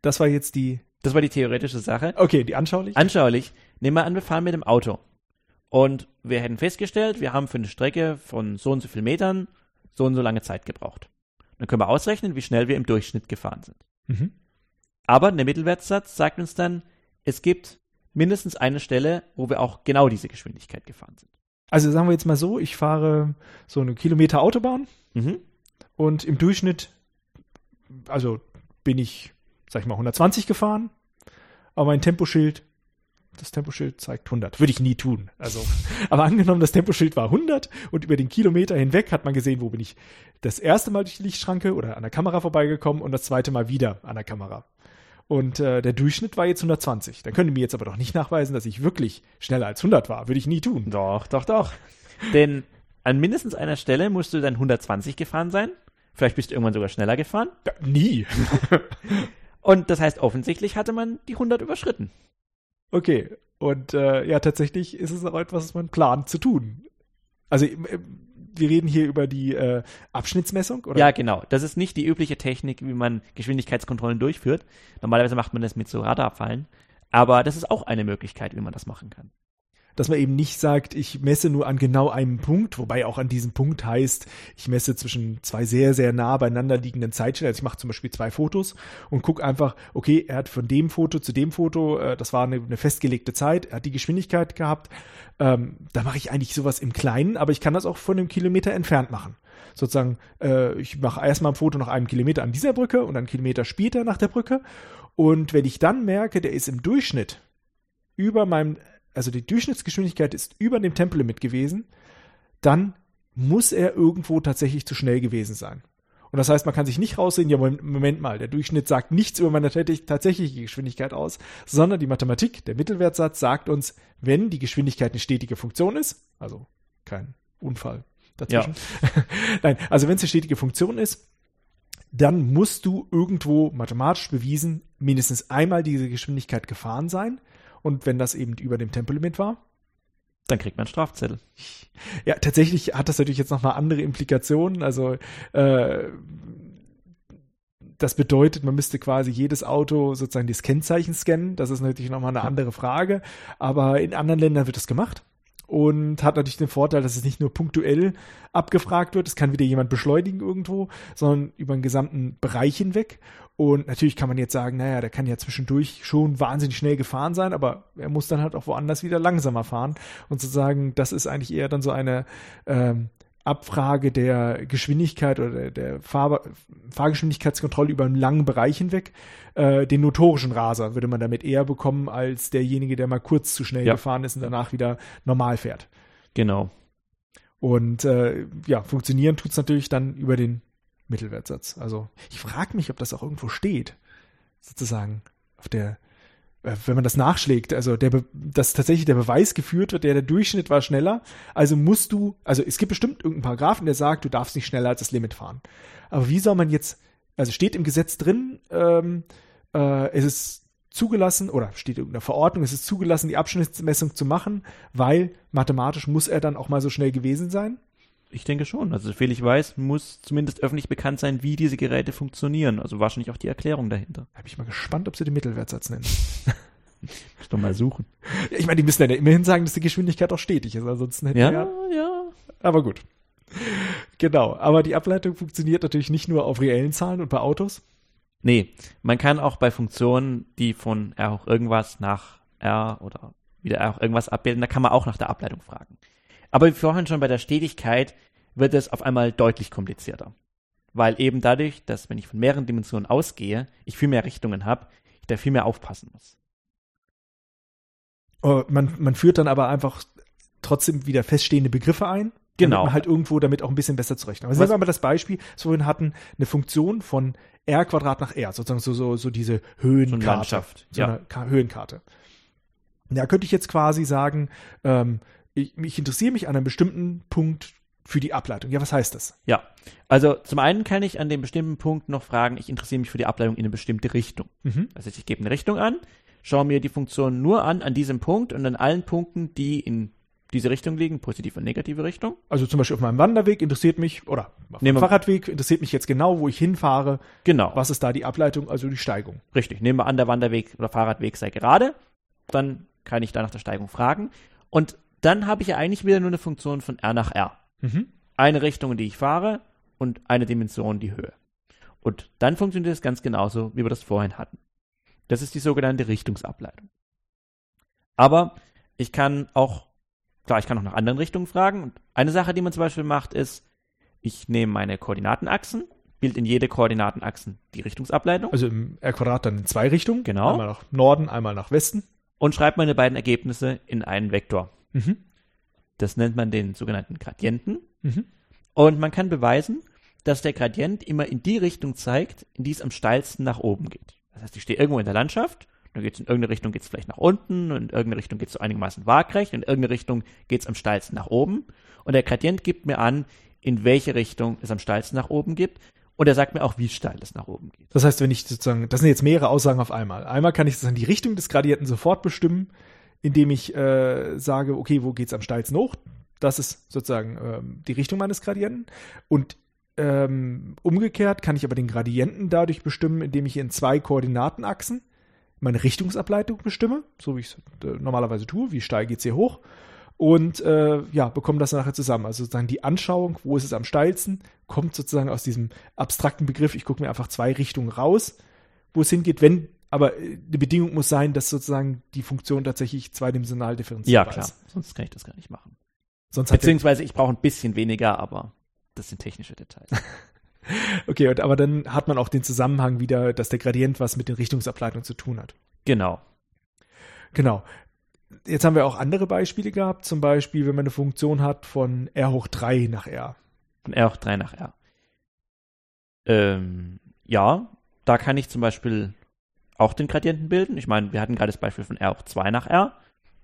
das war jetzt die, Das war die theoretische Sache. okay, die anschaulich. Anschaulich, nehmen wir an, wir fahren mit dem Auto. Und wir hätten festgestellt, wir haben für eine Strecke von so und so viel Metern so und so lange Zeit gebraucht. Dann können wir ausrechnen, wie schnell wir im Durchschnitt gefahren sind. Mhm. Aber der Mittelwertsatz sagt uns dann, es gibt mindestens eine Stelle, wo wir auch genau diese Geschwindigkeit gefahren sind. Also sagen wir jetzt mal so, ich fahre so eine Kilometer Autobahn Mhm. und im Durchschnitt, also bin ich, sag ich mal, 120 gefahren, aber mein Temposchild, das Temposchild zeigt 100. Würde ich nie tun. Also, [LAUGHS] aber angenommen, das Temposchild war 100 und über den Kilometer hinweg hat man gesehen, wo bin ich das erste Mal durch die Lichtschranke oder an der Kamera vorbeigekommen und das zweite Mal wieder an der Kamera. Und äh, der Durchschnitt war jetzt 120. Dann könnte mir jetzt aber doch nicht nachweisen, dass ich wirklich schneller als 100 war. Würde ich nie tun. Doch, doch, doch. Denn an mindestens einer Stelle musst du dann 120 gefahren sein. Vielleicht bist du irgendwann sogar schneller gefahren. Ja, nie. [LAUGHS] Und das heißt, offensichtlich hatte man die 100 überschritten. Okay. Und äh, ja, tatsächlich ist es auch etwas, was man plant zu tun. Also wir reden hier über die äh, Abschnittsmessung, oder? Ja, genau. Das ist nicht die übliche Technik, wie man Geschwindigkeitskontrollen durchführt. Normalerweise macht man das mit so Radarfallen. Aber das ist auch eine Möglichkeit, wie man das machen kann. Dass man eben nicht sagt, ich messe nur an genau einem Punkt, wobei auch an diesem Punkt heißt, ich messe zwischen zwei sehr, sehr nah beieinander liegenden Zeitstellen. Also ich mache zum Beispiel zwei Fotos und gucke einfach, okay, er hat von dem Foto zu dem Foto, äh, das war eine, eine festgelegte Zeit, er hat die Geschwindigkeit gehabt. Ähm, da mache ich eigentlich sowas im Kleinen, aber ich kann das auch von einem Kilometer entfernt machen. Sozusagen, äh, ich mache erstmal ein Foto nach einem Kilometer an dieser Brücke und einen Kilometer später nach der Brücke. Und wenn ich dann merke, der ist im Durchschnitt über meinem, also die Durchschnittsgeschwindigkeit ist über dem Tempolimit gewesen, dann muss er irgendwo tatsächlich zu schnell gewesen sein. Und das heißt, man kann sich nicht raussehen, ja, Moment mal, der Durchschnitt sagt nichts über meine tatsächliche Geschwindigkeit aus, sondern die Mathematik, der Mittelwertsatz sagt uns, wenn die Geschwindigkeit eine stetige Funktion ist, also kein Unfall dazwischen. [LAUGHS] Nein, also wenn es eine stetige Funktion ist, dann musst du irgendwo mathematisch bewiesen mindestens einmal diese Geschwindigkeit gefahren sein. Und wenn das eben über dem Tempolimit war, Dann kriegt man einen Strafzettel. ja, tatsächlich hat das natürlich jetzt nochmal andere Implikationen. Also äh, das bedeutet, man müsste quasi jedes Auto sozusagen das Kennzeichen scannen. Das ist natürlich nochmal eine andere Frage. Aber in anderen Ländern wird das gemacht. Und hat natürlich den Vorteil, dass es nicht nur punktuell abgefragt wird, es kann wieder jemand beschleunigen irgendwo, sondern über den gesamten Bereich hinweg. Und natürlich kann man jetzt sagen, naja, der kann ja zwischendurch schon wahnsinnig schnell gefahren sein, aber er muss dann halt auch woanders wieder langsamer fahren. Und zu sagen, das ist eigentlich eher dann so eine ähm, Abfrage der Geschwindigkeit oder der, Fahr Fahrgeschwindigkeitskontrolle über einen langen Bereich hinweg. Äh, den notorischen Raser würde man damit eher bekommen als derjenige, der mal kurz zu schnell Ja. gefahren ist und danach wieder normal fährt. Genau. Und äh, ja, funktionieren tut's natürlich dann über den Mittelwertsatz. Also ich frage mich, ob das auch irgendwo steht, sozusagen auf der, äh, wenn man das nachschlägt, also der, dass tatsächlich der Beweis geführt wird, der der Durchschnitt war schneller. Also musst du, also es gibt bestimmt irgendeinen Paragraphen, der sagt, du darfst nicht schneller als das Limit fahren. Aber wie soll man jetzt, also steht im Gesetz drin, ähm, äh, es ist zugelassen oder steht in irgendeiner Verordnung, es ist zugelassen, die Abschnittsmessung zu machen, weil mathematisch muss er dann auch mal so schnell gewesen sein. Ich denke schon. Also, soviel ich weiß, muss zumindest öffentlich bekannt sein, wie diese Geräte funktionieren. Also wahrscheinlich auch die Erklärung dahinter. Da bin ich mal gespannt, ob sie den Mittelwertsatz nennen. [LAUGHS] Muss doch mal suchen. Ich meine, die müssen ja immerhin sagen, dass die Geschwindigkeit auch stetig ist, ansonsten hätten Ja, ja. ja. Aber gut. Genau. Aber die Ableitung funktioniert natürlich nicht nur auf reellen Zahlen und bei Autos. Nee, man kann auch bei Funktionen, die von R hoch irgendwas nach R oder wieder R hoch irgendwas abbilden, da kann man auch nach der Ableitung fragen. Aber wie vorhin schon bei der Stetigkeit wird es auf einmal deutlich komplizierter. Weil eben dadurch, dass wenn ich von mehreren Dimensionen ausgehe, ich viel mehr Richtungen habe, ich da viel mehr aufpassen muss. Äh, Man, man führt dann aber einfach trotzdem wieder feststehende Begriffe ein. Genau. Halt irgendwo damit auch ein bisschen besser. Also Was- nehmen wir mal das Beispiel, das wir vorhin hatten, eine Funktion von r Quadrat nach r, sozusagen so, so, so diese So eine Höhenkarte. Landschaft. so Ja. eine Ka Höhenkarte. Ja, könnte ich jetzt quasi sagen, ähm, ich, ich interessiere mich an einem bestimmten Punkt für die Ableitung. Ja, was heißt das? Ja. Also zum einen kann ich an dem bestimmten Punkt noch fragen, ich interessiere mich für die Ableitung in eine bestimmte Richtung. Mhm. Das heißt, ich gebe eine Richtung an, schaue mir die Funktion nur an an diesem Punkt und an allen Punkten, die in diese Richtung liegen, positive und negative Richtung. Also zum Beispiel auf meinem Wanderweg interessiert mich, oder auf dem Fahrradweg interessiert mich jetzt genau, wo ich hinfahre. Genau. Was ist da die Ableitung, also die Steigung? Richtig. Nehmen wir an, der Wanderweg oder Fahrradweg sei gerade. Dann kann ich da nach der Steigung fragen. Und dann habe ich ja eigentlich wieder nur eine Funktion von R nach R. Mhm. Eine Richtung, in die ich fahre und eine Dimension, die Höhe. Und dann funktioniert es ganz genauso, wie wir das vorhin hatten. Das ist die sogenannte Richtungsableitung. Aber ich kann auch, klar, ich kann auch nach anderen Richtungen fragen. Und eine Sache, die man zum Beispiel macht, ist, ich nehme meine Koordinatenachsen, bilde in jede Koordinatenachsen die Richtungsableitung Also im R-Quadrat dann in zwei Richtungen. Genau. Einmal nach Norden, einmal nach Westen. und schreibe meine beiden Ergebnisse in einen Vektor. Mhm. Das nennt man den sogenannten Gradienten. Mhm. Und man kann beweisen, dass der Gradient immer in die Richtung zeigt, in die es am steilsten nach oben geht. Das heißt, ich stehe irgendwo in der Landschaft, dann geht es in irgendeine Richtung, geht es vielleicht nach unten, und in irgendeine Richtung geht es so einigermaßen waagrecht, und in irgendeine Richtung geht es am steilsten nach oben. Und der Gradient gibt mir an, in welche Richtung es am steilsten nach oben gibt. Und er sagt mir auch, wie steil es nach oben geht. Das heißt, wenn ich sozusagen, das sind jetzt mehrere Aussagen auf einmal. Einmal kann ich sozusagen die Richtung des Gradienten sofort bestimmen, indem ich äh, sage, okay, wo geht's am steilsten hoch? Das ist sozusagen ähm, die Richtung meines Gradienten. Und ähm, umgekehrt kann ich aber den Gradienten dadurch bestimmen, indem ich in zwei Koordinatenachsen meine Richtungsableitung bestimme, so wie ich es äh, normalerweise tue, wie steil geht's hier hoch. Und äh, ja, bekomme das nachher zusammen. Also sozusagen die Anschauung, wo ist es am steilsten, kommt sozusagen aus diesem abstrakten Begriff, ich gucke mir einfach zwei Richtungen raus, wo es hingeht, wenn, aber äh, die Bedingung muss sein, dass sozusagen die Funktion tatsächlich zweidimensional Ja, differenzierbar klar. ist. Sonst kann ich das gar nicht machen. Sonst Beziehungsweise ich brauche ein bisschen weniger, aber das sind technische Details. [LAUGHS] okay, und, aber dann hat man auch den Zusammenhang wieder, dass der Gradient was mit den Richtungsableitungen zu tun hat. genau. Genau. Jetzt haben wir auch andere Beispiele gehabt, zum Beispiel, wenn man eine Funktion hat von r hoch 3 nach r. Von R hoch 3 nach R. Ähm, ja, da kann ich zum Beispiel auch den Gradienten bilden. Ich meine, wir hatten gerade das Beispiel von R hoch 2 nach R.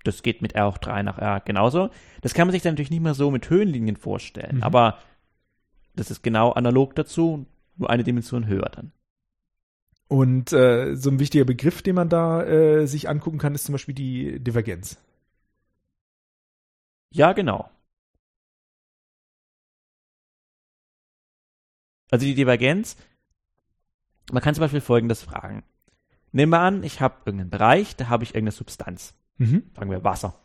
Das geht mit R hoch 3 nach R genauso. Das kann man sich dann natürlich nicht mehr so mit Höhenlinien vorstellen, Mhm. aber das ist genau analog dazu, nur eine Dimension höher dann. Und äh, so ein wichtiger Begriff, den man da äh, sich angucken kann, ist zum Beispiel die Divergenz. Ja, genau. Also die Divergenz, man kann zum Beispiel folgendes fragen. Nehmen wir an, ich habe irgendeinen Bereich, da habe ich irgendeine Substanz. Mhm. Sagen wir Wasser.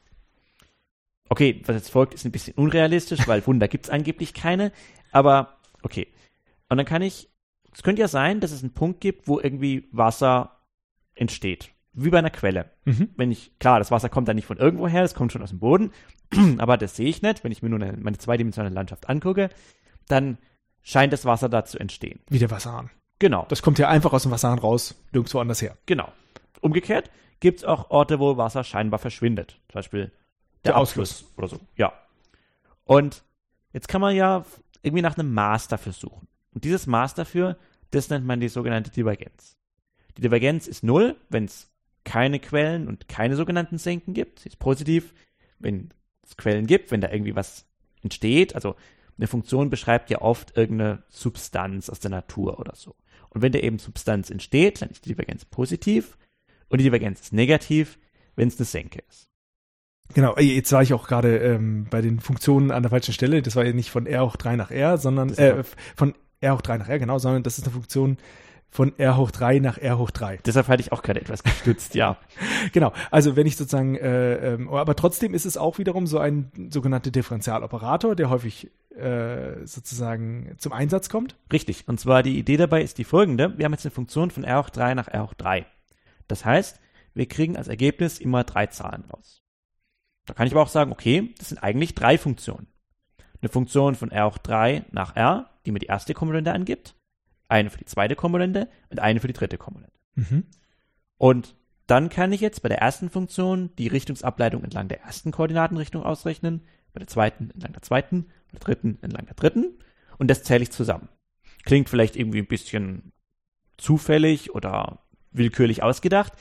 Okay, was jetzt folgt, ist ein bisschen unrealistisch, weil [LAUGHS] Wunder gibt es angeblich keine. Aber okay. Und dann kann ich, es könnte ja sein, dass es einen Punkt gibt, wo irgendwie Wasser entsteht. wie bei einer Quelle. Mhm. Wenn ich, klar, das Wasser kommt dann nicht von irgendwo her, es kommt schon aus dem Boden, [CLEARS THROAT] aber das sehe ich nicht. Wenn ich mir nur eine, meine zweidimensionale Landschaft angucke, dann scheint das Wasser da zu entstehen. Wie der Wasserhahn. Genau, Das kommt ja einfach aus dem Wasserhahn raus, nirgendwo anders her. genau. Umgekehrt gibt es auch Orte, wo Wasser scheinbar verschwindet. Zum Beispiel der, Der Ausfluss oder so. Ja. Und jetzt kann man ja irgendwie nach einem Maß dafür suchen. Und dieses Maß dafür, das nennt man die sogenannte Divergenz. Die Divergenz ist null, wenn es keine Quellen und keine sogenannten Senken gibt. Sie ist positiv, wenn es Quellen gibt, wenn da irgendwie was entsteht. Also eine Funktion beschreibt ja oft irgendeine Substanz aus der Natur oder so. Und wenn da eben Substanz entsteht, dann ist die Divergenz positiv und die Divergenz ist negativ, wenn es eine Senke ist. Genau, ey, jetzt war ich auch gerade ähm, bei den Funktionen an der falschen Stelle. Das war ja nicht von R hoch 3 nach R, sondern äh, von R hoch 3 nach R, genau, sondern das ist eine Funktion von R hoch 3 nach R hoch 3. Deshalb hatte ich auch gerade etwas gestützt, ja. [LAUGHS] Genau, also wenn ich sozusagen, äh, ähm, aber trotzdem ist es auch wiederum so ein sogenannter Differentialoperator, der häufig äh, sozusagen zum Einsatz kommt. Richtig. Und zwar die Idee dabei ist die folgende. Wir haben jetzt eine Funktion von R hoch 3 nach R hoch 3. Das heißt, wir kriegen als Ergebnis immer drei Zahlen raus. Da kann ich aber auch sagen, okay, das sind eigentlich drei Funktionen. Eine Funktion von R hoch 3 nach R, die mir die erste Komponente angibt, eine für die zweite Komponente und eine für die dritte Komponente. Mhm. Und dann kann ich jetzt bei der ersten Funktion die Richtungsableitung entlang der ersten Koordinatenrichtung ausrechnen, bei der zweiten entlang der zweiten, bei der dritten entlang der dritten und das zähle ich zusammen. Klingt vielleicht irgendwie ein bisschen zufällig oder willkürlich ausgedacht,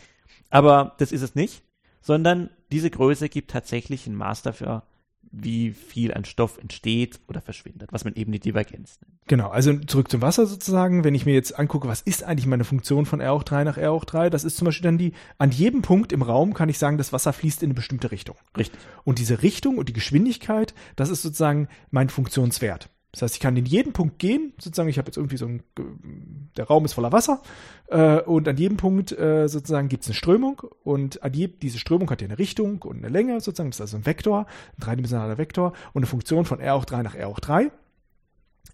aber das ist es nicht, sondern diese Größe gibt tatsächlich ein Maß dafür, wie viel an Stoff entsteht oder verschwindet, was man eben die Divergenz nennt. Genau, also zurück zum Wasser sozusagen. Wenn ich mir jetzt angucke, was ist eigentlich meine Funktion von R hoch 3 nach R hoch 3, das ist zum Beispiel dann die, an jedem Punkt im Raum kann ich sagen, das Wasser fließt in eine bestimmte Richtung. Richtig. Und diese Richtung und die Geschwindigkeit, das ist sozusagen mein Funktionswert. Das heißt, ich kann in jeden Punkt gehen, sozusagen, ich habe jetzt irgendwie so ein, der Raum ist voller Wasser äh, und an jedem Punkt äh, sozusagen gibt es eine Strömung und an je, diese Strömung hat ja eine Richtung und eine Länge sozusagen, das ist also ein Vektor, ein dreidimensionaler Vektor und eine Funktion von R hoch 3 nach R hoch 3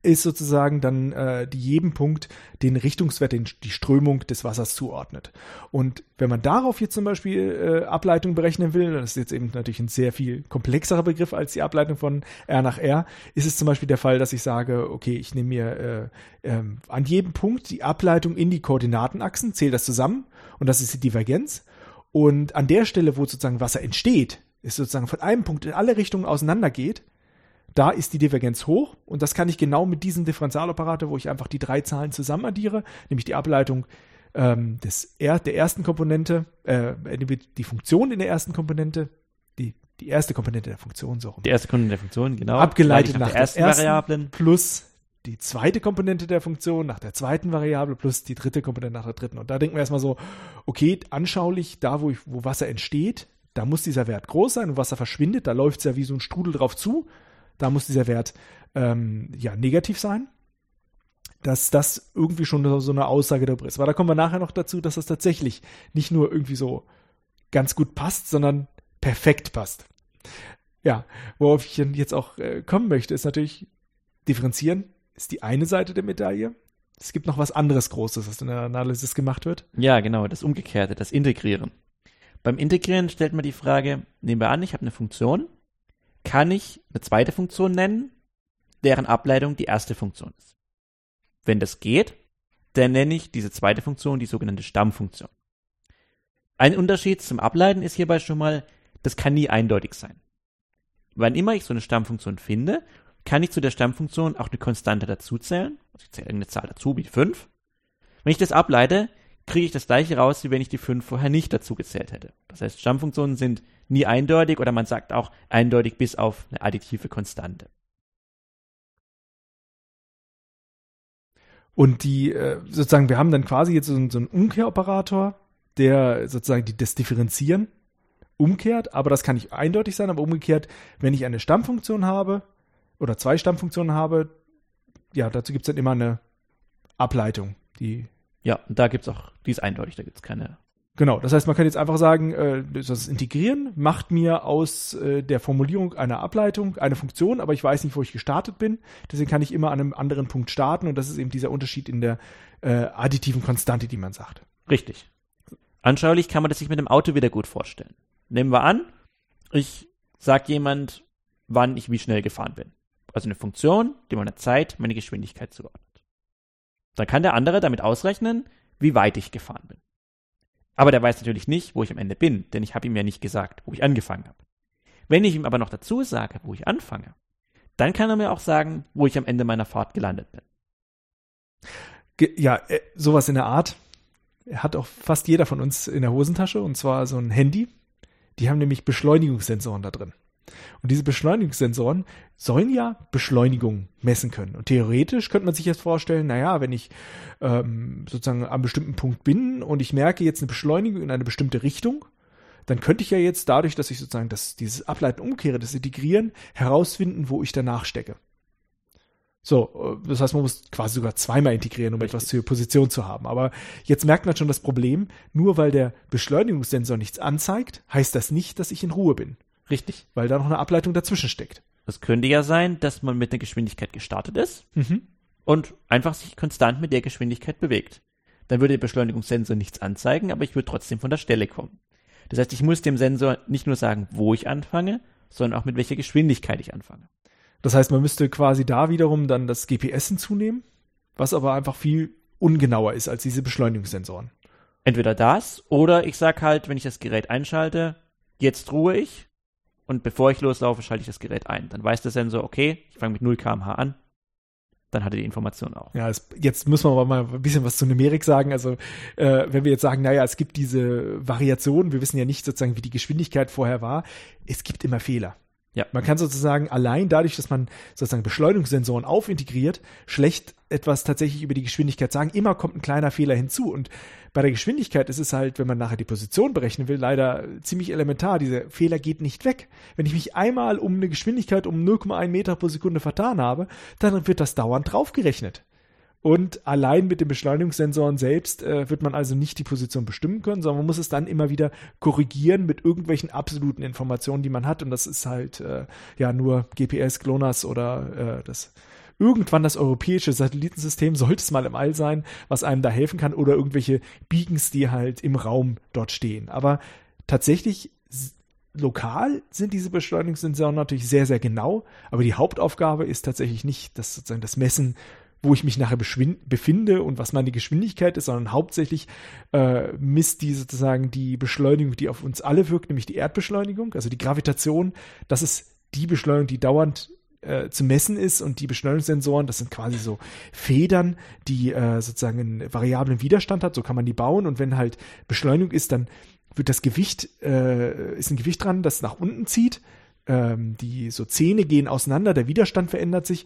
ist sozusagen dann äh, die jedem Punkt den Richtungswert, den, die Strömung des Wassers zuordnet. Und wenn man darauf jetzt zum Beispiel äh, Ableitung berechnen will, das ist jetzt eben natürlich ein sehr viel komplexerer Begriff als die Ableitung von R nach R, ist es zum Beispiel der Fall, dass ich sage, okay, ich nehme mir äh, ähm, an jedem Punkt die Ableitung in die Koordinatenachsen, zähle das zusammen und das ist die Divergenz. Und an der Stelle, wo sozusagen Wasser entsteht, ist sozusagen von einem Punkt in alle Richtungen auseinandergeht, da ist die Divergenz hoch und das kann ich genau mit diesem Differentialoperator, wo ich einfach die drei Zahlen zusammen addiere, nämlich die Ableitung ähm, des er der ersten Komponente, äh, die Funktion in der ersten Komponente, die, die erste Komponente der Funktion, so rum, Die erste Kunde der Funktion, genau. abgeleitet Gleich nach, der der ersten ersten Variablen. plus die zweite Komponente der Funktion nach der zweiten Variable plus die dritte Komponente nach der dritten. Und da denken wir erstmal so, okay, anschaulich, da wo, ich, wo Wasser entsteht, da muss dieser Wert groß sein und Wasser verschwindet, da läuft es ja wie so ein Strudel drauf zu. Da muss dieser Wert ähm, ja negativ sein. Dass das irgendwie schon so eine Aussage darüber ist. Aber da kommen wir nachher noch dazu, dass das tatsächlich nicht nur irgendwie so ganz gut passt, sondern perfekt passt. Ja, worauf ich jetzt auch äh, kommen möchte, ist natürlich differenzieren ist die eine Seite der Medaille. Es gibt noch was anderes Großes, was in der Analysis gemacht wird. Ja, genau, das Umgekehrte, das Integrieren. Beim Integrieren stellt man die Frage, nehmen wir an, ich habe eine Funktion, kann ich eine zweite Funktion nennen, deren Ableitung die erste Funktion ist. Wenn das geht, dann nenne ich diese zweite Funktion die sogenannte Stammfunktion. Ein Unterschied zum Ableiten ist hierbei schon mal, das kann nie eindeutig sein. Wann immer ich so eine Stammfunktion finde, kann ich zu der Stammfunktion auch eine Konstante dazuzählen. Also ich zähle eine Zahl dazu, wie 5. Wenn ich das ableite, kriege ich das gleiche raus, wie wenn ich die 5 vorher nicht dazu gezählt hätte. Das heißt, Stammfunktionen sind nie eindeutig oder man sagt auch eindeutig bis auf eine additive Konstante. Und die, äh, sozusagen, wir haben dann quasi jetzt so, einen- Umkehroperator, der sozusagen die, das Differenzieren umkehrt, aber das kann nicht eindeutig sein, aber umgekehrt, wenn ich eine Stammfunktion habe oder zwei Stammfunktionen habe, ja, dazu gibt es dann immer eine Ableitung, die Ja, und da gibt's auch, die ist eindeutig, da gibt's keine. Genau, das heißt, man kann jetzt einfach sagen, äh, das Integrieren macht mir aus äh, der Formulierung einer Ableitung eine Funktion, aber ich weiß nicht, wo ich gestartet bin. Deswegen kann ich immer an einem anderen Punkt starten und das ist eben dieser Unterschied in der äh, additiven Konstante, die man sagt. Richtig. Anschaulich kann man das sich mit dem Auto wieder gut vorstellen. Nehmen wir an, ich sag jemand, wann ich wie schnell gefahren bin. Also eine Funktion, die meiner Zeit meine Geschwindigkeit zuordnet. Dann kann der andere damit ausrechnen, wie weit ich gefahren bin. Aber der weiß natürlich nicht, wo ich am Ende bin, denn ich habe ihm ja nicht gesagt, wo ich angefangen habe. Wenn ich ihm aber noch dazu sage, wo ich anfange, dann kann er mir auch sagen, wo ich am Ende meiner Fahrt gelandet bin. Ja, äh, sowas in der Art hat auch fast jeder von uns in der Hosentasche und zwar so ein Handy. Die haben nämlich Beschleunigungssensoren da drin. Und diese Beschleunigungssensoren sollen ja Beschleunigung messen können. Und theoretisch könnte man sich jetzt vorstellen, naja, wenn ich ähm, sozusagen am bestimmten Punkt bin und ich merke jetzt eine Beschleunigung in eine bestimmte Richtung, dann könnte ich ja jetzt dadurch, dass ich sozusagen das, dieses Ableiten umkehre, das Integrieren, herausfinden, wo ich danach stecke. So, äh, das heißt, man muss quasi sogar zweimal integrieren, um Richtig. etwas zur Position zu haben. Aber jetzt merkt man schon das Problem, nur weil der Beschleunigungssensor nichts anzeigt, heißt das nicht, dass ich in Ruhe bin. Richtig. Weil da noch eine Ableitung dazwischen steckt. Es könnte ja sein, dass man mit einer Geschwindigkeit gestartet ist mhm. und einfach sich konstant mit der Geschwindigkeit bewegt. Dann würde der Beschleunigungssensor nichts anzeigen, aber ich würde trotzdem von der Stelle kommen. Das heißt, ich muss dem Sensor nicht nur sagen, wo ich anfange, sondern auch mit welcher Geschwindigkeit ich anfange. Das heißt, man müsste quasi da wiederum dann das GPS hinzunehmen, was aber einfach viel ungenauer ist als diese Beschleunigungssensoren. Entweder das oder ich sag halt, wenn ich das Gerät einschalte, jetzt ruhe ich und bevor ich loslaufe, schalte ich das Gerät ein. Dann weiß der Sensor, okay, ich fange mit 0 kmh an, dann hat er die Information auch. Ja, es, jetzt müssen wir aber mal ein bisschen was zu Numerik sagen. Also äh, wenn wir jetzt sagen, naja, es gibt diese Variationen, wir wissen ja nicht sozusagen, wie die Geschwindigkeit vorher war, es gibt immer Fehler. Ja. Man kann sozusagen allein dadurch, dass man sozusagen Beschleunigungssensoren aufintegriert, schlecht etwas tatsächlich über die Geschwindigkeit sagen. Immer kommt ein kleiner Fehler hinzu. Und bei der Geschwindigkeit ist es halt, wenn man nachher die Position berechnen will, leider ziemlich elementar. Dieser Fehler geht nicht weg. Wenn ich mich einmal um eine Geschwindigkeit um 0,1 Meter pro Sekunde vertan habe, dann wird das dauernd draufgerechnet. Und allein mit den Beschleunigungssensoren selbst äh, wird man also nicht die Position bestimmen können, sondern man muss es dann immer wieder korrigieren mit irgendwelchen absoluten Informationen, die man hat. Und das ist halt äh, ja nur GPS, GLONASS oder äh, das irgendwann das europäische Satellitensystem sollte es mal im All sein, was einem da helfen kann oder irgendwelche Beacons, die halt im Raum dort stehen. Aber tatsächlich lokal sind diese Beschleunigungssensoren natürlich sehr, sehr genau, aber die Hauptaufgabe ist tatsächlich nicht das sozusagen das Messen wo ich mich nachher befinde und was meine Geschwindigkeit ist, sondern hauptsächlich äh, misst die sozusagen die Beschleunigung, die auf uns alle wirkt, nämlich die Erdbeschleunigung, also die Gravitation. Das ist die Beschleunigung, die dauernd äh, zu messen ist und die Beschleunigungssensoren, das sind quasi so Federn, die äh, sozusagen einen variablen Widerstand hat, so kann man die bauen und wenn halt Beschleunigung ist, dann wird das Gewicht, äh, ist ein Gewicht dran, das nach unten zieht, ähm, die so Zähne gehen auseinander, der Widerstand verändert sich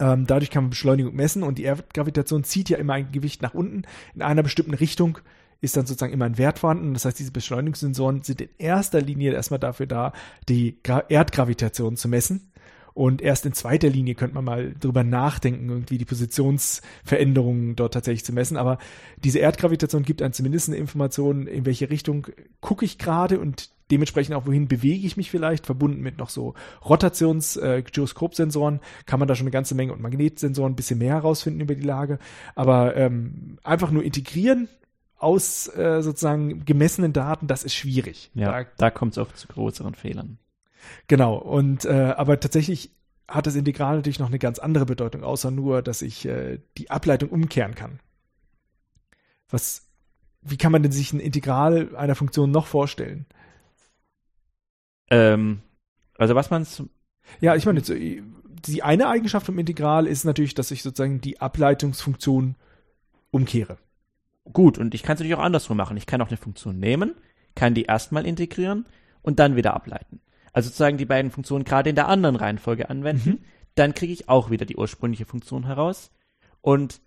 ähm, dadurch kann man Beschleunigung messen und die Erdgravitation zieht ja immer ein Gewicht nach unten. In einer bestimmten Richtung ist dann sozusagen immer ein Wert vorhanden. Das heißt, diese Beschleunigungssensoren sind in erster Linie erstmal dafür da, die Gra Erdgravitation zu messen. Und erst in zweiter Linie könnte man mal drüber nachdenken, irgendwie die Positionsveränderungen dort tatsächlich zu messen. Aber diese Erdgravitation gibt einem zumindest eine Information, in welche Richtung gucke ich gerade und dementsprechend auch, wohin bewege ich mich vielleicht, verbunden mit noch so Rotations-Gyroskop-Sensoren, äh, kann man da schon eine ganze Menge und Magnetsensoren ein bisschen mehr herausfinden über die Lage. Aber ähm, einfach nur integrieren aus äh, sozusagen gemessenen Daten, das ist schwierig. Ja, da, da kommt es oft zu größeren Fehlern. Genau, und äh, aber tatsächlich hat das Integral natürlich noch eine ganz andere Bedeutung, außer nur, dass ich äh, die Ableitung umkehren kann. Was, wie kann man denn sich ein Integral einer Funktion noch vorstellen? Ähm, also was man Ja, ich meine, die eine Eigenschaft vom Integral ist natürlich, dass ich sozusagen die Ableitungsfunktion umkehre. Gut, und ich kann es natürlich auch andersrum machen. Ich kann auch eine Funktion nehmen, kann die erstmal integrieren und dann wieder ableiten. Also sozusagen die beiden Funktionen gerade in der anderen Reihenfolge anwenden, mhm. dann kriege ich auch wieder die ursprüngliche Funktion heraus. Und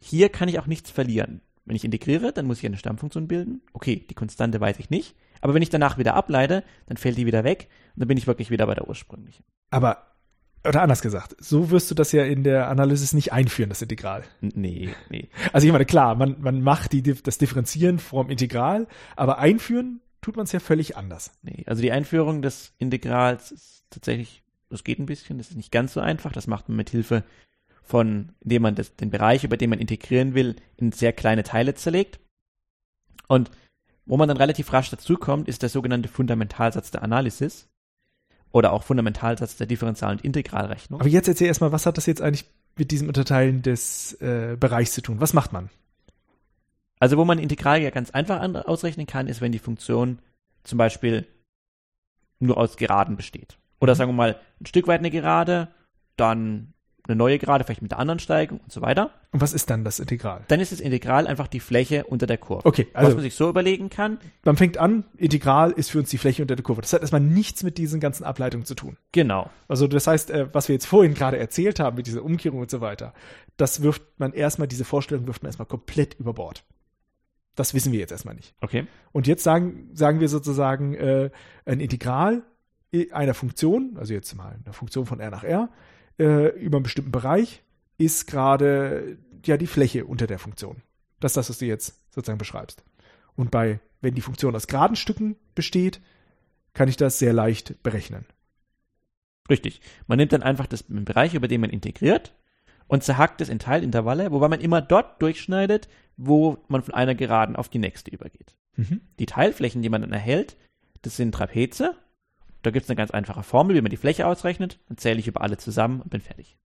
hier kann ich auch nichts verlieren. Wenn ich integriere, dann muss ich eine Stammfunktion bilden. Okay, die Konstante weiß ich nicht. Aber wenn ich danach wieder ableite, dann fällt die wieder weg und dann bin ich wirklich wieder bei der ursprünglichen. Aber, oder anders gesagt, so wirst du das ja in der Analysis nicht einführen, das Integral. Nee, nee. Also ich meine, klar, man, man macht die, das Differenzieren vom Integral, aber einführen tut man es ja völlig anders. Nee, also die Einführung des Integrals ist tatsächlich, das geht ein bisschen, das ist nicht ganz so einfach. Das macht man mit Hilfe von, indem man das, den Bereich, über den man integrieren will, in sehr kleine Teile zerlegt. Und wo man dann relativ rasch dazukommt, ist der sogenannte Fundamentalsatz der Analysis oder auch Fundamentalsatz der Differential- und Integralrechnung. Aber jetzt erzähl erstmal, was hat das jetzt eigentlich mit diesem Unterteilen des äh, Bereichs zu tun? Was macht man? Also wo man Integral ja ganz einfach ausrechnen kann, ist, wenn die Funktion zum Beispiel nur aus Geraden besteht. Oder mhm. sagen wir mal ein Stück weit eine Gerade, dann eine neue Gerade, vielleicht mit der anderen Steigung und so weiter. Und was ist dann das Integral? Dann ist das Integral einfach die Fläche unter der Kurve. Okay, also was man sich so überlegen kann. Man fängt an, Integral ist für uns die Fläche unter der Kurve. Das hat erstmal nichts mit diesen ganzen Ableitungen zu tun. Genau. Also das heißt, äh, was wir jetzt vorhin gerade erzählt haben mit dieser Umkehrung und so weiter, das wirft man erstmal, diese Vorstellung wirft man erstmal komplett über Bord. Das wissen wir jetzt erstmal nicht. Okay. Und jetzt sagen, sagen wir sozusagen, äh, ein Integral einer Funktion, also jetzt mal eine Funktion von r nach r, äh, über einen bestimmten Bereich ist gerade ja die Fläche unter der Funktion. Das ist das, was du jetzt sozusagen beschreibst. Und bei, wenn die Funktion aus geraden Stücken besteht, kann ich das sehr leicht berechnen. Richtig. Man nimmt dann einfach das Bereich, über den man integriert und zerhackt es in Teilintervalle, wobei man immer dort durchschneidet, wo man von einer Geraden auf die nächste übergeht. Mhm. Die Teilflächen, die man dann erhält, das sind Trapeze da gibt es eine ganz einfache Formel, wie man die Fläche ausrechnet. Dann zähle ich über alle zusammen und bin fertig.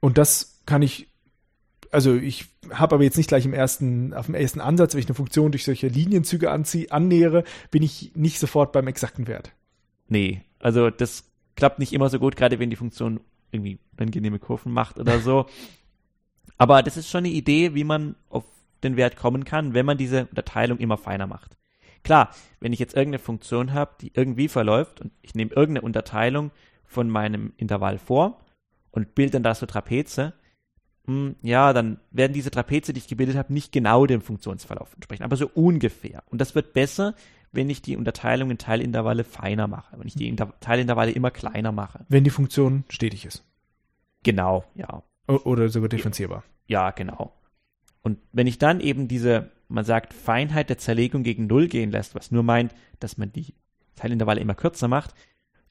Und das kann ich, also ich habe aber jetzt nicht gleich im ersten, auf dem ersten Ansatz, wenn ich eine Funktion durch solche Linienzüge anziehe, annähere, bin ich nicht sofort beim exakten Wert. Nee, also das klappt nicht immer so gut, gerade wenn die Funktion irgendwie angenehme Kurven macht oder so. aber das ist schon eine Idee, wie man auf den Wert kommen kann, wenn man diese Unterteilung immer feiner macht. Klar, wenn ich jetzt irgendeine Funktion habe, die irgendwie verläuft und ich nehme irgendeine Unterteilung von meinem Intervall vor und bilde dann da so Trapeze, hm, ja, dann werden diese Trapeze, die ich gebildet habe, nicht genau dem Funktionsverlauf entsprechen, aber so ungefähr. Und das wird besser, wenn ich die Unterteilung in Teilintervalle feiner mache, wenn ich die Inter Teilintervalle immer kleiner mache. Wenn die Funktion stetig ist. Genau, ja. Oder sogar differenzierbar. Ja, genau. Und wenn ich dann eben diese man sagt, Feinheit der Zerlegung gegen Null gehen lässt, was nur meint, dass man die Teilintervalle immer kürzer macht,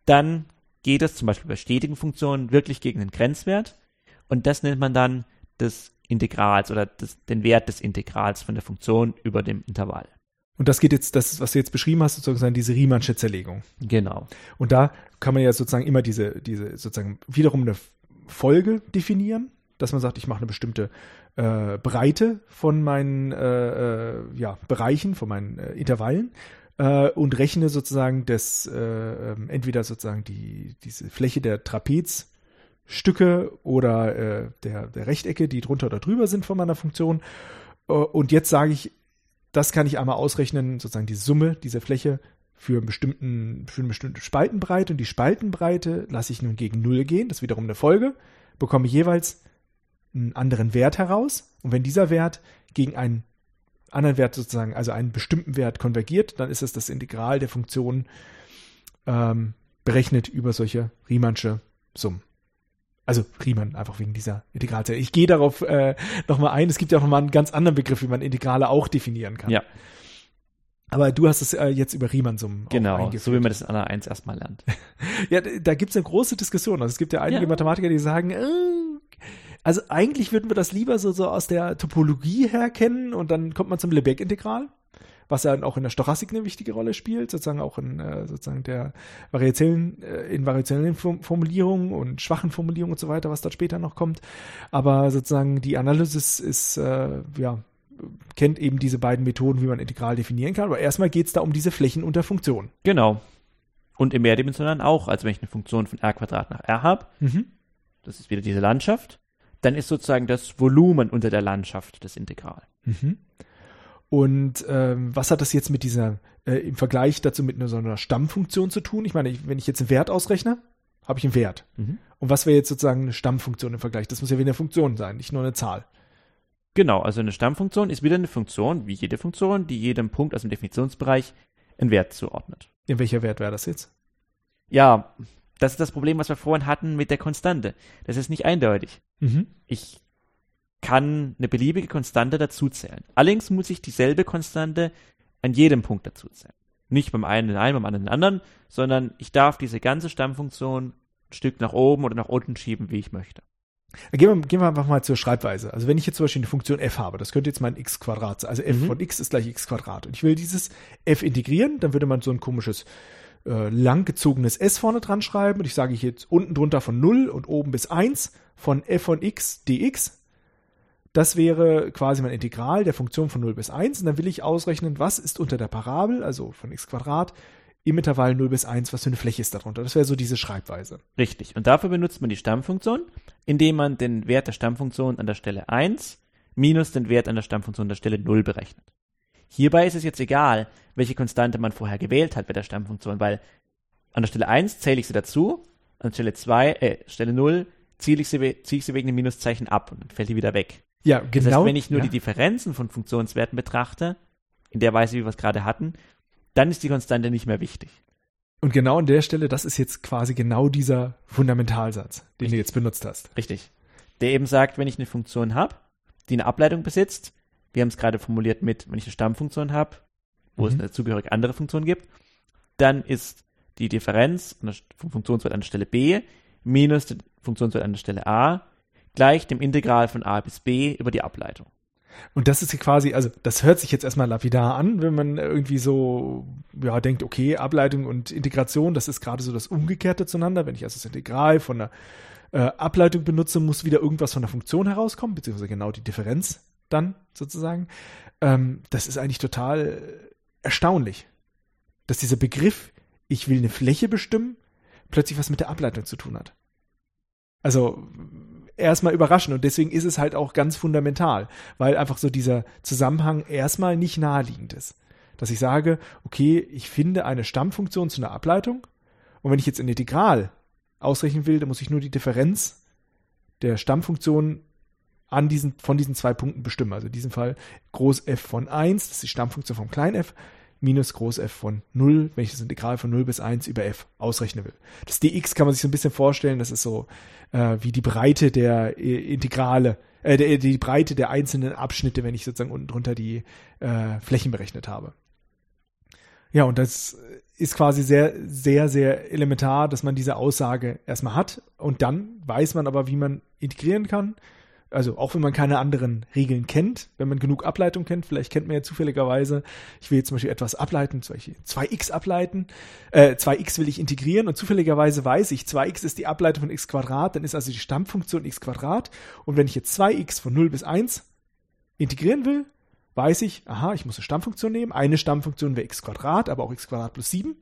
dann geht es zum Beispiel bei stetigen Funktionen wirklich gegen den Grenzwert und das nennt man dann des Integrals oder des, den Wert des Integrals von der Funktion über dem Intervall. Und das geht jetzt, das, was du jetzt beschrieben hast, sozusagen diese Riemannsche Zerlegung. Genau. Und da kann man ja sozusagen immer diese, diese sozusagen wiederum eine Folge definieren, dass man sagt, ich mache eine bestimmte äh, Breite von meinen äh, äh, ja, Bereichen, von meinen äh, Intervallen äh, und rechne sozusagen das äh, ähm, entweder sozusagen die diese Fläche der Trapezstücke oder der, der Rechtecke, die drunter oder drüber sind von meiner Funktion. Und jetzt sage ich, das kann ich einmal ausrechnen, sozusagen die Summe dieser Fläche für, einen bestimmten, für eine bestimmte Spaltenbreite. Und die Spaltenbreite lasse ich nun gegen Null gehen, das ist wiederum eine Folge, bekomme jeweils einen anderen Wert heraus. Und wenn dieser Wert gegen einen anderen Wert sozusagen, also einen bestimmten Wert konvergiert, dann ist es das Integral der Funktion ähm, berechnet über solche Riemannsche Summen. Also Riemann, einfach wegen dieser Integralzahl. Ich gehe darauf äh, nochmal ein. Es gibt ja auch nochmal einen ganz anderen Begriff, wie man Integrale auch definieren kann. Ja. Aber du hast es äh, jetzt über Riemann-Summen Genau, so wie man das in Anna 1 erstmal lernt. [LAUGHS] ja, da gibt es eine große Diskussion. Also es gibt ja einige ja. Mathematiker, die sagen, äh, also eigentlich würden wir das lieber so, so aus der Topologie her kennen und dann kommt man zum Lebesgue-Integral, was ja auch in der Stochastik eine wichtige Rolle spielt, sozusagen auch in äh, sozusagen der variationellen, äh, in variationellen Formulierungen und schwachen Formulierungen und so weiter, was dort später noch kommt. Aber sozusagen die Analysis ist, äh, ja, kennt eben diese beiden Methoden, wie man Integral definieren kann. Aber erstmal geht es da um diese Flächen unter Funktionen. Genau. Und im Mehrdimensionalen auch. Also wenn ich eine Funktion von r Quadrat nach r habe, mhm. das ist wieder diese Landschaft, dann ist sozusagen das Volumen unter der Landschaft das Integral. Mhm. Und ähm, was hat das jetzt mit dieser, äh, im Vergleich dazu mit einer, so einer Stammfunktion zu tun? Ich meine, ich, wenn ich jetzt einen Wert ausrechne, habe ich einen Wert. Mhm. Und was wäre jetzt sozusagen eine Stammfunktion im Vergleich? Das muss ja wieder eine Funktion sein, nicht nur eine Zahl. Genau, also eine Stammfunktion ist wieder eine Funktion, wie jede Funktion, die jedem Punkt aus dem Definitionsbereich einen Wert zuordnet. In welcher Wert wäre das jetzt? Ja, das ist das Problem, was wir vorhin hatten mit der Konstante. Das ist nicht eindeutig. Mhm. Ich kann eine beliebige Konstante dazuzählen. Allerdings muss ich dieselbe Konstante an jedem Punkt dazuzählen. Nicht beim einen in einem, beim anderen in anderen, sondern ich darf diese ganze Stammfunktion ein Stück nach oben oder nach unten schieben, wie ich möchte. Gehen wir, gehen wir einfach mal zur Schreibweise. Also wenn ich jetzt zum Beispiel eine Funktion f habe, das könnte jetzt mein x Quadrat sein. Also f Mhm. von x ist gleich x Quadrat. Und ich will dieses f integrieren, dann würde man so ein komisches äh, langgezogenes s vorne dran schreiben. Und ich sage jetzt unten drunter von 0 und oben bis 1 von f von x dx. Das wäre quasi mein Integral der Funktion von 0 bis 1. Und dann will ich ausrechnen, was ist unter der Parabel, also von x Quadrat, im Intervall 0 bis 1, was für eine Fläche ist darunter. Das wäre so diese Schreibweise. Richtig. Und dafür benutzt man die Stammfunktion, indem man den Wert der Stammfunktion an der Stelle 1 minus den Wert an der Stammfunktion an der Stelle 0 berechnet. Hierbei ist es jetzt egal, welche Konstante man vorher gewählt hat bei der Stammfunktion, weil an der Stelle 1 zähle ich sie dazu, an der Stelle 2, äh, Stelle 0 ziehe ich sie, ziehe ich sie wegen dem Minuszeichen ab und dann fällt die wieder weg. Ja, Das genau. heißt, wenn ich nur ja. die Differenzen von Funktionswerten betrachte, in der Weise, wie wir es gerade hatten, dann ist die Konstante nicht mehr wichtig. Und genau an der Stelle, das ist jetzt quasi genau dieser Fundamentalsatz, den du jetzt benutzt hast. Richtig. Der eben sagt, wenn ich eine Funktion habe, die eine Ableitung besitzt, wir haben es gerade formuliert mit, wenn ich eine Stammfunktion habe, wo es Mhm. eine zugehörige andere Funktion gibt, dann ist die Differenz der vom Funktionswert an der Stelle b minus der Funktionswert an der Stelle a gleich dem Integral von a bis b über die Ableitung. Und das ist hier quasi, also das hört sich jetzt erstmal lapidar an, wenn man irgendwie so, ja, denkt, okay, Ableitung und Integration, das ist gerade so das Umgekehrte zueinander. Wenn ich also das Integral von einer äh, Ableitung benutze, muss wieder irgendwas von der Funktion herauskommen, beziehungsweise genau die Differenz dann sozusagen. Ähm, das ist eigentlich total erstaunlich, dass dieser Begriff, ich will eine Fläche bestimmen, plötzlich was mit der Ableitung zu tun hat. Also erstmal überraschend und deswegen ist es halt auch ganz fundamental, weil einfach so dieser Zusammenhang erstmal nicht naheliegend ist. Dass ich sage, okay, ich finde eine Stammfunktion zu einer Ableitung und wenn ich jetzt ein Integral ausrechnen will, dann muss ich nur die Differenz der Stammfunktion an diesen, von diesen zwei Punkten bestimmen. Also in diesem Fall Groß f von 1, das ist die Stammfunktion vom kleinen f, minus Groß f von 0, wenn ich das Integral von 0 bis 1 über f ausrechnen will. Das dx kann man sich so ein bisschen vorstellen, das ist so äh, wie die Breite der äh, Integrale, äh, der, die Breite der einzelnen Abschnitte, wenn ich sozusagen unten drunter die äh, Flächen berechnet habe. Ja, und das ist quasi sehr, sehr, sehr elementar, dass man diese Aussage erstmal hat und dann weiß man aber, wie man integrieren kann. Also auch wenn man keine anderen Regeln kennt, wenn man genug Ableitung kennt, vielleicht kennt man ja zufälligerweise, ich will jetzt zum Beispiel etwas ableiten, zum Beispiel 2x ableiten, äh, 2x will ich integrieren und zufälligerweise weiß ich, 2x ist die Ableitung von x Quadrat, dann ist also die Stammfunktion x Quadrat und wenn ich jetzt 2x von 0 bis 1 integrieren will, weiß ich, aha, ich muss eine Stammfunktion nehmen. Eine Stammfunktion wäre x Quadrat, aber auch x Quadrat plus 7.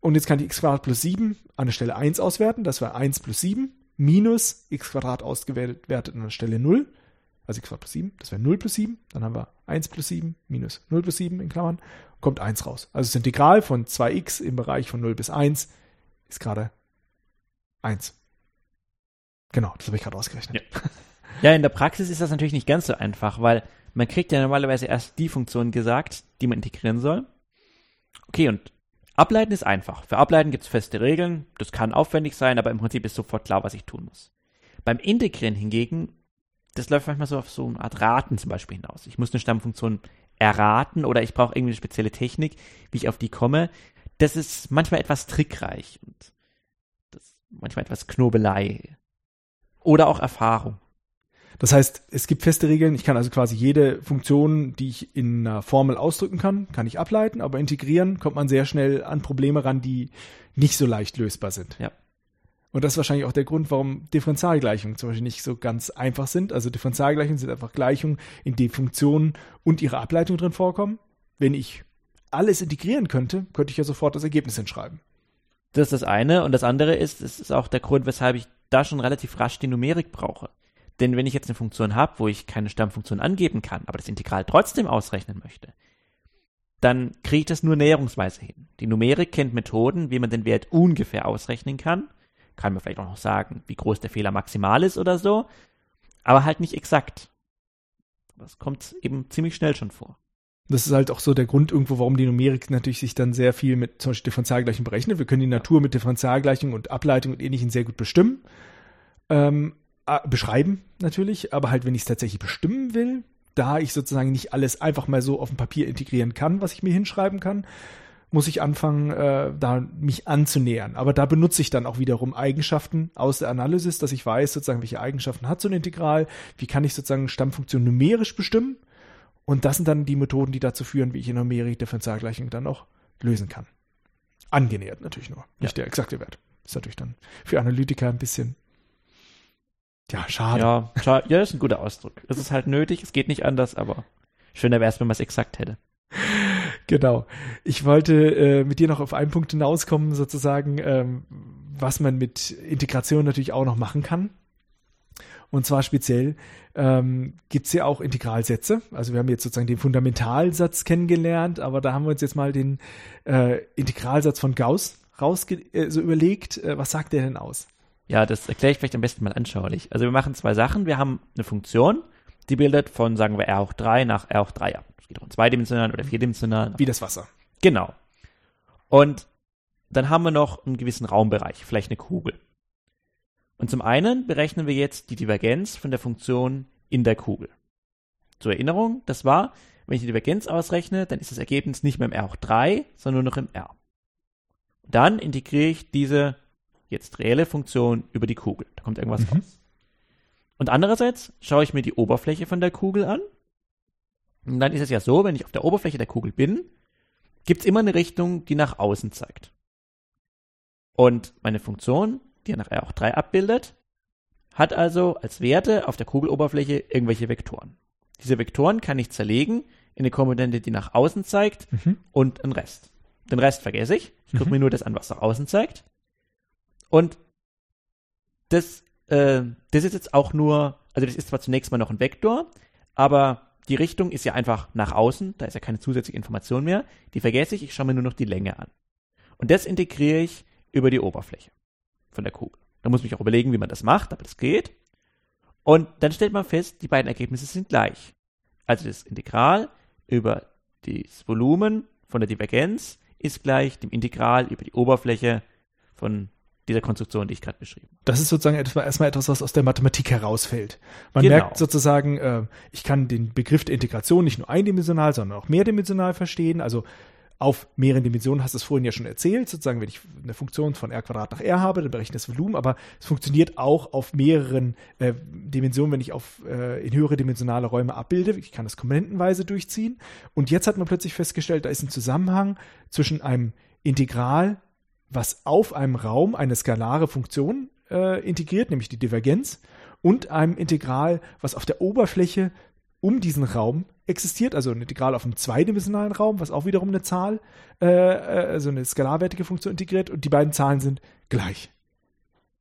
Und jetzt kann ich x Quadrat plus 7 an der Stelle 1 auswerten. Das wäre 1 plus 7 minus x Quadrat ausgewertet an der Stelle 0. Also x plus 7, das wäre 0 plus 7. Dann haben wir 1 plus 7 minus 0 plus 7 in Klammern. Kommt 1 raus. Also das Integral von 2x im Bereich von 0 bis 1 ist gerade 1. Genau, das habe ich gerade ausgerechnet. Ja. Ja, in der Praxis ist das natürlich nicht ganz so einfach, weil man kriegt ja normalerweise erst die Funktion gesagt, die man integrieren soll. Okay, und ableiten ist einfach. Für ableiten gibt es feste Regeln, das kann aufwendig sein, aber im Prinzip ist sofort klar, was ich tun muss. Beim Integrieren hingegen, das läuft manchmal so auf so eine Art Raten zum Beispiel hinaus. Ich muss eine Stammfunktion erraten oder ich brauche irgendwie eine spezielle Technik, wie ich auf die komme. Das ist manchmal etwas trickreich und das manchmal etwas Knobelei. Oder auch Erfahrung. Das heißt, es gibt feste Regeln. Ich kann also quasi jede Funktion, die ich in einer Formel ausdrücken kann, kann ich ableiten, aber integrieren kommt man sehr schnell an Probleme ran, die nicht so leicht lösbar sind. Ja. Und das ist wahrscheinlich auch der Grund, warum Differentialgleichungen zum Beispiel nicht so ganz einfach sind. Also Differentialgleichungen sind einfach Gleichungen, in denen Funktionen und ihre Ableitung drin vorkommen. Wenn ich alles integrieren könnte, könnte ich ja sofort das Ergebnis hinschreiben. Das ist das eine. Und das andere ist, es ist auch der Grund, weshalb ich da schon relativ rasch die Numerik brauche. Denn wenn ich jetzt eine Funktion habe, wo ich keine Stammfunktion angeben kann, aber das Integral trotzdem ausrechnen möchte, dann kriege ich das nur näherungsweise hin. Die Numerik kennt Methoden, wie man den Wert ungefähr ausrechnen kann. Kann mir vielleicht auch noch sagen, wie groß der Fehler maximal ist oder so, aber halt nicht exakt. Das kommt eben ziemlich schnell schon vor. Das ist halt auch so der Grund irgendwo, warum die Numerik natürlich sich dann sehr viel mit zum Beispiel Differentialgleichungen berechnet. Wir können die Natur mit Differentialgleichungen und Ableitung und Ähnlichem sehr gut bestimmen. Ähm, äh, beschreiben natürlich, aber halt, wenn ich es tatsächlich bestimmen will, da ich sozusagen nicht alles einfach mal so auf dem Papier integrieren kann, was ich mir hinschreiben kann, muss ich anfangen, äh, da mich anzunähern. Aber da benutze ich dann auch wiederum Eigenschaften aus der Analysis, dass ich weiß, sozusagen, welche Eigenschaften hat so ein Integral, wie kann ich sozusagen Stammfunktion numerisch bestimmen. Und das sind dann die Methoden, die dazu führen, wie ich in Numerik Differentialgleichung dann auch lösen kann. Angenähert natürlich nur, nicht ja. der exakte Wert. Ist natürlich dann für Analytiker ein bisschen ja, schade. Ja, schade. ja, das ist ein guter Ausdruck. Es ist halt nötig, es geht nicht anders, aber schöner wäre es, wenn man es exakt hätte. Genau. Ich wollte äh, mit dir noch auf einen Punkt hinauskommen, sozusagen, ähm, was man mit Integration natürlich auch noch machen kann. Und zwar speziell ähm, gibt es ja auch Integralsätze. Also wir haben jetzt sozusagen den Fundamentalsatz kennengelernt, aber da haben wir uns jetzt mal den äh, Integralsatz von Gauss raus äh, so überlegt. Äh, was sagt der denn aus? Ja, das erkläre ich vielleicht am besten mal anschaulich. Also wir machen zwei Sachen. Wir haben eine Funktion, die bildet von, sagen wir, R hoch 3 nach R hoch 3 ab. Das geht auch in zweidimensionalen oder vierdimensionalen. Wie das Wasser. Genau. Und dann haben wir noch einen gewissen Raumbereich, vielleicht eine Kugel. Und zum einen berechnen wir jetzt die Divergenz von der Funktion in der Kugel. Zur Erinnerung, das war, wenn ich die Divergenz ausrechne, dann ist das Ergebnis nicht mehr im R hoch 3, sondern nur noch im R. Dann integriere ich diese jetzt reelle Funktion über die Kugel. Da kommt irgendwas mhm. raus. Und andererseits schaue ich mir die Oberfläche von der Kugel an. Und dann ist es ja so, wenn ich auf der Oberfläche der Kugel bin, gibt es immer eine Richtung, die nach außen zeigt. Und meine Funktion, die ja nachher auch 3 abbildet, hat also als Werte auf der Kugeloberfläche irgendwelche Vektoren. Diese Vektoren kann ich zerlegen in eine Komponente, die nach außen zeigt mhm. und einen Rest. Den Rest vergesse ich. Ich gucke mhm. mir nur das an, was nach außen zeigt. Und das, äh, das ist jetzt auch nur, also das ist zwar zunächst mal noch ein Vektor, aber die Richtung ist ja einfach nach außen, da ist ja keine zusätzliche Information mehr. Die vergesse ich, ich schaue mir nur noch die Länge an. Und das integriere ich über die Oberfläche von der Kugel. Da muss ich auch überlegen, wie man das macht, aber das geht. Und dann stellt man fest, die beiden Ergebnisse sind gleich. Also das Integral über das Volumen von der Divergenz ist gleich dem Integral über die Oberfläche von dieser Konstruktion, die ich gerade beschrieben habe. Das ist sozusagen erstmal etwas, was aus der Mathematik herausfällt. Man genau. merkt sozusagen, äh, ich kann den Begriff der Integration nicht nur eindimensional, sondern auch mehrdimensional verstehen. Also auf mehreren Dimensionen hast du es vorhin ja schon erzählt. Sozusagen, wenn ich eine Funktion von r Quadrat nach r habe, dann berechne ich das Volumen, aber es funktioniert auch auf mehreren äh, Dimensionen, wenn ich auf äh, in höhere dimensionale Räume abbilde. Ich kann das komponentenweise durchziehen. Und jetzt hat man plötzlich festgestellt, da ist ein Zusammenhang zwischen einem Integral was auf einem Raum eine skalare Funktion äh, integriert, nämlich die Divergenz, und einem Integral, was auf der Oberfläche um diesen Raum existiert, also ein Integral auf einem zweidimensionalen Raum, was auch wiederum eine Zahl, äh, äh also eine skalarwertige Funktion integriert, und die beiden Zahlen sind gleich.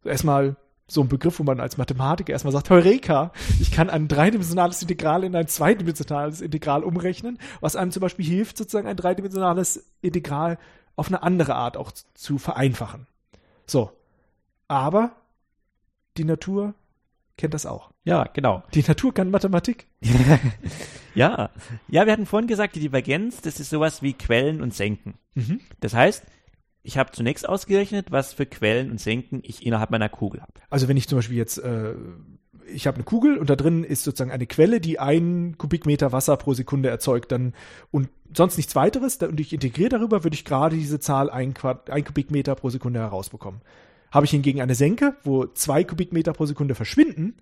Erstmal so ein Begriff, wo man als Mathematiker erstmal sagt, Heureka, ich kann ein dreidimensionales Integral in ein zweidimensionales Integral umrechnen, was einem zum Beispiel hilft, sozusagen ein dreidimensionales Integral auf eine andere Art auch zu vereinfachen. So. Aber die Natur kennt das auch. Ja, genau. Die Natur kann Mathematik. [LAUGHS] ja. Ja, wir hatten vorhin gesagt, die Divergenz, das ist sowas wie Quellen und Senken. Mhm. Das heißt, ich habe zunächst ausgerechnet, was für Quellen und Senken ich innerhalb meiner Kugel habe. Also wenn ich zum Beispiel jetzt äh, ich habe eine Kugel und da drin ist sozusagen eine Quelle, die einen Kubikmeter Wasser pro Sekunde erzeugt, dann und sonst nichts weiteres, und ich integriere darüber, würde ich gerade diese Zahl ein, Quad, ein Kubikmeter pro Sekunde herausbekommen. Habe ich hingegen eine Senke, wo zwei Kubikmeter pro Sekunde verschwinden,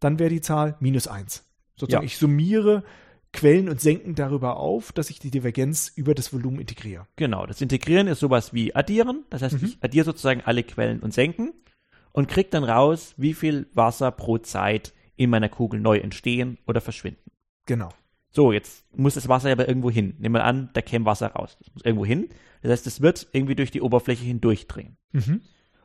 dann wäre die Zahl minus eins. Sozusagen, ja. ich summiere Quellen und Senken darüber auf, dass ich die Divergenz über das Volumen integriere. Genau, das Integrieren ist sowas wie Addieren. Das heißt, mhm. ich addiere sozusagen alle Quellen und Senken und kriege dann raus, wie viel Wasser pro Zeit in meiner Kugel neu entstehen oder verschwinden. Genau. So, jetzt muss das Wasser aber irgendwo hin. Nehmen wir an, da käme Wasser raus. Das muss irgendwo hin. Das heißt, es wird irgendwie durch die Oberfläche hindurchdrehen. Mhm.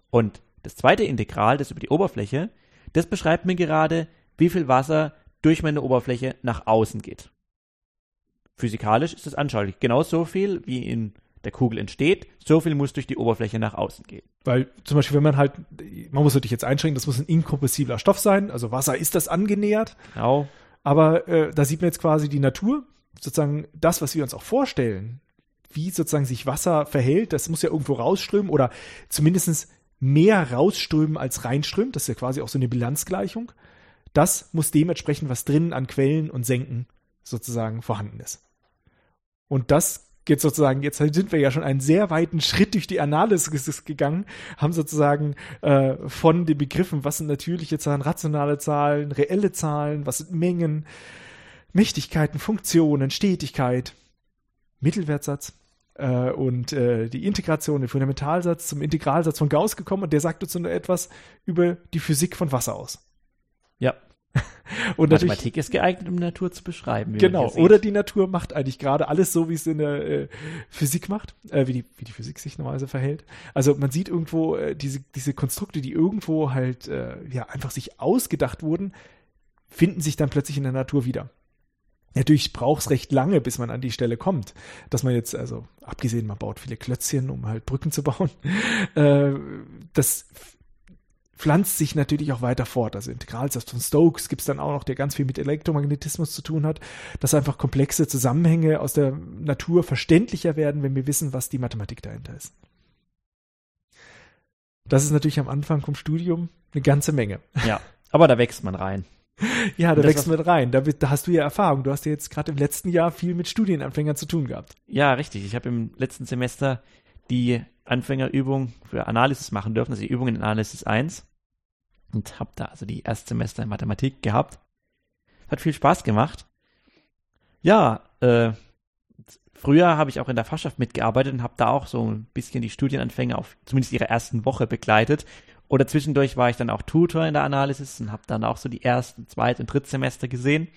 Und das zweite Integral, das über die Oberfläche, das beschreibt mir gerade, wie viel Wasser durch meine Oberfläche nach außen geht. Physikalisch ist das anschaulich. Genau so viel, wie in der Kugel entsteht, so viel muss durch die Oberfläche nach außen gehen. Weil zum Beispiel, wenn man halt, man muss natürlich jetzt einschränken, das muss ein inkompressibler Stoff sein, also Wasser ist das angenähert. Genau. Aber äh, da sieht man jetzt quasi die Natur, sozusagen das, was wir uns auch vorstellen, wie sozusagen sich Wasser verhält, das muss ja irgendwo rausströmen oder zumindest mehr rausströmen als reinströmt. Das ist ja quasi auch so eine Bilanzgleichung. Das muss dementsprechend, was drinnen an Quellen und Senken sozusagen vorhanden ist. Und das geht sozusagen, jetzt sind wir ja schon einen sehr weiten Schritt durch die Analysis gegangen, haben sozusagen äh, von den Begriffen, was sind natürliche Zahlen, rationale Zahlen, reelle Zahlen, was sind Mengen, Mächtigkeiten, Funktionen, Stetigkeit, Mittelwertsatz äh, und äh, die Integration, den Fundamentalsatz zum Integralsatz von Gauss gekommen und der sagt uns nur etwas über die Physik von Wasser aus. Ja. [LAUGHS] Und Mathematik ist geeignet, um Natur zu beschreiben. Genau. Oder die Natur macht eigentlich gerade alles so, wie es in der äh, Physik macht, äh, wie, die, wie die Physik sich normalerweise verhält. Also man sieht irgendwo äh, diese, diese Konstrukte, die irgendwo halt äh, ja einfach sich ausgedacht wurden, finden sich dann plötzlich in der Natur wieder. Natürlich braucht es recht lange, bis man an die Stelle kommt, dass man jetzt, also abgesehen, man baut viele Klötzchen, um halt Brücken zu bauen. [LAUGHS] Äh, das pflanzt sich natürlich auch weiter fort. Also Integralsatz von Stokes gibt es dann auch noch, der ganz viel mit Elektromagnetismus zu tun hat, dass einfach komplexe Zusammenhänge aus der Natur verständlicher werden, wenn wir wissen, was die Mathematik dahinter ist. Das ist natürlich am Anfang vom Studium eine ganze Menge. Ja, aber da wächst man rein. [LAUGHS] Ja, da wächst man rein. Da, da, hast du ja Erfahrung. Du hast ja jetzt gerade im letzten Jahr viel mit Studienanfängern zu tun gehabt. Ja, richtig. Ich habe im letzten Semester die Anfängerübung für Analysis machen dürfen, also die Übung in Analysis 1. Und habe da also die Erstsemester in Mathematik gehabt. Hat viel Spaß gemacht. Ja, äh, früher habe ich auch in der Fachschaft mitgearbeitet und habe da auch so ein bisschen die Studienanfänger auf zumindest ihre ersten Woche begleitet. Oder zwischendurch war ich dann auch Tutor in der Analysis und habe dann auch so die ersten, zweiten und Drittsemester gesehen.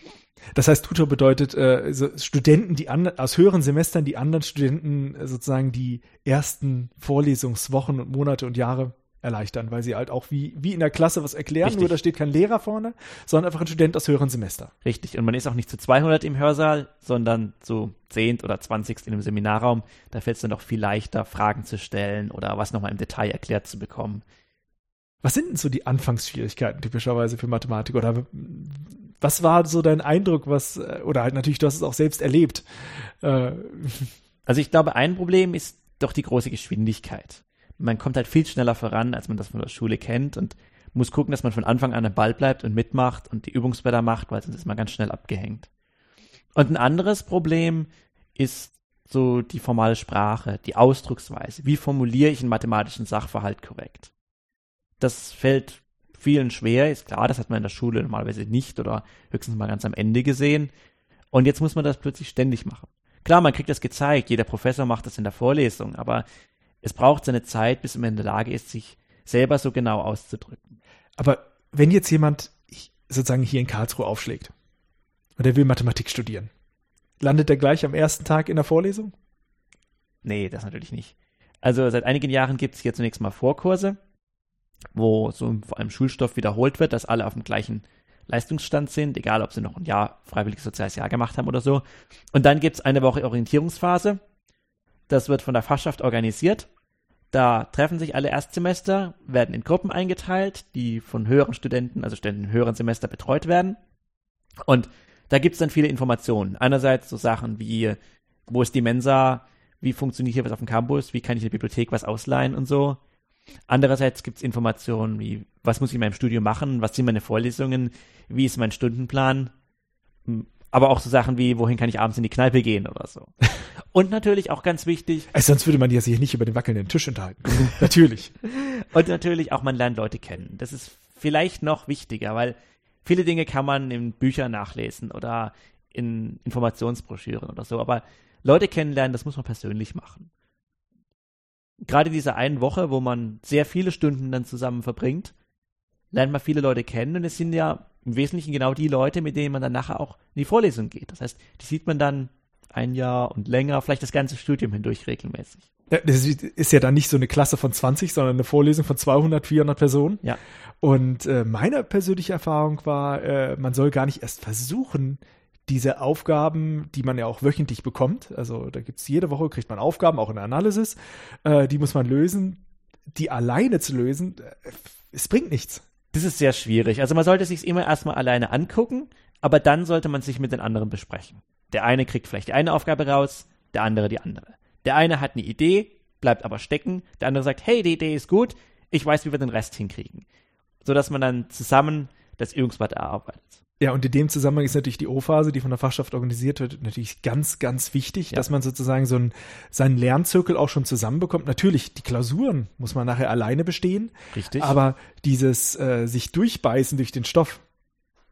Das heißt, Tutor bedeutet äh, so Studenten, die an, aus höheren Semestern, die anderen Studenten äh, sozusagen die ersten Vorlesungswochen und Monate und Jahre erleichtern, weil sie halt auch wie, wie in der Klasse was erklären, Richtig. nur da steht kein Lehrer vorne, sondern einfach ein Student aus höheren Semester. Richtig, und man ist auch nicht zu 200 im Hörsaal, sondern zu 10 oder 20 in einem Seminarraum. Da fällt es dann doch viel leichter, Fragen zu stellen oder was nochmal im Detail erklärt zu bekommen. Was sind denn so die Anfangsschwierigkeiten typischerweise für Mathematik? Oder was war so dein Eindruck, was, oder halt natürlich, du hast es auch selbst erlebt. Äh, [LAUGHS] also ich glaube, ein Problem ist doch die große Geschwindigkeit man kommt halt viel schneller voran, als man das von der Schule kennt und muss gucken, dass man von Anfang an am Ball bleibt und mitmacht und die Übungsblätter macht, weil sonst ist man ganz schnell abgehängt. Und ein anderes Problem ist so die formale Sprache, die Ausdrucksweise. Wie formuliere ich einen mathematischen Sachverhalt korrekt? Das fällt vielen schwer, ist klar, das hat man in der Schule normalerweise nicht oder höchstens mal ganz am Ende gesehen. Und jetzt muss man das plötzlich ständig machen. Klar, man kriegt das gezeigt, jeder Professor macht das in der Vorlesung, aber es braucht seine Zeit, bis man in der Lage ist, sich selber so genau auszudrücken. Aber wenn jetzt jemand sozusagen hier in Karlsruhe aufschlägt und er will Mathematik studieren, landet er gleich am ersten Tag in der Vorlesung? Nee, das natürlich nicht. Also seit einigen Jahren gibt es hier zunächst mal Vorkurse, wo so vor allem Schulstoff wiederholt wird, dass alle auf dem gleichen Leistungsstand sind, egal ob sie noch ein Jahr freiwilliges soziales Jahr gemacht haben oder so. Und dann gibt es eine Woche Orientierungsphase. Das wird von der Fachschaft organisiert da treffen sich alle Erstsemester, werden in Gruppen eingeteilt, die von höheren Studenten, also Studenten höheren Semester betreut werden. Und da gibt es dann viele Informationen. Einerseits so Sachen wie, wo ist die Mensa, wie funktioniert hier was auf dem Campus, wie kann ich in der Bibliothek was ausleihen und so. Andererseits gibt es Informationen wie, was muss ich in meinem Studium machen, was sind meine Vorlesungen, wie ist mein Stundenplan, aber auch so Sachen wie, wohin kann ich abends in die Kneipe gehen oder so. [LAUGHS] Und natürlich auch ganz wichtig. Also sonst würde man ja sich nicht über den wackelnden Tisch unterhalten. [LAUGHS] natürlich. Und natürlich auch, man lernt Leute kennen. Das ist vielleicht noch wichtiger, weil viele Dinge kann man in Büchern nachlesen oder in Informationsbroschüren oder so. Aber Leute kennenlernen, das muss man persönlich machen. Gerade diese einen Woche, wo man sehr viele Stunden dann zusammen verbringt, lernt man viele Leute kennen und es sind ja im Wesentlichen genau die Leute, mit denen man dann nachher auch in die Vorlesung geht. Das heißt, die sieht man dann ein Jahr und länger, vielleicht das ganze Studium hindurch regelmäßig. Das ist ja dann nicht so eine Klasse von 20, sondern eine Vorlesung von 200, 400 Personen. Ja. Und äh, meine persönliche Erfahrung war, äh, man soll gar nicht erst versuchen, diese Aufgaben, die man ja auch wöchentlich bekommt, also da gibt's jede Woche, kriegt man Aufgaben, auch in der Analysis, äh, die muss man lösen, die alleine zu lösen, äh, es bringt nichts. Das ist sehr schwierig. Also man sollte sich immer erstmal alleine angucken, aber dann sollte man sich mit den anderen besprechen. Der eine kriegt vielleicht die eine Aufgabe raus, der andere die andere. Der eine hat eine Idee, bleibt aber stecken, der andere sagt, hey, die Idee ist gut, ich weiß, wie wir den Rest hinkriegen. Sodass man dann zusammen das Übungsblatt erarbeitet. Ja, und in dem Zusammenhang ist natürlich die O-Phase, die von der Fachschaft organisiert wird, natürlich ganz, ganz wichtig, ja. dass man sozusagen so einen, seinen Lernzirkel auch schon zusammenbekommt. Natürlich, die Klausuren muss man nachher alleine bestehen. Richtig. Aber dieses äh, sich durchbeißen durch den Stoff,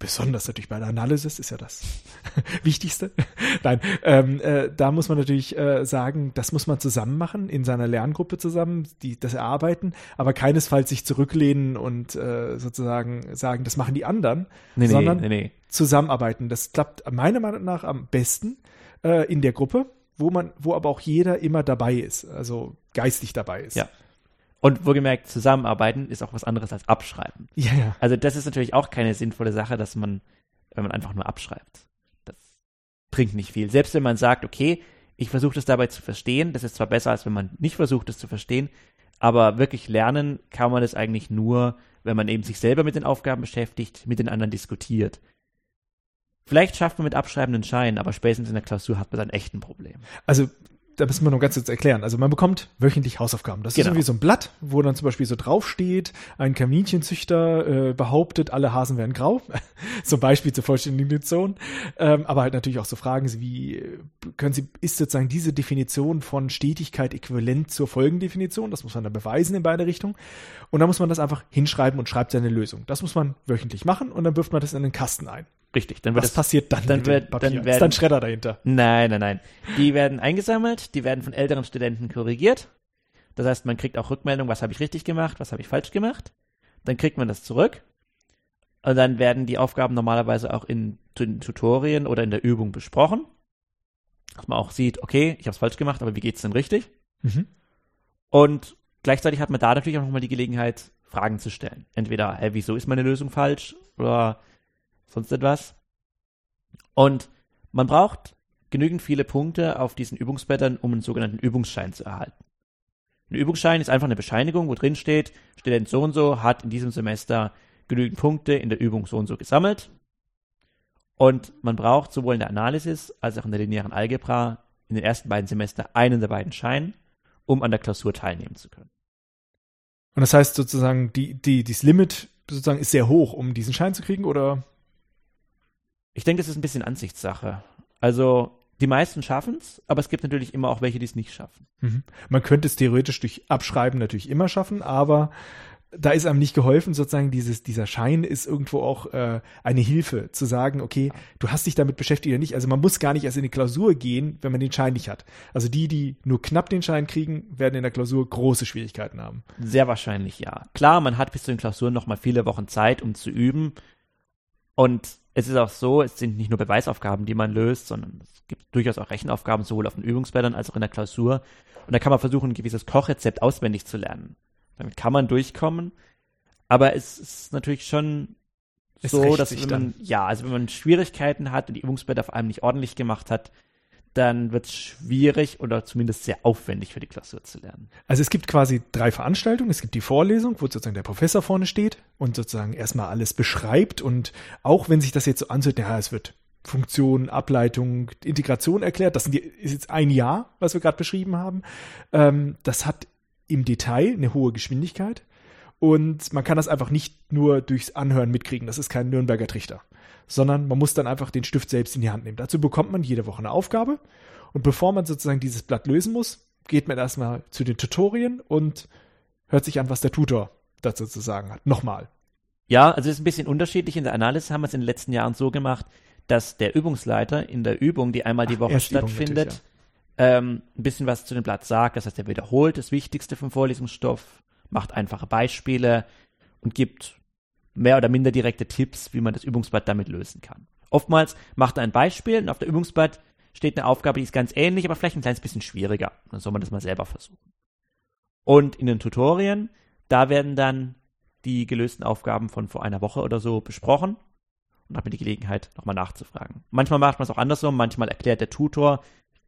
besonders natürlich bei der Analysis ist ja das [LAUGHS] Wichtigste. [LAUGHS] Nein, ähm, äh, da muss man natürlich äh, sagen, das muss man zusammen machen, in seiner Lerngruppe zusammen, die das erarbeiten, aber keinesfalls sich zurücklehnen und äh, sozusagen sagen, das machen die anderen, nee, sondern nee, nee. zusammenarbeiten. Das klappt meiner Meinung nach am besten äh, in der Gruppe, wo man, wo aber auch jeder immer dabei ist, also geistig dabei ist. Ja. Und wohlgemerkt, zusammenarbeiten ist auch was anderes als abschreiben. Ja, ja. Also das ist natürlich auch keine sinnvolle Sache, dass man, wenn man einfach nur abschreibt. Das bringt nicht viel. Selbst wenn man sagt, okay, ich versuche das dabei zu verstehen, das ist zwar besser, als wenn man nicht versucht, das zu verstehen, aber wirklich lernen kann man das eigentlich nur, wenn man eben sich selber mit den Aufgaben beschäftigt, mit den anderen diskutiert. Vielleicht schafft man mit Abschreiben einen Schein, aber spätestens in der Klausur hat man dann echt ein Problem. Also da müssen wir noch ganz kurz erklären. Also man bekommt wöchentlich Hausaufgaben. Das Genau. ist irgendwie so ein Blatt, wo dann zum Beispiel so draufsteht, ein Kaninchenzüchter äh, behauptet, alle Hasen wären grau. [LAUGHS] zum Beispiel zur vollständigen Definition. Ähm, aber halt natürlich auch so Fragen wie, äh, können Sie, ist sozusagen diese Definition von Stetigkeit äquivalent zur Folgendefinition? Das muss man dann beweisen in beide Richtungen. Und dann muss man das einfach hinschreiben und schreibt seine Lösung. Das muss man wöchentlich machen und dann wirft man das in den Kasten ein. Richtig, dann wird Was das passiert dann dann mit wird- dem Papier? dann ist werden- dann Schredder dahinter. Nein, nein, nein. Die werden eingesammelt, die werden von älteren Studenten korrigiert. Das heißt, man kriegt auch Rückmeldung, was habe ich richtig gemacht, was habe ich falsch gemacht. Dann kriegt man das zurück. Und dann werden die Aufgaben normalerweise auch in den Tutorien oder in der Übung besprochen. Dass man auch sieht, okay, ich habe es falsch gemacht, aber wie geht's denn richtig? Mhm. Und gleichzeitig hat man da natürlich auch nochmal die Gelegenheit, Fragen zu stellen. Entweder, hä, wieso ist meine Lösung falsch oder sonst etwas. Und man braucht genügend viele Punkte auf diesen Übungsblättern, um einen sogenannten Übungsschein zu erhalten. Ein Übungsschein ist einfach eine Bescheinigung, wo drin steht, Student so und so hat in diesem Semester genügend Punkte in der Übung so und so gesammelt. Und man braucht sowohl in der Analysis als auch in der linearen Algebra in den ersten beiden Semestern einen der beiden Scheine, um an der Klausur teilnehmen zu können. Und das heißt sozusagen, die, die, dieses Limit sozusagen ist sehr hoch, um diesen Schein zu kriegen, oder? Ich denke, das ist ein bisschen Ansichtssache. Also, die meisten schaffen es, aber es gibt natürlich immer auch welche, die es nicht schaffen. Mhm. Man könnte es theoretisch durch Abschreiben natürlich immer schaffen, aber da ist einem nicht geholfen, sozusagen dieses, dieser Schein ist irgendwo auch äh, eine Hilfe, zu sagen, okay, du hast dich damit beschäftigt oder nicht. Also man muss gar nicht erst in die Klausur gehen, wenn man den Schein nicht hat. Also die, die nur knapp den Schein kriegen, werden in der Klausur große Schwierigkeiten haben. Sehr wahrscheinlich ja. Klar, man hat bis zu den Klausuren noch mal viele Wochen Zeit, um zu üben. Und es ist auch so, es sind nicht nur Beweisaufgaben, die man löst, sondern es gibt durchaus auch Rechenaufgaben, sowohl auf den Übungsblättern als auch in der Klausur. Und da kann man versuchen, ein gewisses Kochrezept auswendig zu lernen. Damit kann man durchkommen. Aber es ist natürlich schon so, dass wenn dann. man, ja, also wenn man Schwierigkeiten hat und die Übungsblätter vor allem nicht ordentlich gemacht hat, dann wird es schwierig oder zumindest sehr aufwendig für die Klausur zu lernen. Also es gibt quasi drei Veranstaltungen. Es gibt die Vorlesung, wo sozusagen der Professor vorne steht und sozusagen erstmal alles beschreibt. Und auch wenn sich das jetzt so anhört, ja, es wird Funktion, Ableitung, Integration erklärt, das die, ist jetzt ein Jahr, was wir gerade beschrieben haben. Ähm, das hat im Detail eine hohe Geschwindigkeit. Und man kann das einfach nicht nur durchs Anhören mitkriegen. Das ist kein Nürnberger Trichter. Sondern man muss dann einfach den Stift selbst in die Hand nehmen. Dazu bekommt man jede Woche eine Aufgabe. Und bevor man sozusagen dieses Blatt lösen muss, geht man erstmal zu den Tutorien und hört sich an, was der Tutor dazu zu sagen hat. Nochmal. Ja, also es ist ein bisschen unterschiedlich. In der Analyse haben wir es in den letzten Jahren so gemacht, dass der Übungsleiter in der Übung, die einmal die Ach, Woche stattfindet, natürlich, ähm, ein bisschen was zu dem Blatt sagt. Das heißt, er wiederholt das Wichtigste vom Vorlesungsstoff, macht einfache Beispiele und gibt mehr oder minder direkte Tipps, wie man das Übungsblatt damit lösen kann. Oftmals macht er ein Beispiel und auf der Übungsblatt steht eine Aufgabe, die ist ganz ähnlich, aber vielleicht ein kleines bisschen schwieriger. Dann soll man das mal selber versuchen. Und in den Tutorien, da werden dann die gelösten Aufgaben von vor einer Woche oder so besprochen und hat man die Gelegenheit, nochmal nachzufragen. Manchmal macht man es auch andersrum, manchmal erklärt der Tutor,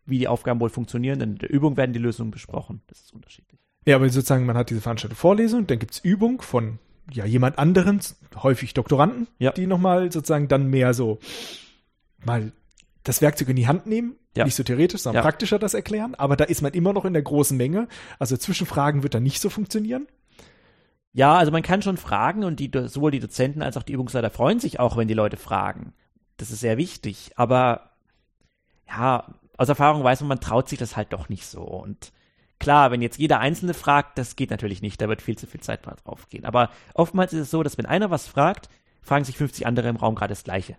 wie die Aufgaben wohl funktionieren, denn in der Übung werden die Lösungen besprochen. Das ist unterschiedlich. Ja, aber sozusagen, man hat diese Veranstaltung Vorlesung, dann gibt's Übung von ja, jemand anderen, häufig Doktoranden, Ja. die nochmal sozusagen dann mehr so mal das Werkzeug in die Hand nehmen. Ja. Nicht so theoretisch, sondern Ja. praktischer das erklären. Aber da ist man immer noch in der großen Menge. Also Zwischenfragen wird dann nicht so funktionieren. Ja, also man kann schon fragen und die, sowohl die Dozenten als auch die Übungsleiter freuen sich auch, wenn die Leute fragen. Das ist sehr wichtig. Aber ja, aus Erfahrung weiß man, man traut sich das halt doch nicht so. Und klar, wenn jetzt jeder Einzelne fragt, das geht natürlich nicht, da wird viel zu viel Zeit drauf gehen. Aber oftmals ist es so, dass wenn einer was fragt, fragen sich 50 andere im Raum gerade das Gleiche.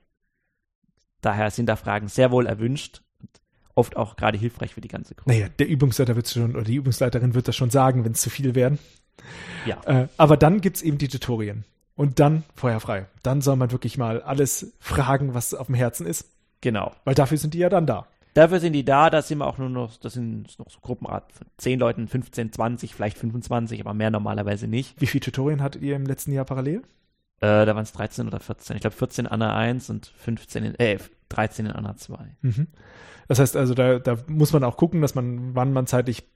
Daher sind da Fragen sehr wohl erwünscht und oft auch gerade hilfreich für die ganze Gruppe. Naja, der Übungsleiter wird schon, oder die Übungsleiterin wird das schon sagen, wenn es zu viel werden. Ja. Äh, aber dann gibt es eben die Tutorien. Und dann feuerfrei. Dann soll man wirklich mal alles fragen, was auf dem Herzen ist. Genau. Weil dafür sind die ja dann da. Dafür sind die da, da sind wir auch nur noch, das sind noch so Gruppenart von 10 Leuten, 15, 20, vielleicht 25, aber mehr normalerweise nicht. Wie viele Tutorien hattet ihr im letzten Jahr parallel? Äh, da waren es 13 oder 14. Ich glaube 14 in Anna 1 und 15 in, äh, 13 in Anna 2. Mhm. Das heißt also, da, da muss man auch gucken, dass man, wann man zeitlich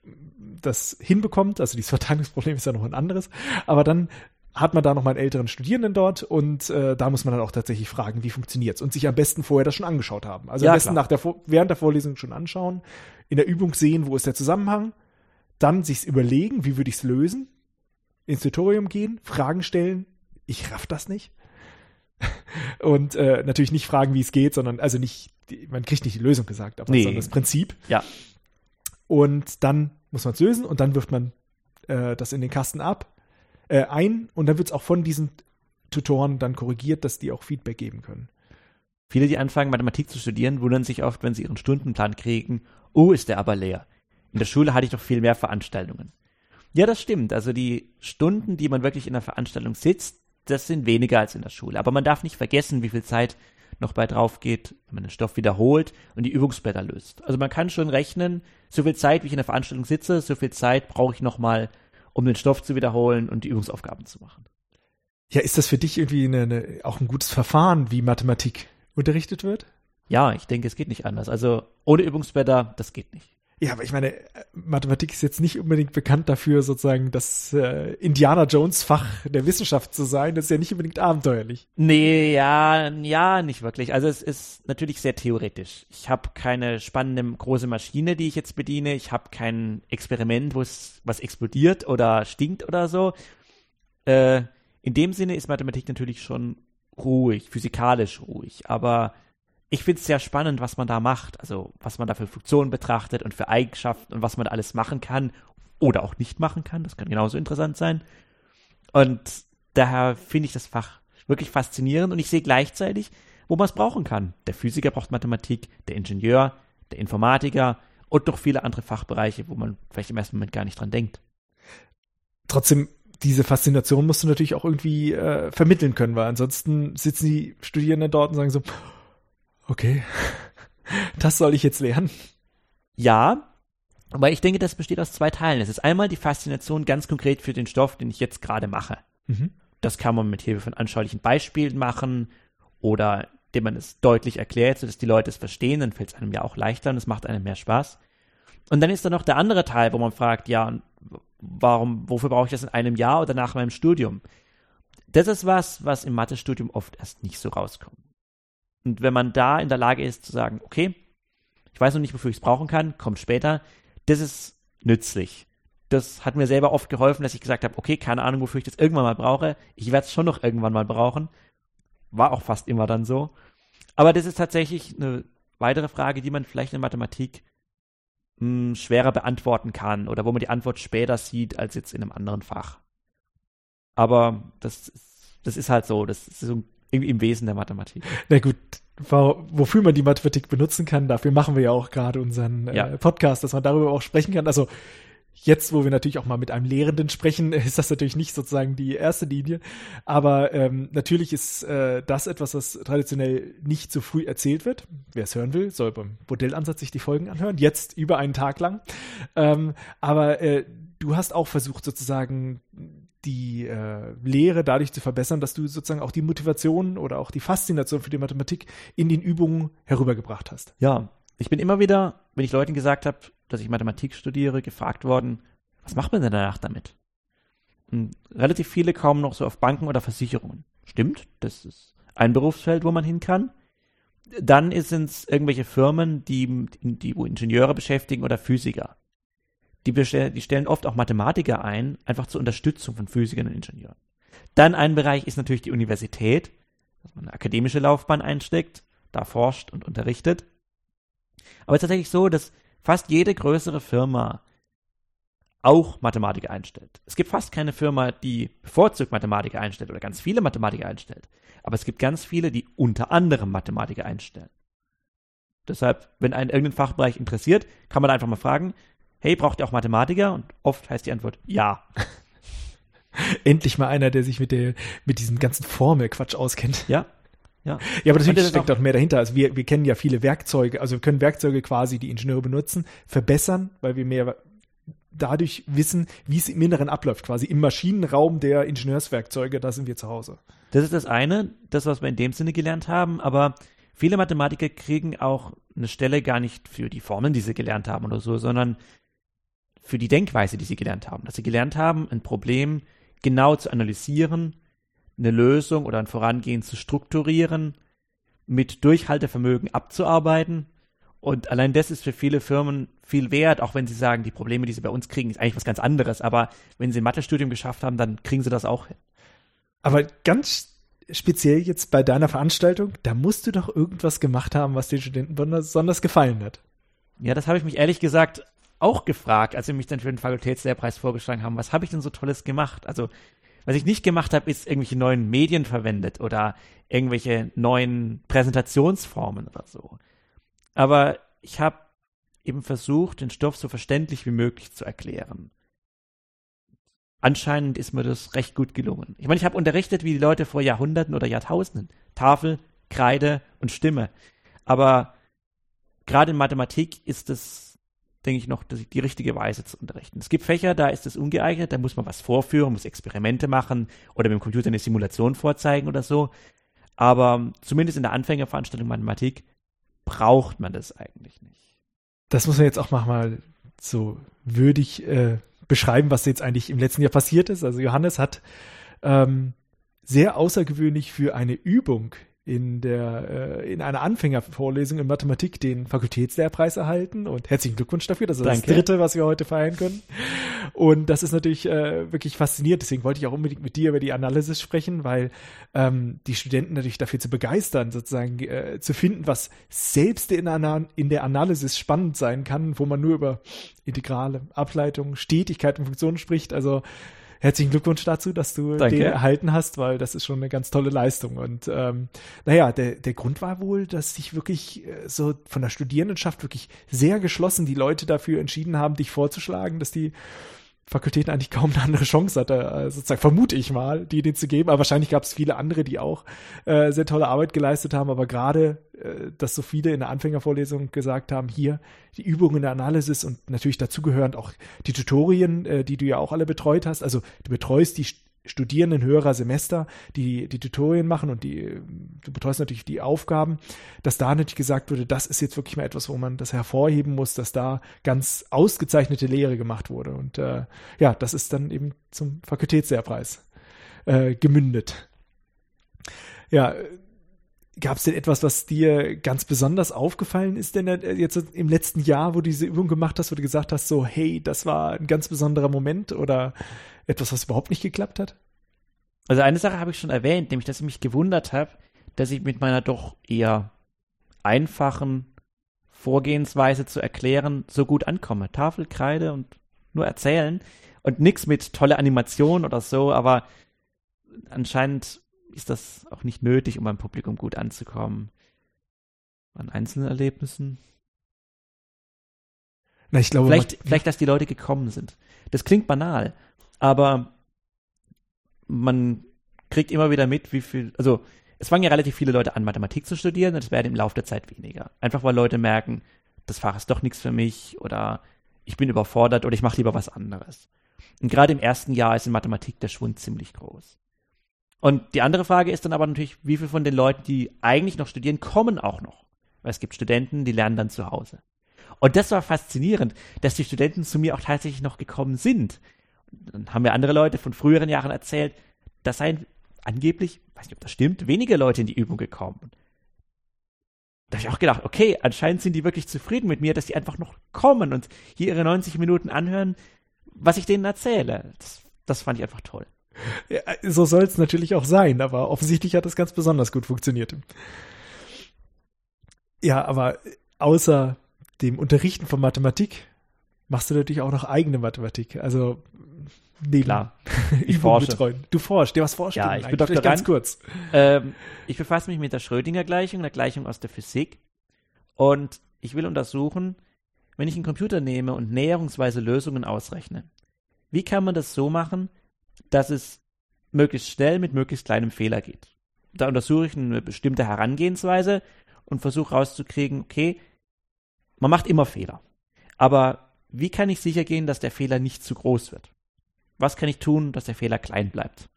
das hinbekommt. Also dieses [LAUGHS] Verteilungsproblem ist ja noch ein anderes. Aber dann hat man da noch mal einen älteren Studierenden dort und äh, da muss man dann auch tatsächlich fragen, wie funktioniert's und sich am besten vorher das schon angeschaut haben. Also ja, am besten nach der während der Vorlesung schon anschauen, in der Übung sehen, wo ist der Zusammenhang, dann sich's überlegen, wie würde ich's lösen, ins Tutorium gehen, Fragen stellen, ich raff das nicht. [LAUGHS] und äh, natürlich nicht fragen, wie es geht, sondern also nicht, die, man kriegt nicht die Lösung gesagt, aber nee. sondern das Prinzip. Ja. Und dann muss man es lösen und dann wirft man äh, das in den Kasten ab, äh, ein und dann wird es auch von diesen Tutoren dann korrigiert, dass die auch Feedback geben können. Viele, die anfangen, Mathematik zu studieren, wundern sich oft, wenn sie ihren Stundenplan kriegen, oh, ist der aber leer. In der Schule hatte ich doch viel mehr Veranstaltungen. Ja, das stimmt. Also die Stunden, die man wirklich in der Veranstaltung sitzt, das sind weniger als in der Schule. Aber man darf nicht vergessen, wie viel Zeit noch bei drauf geht, wenn man den Stoff wiederholt und die Übungsblätter löst. Also man kann schon rechnen, so viel Zeit, wie ich in der Veranstaltung sitze, so viel Zeit brauche ich nochmal, um den Stoff zu wiederholen und die Übungsaufgaben zu machen. Ja, ist das für dich irgendwie eine, eine, auch ein gutes Verfahren, wie Mathematik unterrichtet wird? Ja, ich denke, es geht nicht anders. Also ohne Übungsblätter, das geht nicht. Ja, aber ich meine, Mathematik ist jetzt nicht unbedingt bekannt dafür, sozusagen das äh, Indiana Jones Fach der Wissenschaft zu sein. Das ist ja nicht unbedingt abenteuerlich. Nee, ja, ja, nicht wirklich. Also es ist natürlich sehr theoretisch. Ich habe keine spannende große Maschine, die ich jetzt bediene. Ich habe kein Experiment, wo es was explodiert oder stinkt oder so. Äh, in dem Sinne ist Mathematik natürlich schon ruhig, physikalisch ruhig, aber ich finde es sehr spannend, was man da macht. Also, was man da für Funktionen betrachtet und für Eigenschaften und was man alles machen kann oder auch nicht machen kann. Das kann genauso interessant sein. Und daher finde ich das Fach wirklich faszinierend und ich sehe gleichzeitig, wo man es brauchen kann. Der Physiker braucht Mathematik, der Ingenieur, der Informatiker und noch viele andere Fachbereiche, wo man vielleicht im ersten Moment gar nicht dran denkt. Trotzdem, diese Faszination musst du natürlich auch irgendwie äh, vermitteln können, weil ansonsten sitzen die Studierenden dort und sagen so, Okay. [LAUGHS] Das soll ich jetzt lernen? Ja, aber ich denke, das besteht aus zwei Teilen. Es ist einmal die Faszination ganz konkret für den Stoff, den ich jetzt gerade mache. Mhm. Das kann man mit Hilfe von anschaulichen Beispielen machen oder indem man es deutlich erklärt, sodass die Leute es verstehen, dann fällt es einem ja auch leichter und es macht einem mehr Spaß. Und dann ist da noch der andere Teil, wo man fragt, ja, warum, wofür brauche ich das in einem Jahr oder nach meinem Studium? Das ist was, was im Mathestudium oft erst nicht so rauskommt. Und wenn man da in der Lage ist zu sagen, okay, ich weiß noch nicht, wofür ich es brauchen kann, kommt später, das ist nützlich. Das hat mir selber oft geholfen, dass ich gesagt habe, okay, keine Ahnung, wofür ich das irgendwann mal brauche. Ich werde es schon noch irgendwann mal brauchen. War auch fast immer dann so. Aber das ist tatsächlich eine weitere Frage, die man vielleicht in Mathematik mh, hm, schwerer beantworten kann oder wo man die Antwort später sieht als jetzt in einem anderen Fach. Aber das, das ist halt so. Das ist so ein irgendwie im Wesen der Mathematik. Na gut, wofür man die Mathematik benutzen kann, dafür machen wir ja auch gerade unseren äh, ja. Podcast, dass man darüber auch sprechen kann. Also Jetzt, wo wir natürlich auch mal mit einem Lehrenden sprechen, [LAUGHS] ist das natürlich nicht sozusagen die erste Linie. Aber ähm, natürlich ist äh, das etwas, was traditionell nicht so früh erzählt wird. Wer es hören will, soll beim Modellansatz sich die Folgen anhören. Jetzt über einen Tag lang. Ähm, aber äh, du hast auch versucht, sozusagen die äh, Lehre dadurch zu verbessern, dass du sozusagen auch die Motivation oder auch die Faszination für die Mathematik in den Übungen herübergebracht hast. Ja, ich bin immer wieder, wenn ich Leuten gesagt habe, dass ich Mathematik studiere, gefragt worden, was macht man denn danach damit? Und relativ viele kommen noch so auf Banken oder Versicherungen. Stimmt, das ist ein Berufsfeld, wo man hin kann. Dann sind es irgendwelche Firmen, die, die wo Ingenieure beschäftigen oder Physiker. Die, die stellen oft auch Mathematiker ein, einfach zur Unterstützung von Physikern und Ingenieuren. Dann ein Bereich ist natürlich die Universität, dass man eine akademische Laufbahn einsteckt, da forscht und unterrichtet. Aber es ist tatsächlich so, dass fast jede größere Firma auch Mathematiker einstellt. Es gibt fast keine Firma, die bevorzugt Mathematiker einstellt oder ganz viele Mathematiker einstellt. Aber es gibt ganz viele, die unter anderem Mathematiker einstellen. Deshalb, wenn einen irgendein Fachbereich interessiert, kann man einfach mal fragen, hey, braucht ihr auch Mathematiker? Und oft heißt die Antwort ja. [LAUGHS] Endlich mal einer, der sich mit, der, mit diesem ganzen Formelquatsch auskennt. Ja. Ja. ja, aber natürlich steckt auch mehr dahinter. Also wir, wir kennen ja viele Werkzeuge, also wir können Werkzeuge quasi, die Ingenieure benutzen, verbessern, weil wir mehr dadurch wissen, wie es im Inneren abläuft, quasi im Maschinenraum der Ingenieurswerkzeuge, da sind wir zu Hause. Das ist das eine, das, was wir in dem Sinne gelernt haben, aber viele Mathematiker kriegen auch eine Stelle gar nicht für die Formeln, die sie gelernt haben oder so, sondern für die Denkweise, die sie gelernt haben. Dass sie gelernt haben, ein Problem genau zu analysieren, eine Lösung oder ein Vorangehen zu strukturieren, mit Durchhaltevermögen abzuarbeiten. Und allein das ist für viele Firmen viel wert, auch wenn sie sagen, die Probleme, die sie bei uns kriegen, ist eigentlich was ganz anderes. Aber wenn sie ein Mathestudium geschafft haben, dann kriegen sie das auch hin. Aber ganz speziell jetzt bei deiner Veranstaltung, da musst du doch irgendwas gemacht haben, was den Studenten besonders gefallen hat. Ja, das habe ich mich ehrlich gesagt auch gefragt, als sie mich dann für den Fakultätslehrpreis vorgeschlagen haben, was habe ich denn so Tolles gemacht? Also, was ich nicht gemacht habe, ist irgendwelche neuen Medien verwendet oder irgendwelche neuen Präsentationsformen oder so. Aber ich habe eben versucht, den Stoff so verständlich wie möglich zu erklären. Anscheinend ist mir das recht gut gelungen. Ich meine, ich habe unterrichtet wie die Leute vor Jahrhunderten oder Jahrtausenden. Tafel, Kreide und Stimme. Aber gerade in Mathematik ist es denke ich noch, die richtige Weise zu unterrichten. Es gibt Fächer, da ist es ungeeignet, da muss man was vorführen, muss Experimente machen oder mit dem Computer eine Simulation vorzeigen oder so. Aber zumindest in der Anfängerveranstaltung Mathematik braucht man das eigentlich nicht. Das muss man jetzt auch mal so würdig äh, beschreiben, was jetzt eigentlich im letzten Jahr passiert ist. Also Johannes hat ähm, sehr außergewöhnlich für eine Übung in der äh, in einer Anfängervorlesung in Mathematik den Fakultätslehrpreis erhalten und herzlichen Glückwunsch dafür. Das ist Danke. das dritte, was wir heute feiern können. Und das ist natürlich äh, wirklich faszinierend. Deswegen wollte ich auch unbedingt mit dir über die Analysis sprechen, weil ähm, die Studenten natürlich dafür zu begeistern, sozusagen äh, zu finden, was selbst in, einer, in der Analysis spannend sein kann, wo man nur über Integrale, Ableitungen, Stetigkeit und Funktionen spricht. Also herzlichen Glückwunsch dazu, dass du Danke. den erhalten hast, weil das ist schon eine ganz tolle Leistung. Und ähm, naja, der, der Grund war wohl, dass sich wirklich äh, so von der Studierendenschaft wirklich sehr geschlossen die Leute dafür entschieden haben, dich vorzuschlagen, dass die Fakultät eigentlich kaum eine andere Chance hatte, äh, sozusagen vermute ich mal, die den zu geben. Aber wahrscheinlich gab es viele andere, die auch äh, sehr tolle Arbeit geleistet haben. Aber gerade, äh, dass so viele in der Anfängervorlesung gesagt haben, hier die Übungen der Analysis und natürlich dazugehörend auch die Tutorien, äh, die du ja auch alle betreut hast. Also du betreust die Studierenden höherer Semester, die die Tutorien machen und die, du betreust natürlich die Aufgaben, dass da natürlich gesagt wurde, das ist jetzt wirklich mal etwas, wo man das hervorheben muss, dass da ganz ausgezeichnete Lehre gemacht wurde. Und äh, ja, das ist dann eben zum Fakultätslehrpreis äh, gemündet. Ja, Gab es denn etwas, was dir ganz besonders aufgefallen ist denn äh, jetzt im letzten Jahr, wo du diese Übung gemacht hast, wo du gesagt hast, so, hey, das war ein ganz besonderer Moment oder etwas, was überhaupt nicht geklappt hat? Also eine Sache habe ich schon erwähnt, nämlich, dass ich mich gewundert habe, dass ich mit meiner doch eher einfachen Vorgehensweise zu erklären so gut ankomme. Tafel, Kreide und nur erzählen und nichts mit tolle Animation oder so, aber anscheinend ist das auch nicht nötig, um beim Publikum gut anzukommen. An einzelnen Erlebnissen. Na, ich glaube, vielleicht, vielleicht, dass die Leute gekommen sind. Das klingt banal, aber man kriegt immer wieder mit, wie viel, also es fangen ja relativ viele Leute an, Mathematik zu studieren und es werden im Laufe der Zeit weniger. Einfach weil Leute merken, das Fach ist doch nichts für mich oder ich bin überfordert oder ich mache lieber was anderes. Und gerade im ersten Jahr ist in Mathematik der Schwund ziemlich groß. Und die andere Frage ist dann aber natürlich, wie viele von den Leuten, die eigentlich noch studieren, kommen auch noch? Weil es gibt Studenten, die lernen dann zu Hause. Und das war faszinierend, dass die Studenten zu mir auch tatsächlich noch gekommen sind dann haben mir andere Leute von früheren Jahren erzählt, dass seien angeblich, weiß nicht, ob das stimmt, weniger Leute in die Übung gekommen. Da habe ich auch gedacht, okay, anscheinend sind die wirklich zufrieden mit mir, dass die einfach noch kommen und hier ihre 90 Minuten anhören, was ich denen erzähle. Das, das fand ich einfach toll. Ja, so soll es natürlich auch sein, aber offensichtlich hat das ganz besonders gut funktioniert. Ja, aber außer dem Unterrichten von Mathematik machst du natürlich auch noch eigene Mathematik. Also neben Klar, [LAUGHS] ich forsche. Betreuen. Du forschst, dir was forschst Ja, ich bin Doktorand. Ganz kurz. Ähm, ich befasse mich mit der Schrödinger-Gleichung, der Gleichung aus der Physik. Und ich will untersuchen, wenn ich einen Computer nehme und näherungsweise Lösungen ausrechne, wie kann man das so machen, dass es möglichst schnell mit möglichst kleinem Fehler geht? Da untersuche ich eine bestimmte Herangehensweise und versuche rauszukriegen, okay, man macht immer Fehler. Aber wie kann ich sicher gehen, dass der Fehler nicht zu groß wird? Was kann ich tun, dass der Fehler klein bleibt?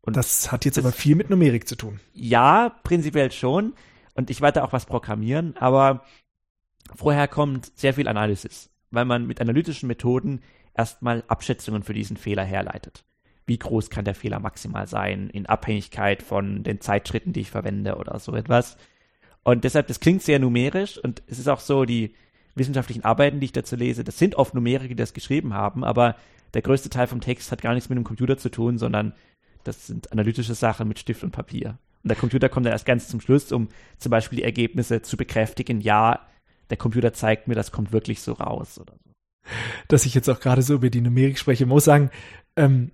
Und das hat jetzt das, aber viel mit Numerik zu tun. Ja, prinzipiell schon. Und ich werde auch was programmieren, aber vorher kommt sehr viel Analysis, weil man mit analytischen Methoden erstmal Abschätzungen für diesen Fehler herleitet. Wie groß kann der Fehler maximal sein, in Abhängigkeit von den Zeitschritten, die ich verwende oder so etwas. Und deshalb, das klingt sehr numerisch und es ist auch so, die wissenschaftlichen Arbeiten, die ich dazu lese, das sind oft Numeriker, die das geschrieben haben, aber der größte Teil vom Text hat gar nichts mit einem Computer zu tun, sondern das sind analytische Sachen mit Stift und Papier. Und der Computer kommt dann erst ganz zum Schluss, um zum Beispiel die Ergebnisse zu bekräftigen. Ja, der Computer zeigt mir, das kommt wirklich so raus oder so. Dass ich jetzt auch gerade so über die Numerik spreche, muss sagen, ähm,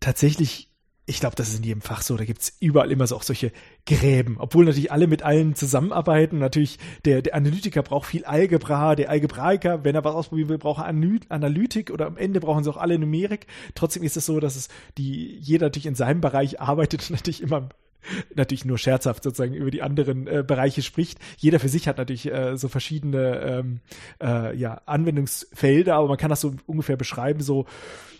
tatsächlich ich glaube, das ist in jedem Fach so. Da gibt's überall immer so auch solche Gräben. Obwohl natürlich alle mit allen zusammenarbeiten. Natürlich, der, der Analytiker braucht viel Algebra, der Algebraiker, wenn er was ausprobieren will, braucht er Analytik oder am Ende brauchen sie auch alle Numerik. Trotzdem ist es so, dass es die, jeder natürlich in seinem Bereich arbeitet und [LAUGHS] natürlich immer natürlich nur scherzhaft sozusagen über die anderen äh, Bereiche spricht. Jeder für sich hat natürlich äh, so verschiedene ähm, äh, ja, Anwendungsfelder, aber man kann das so ungefähr beschreiben, so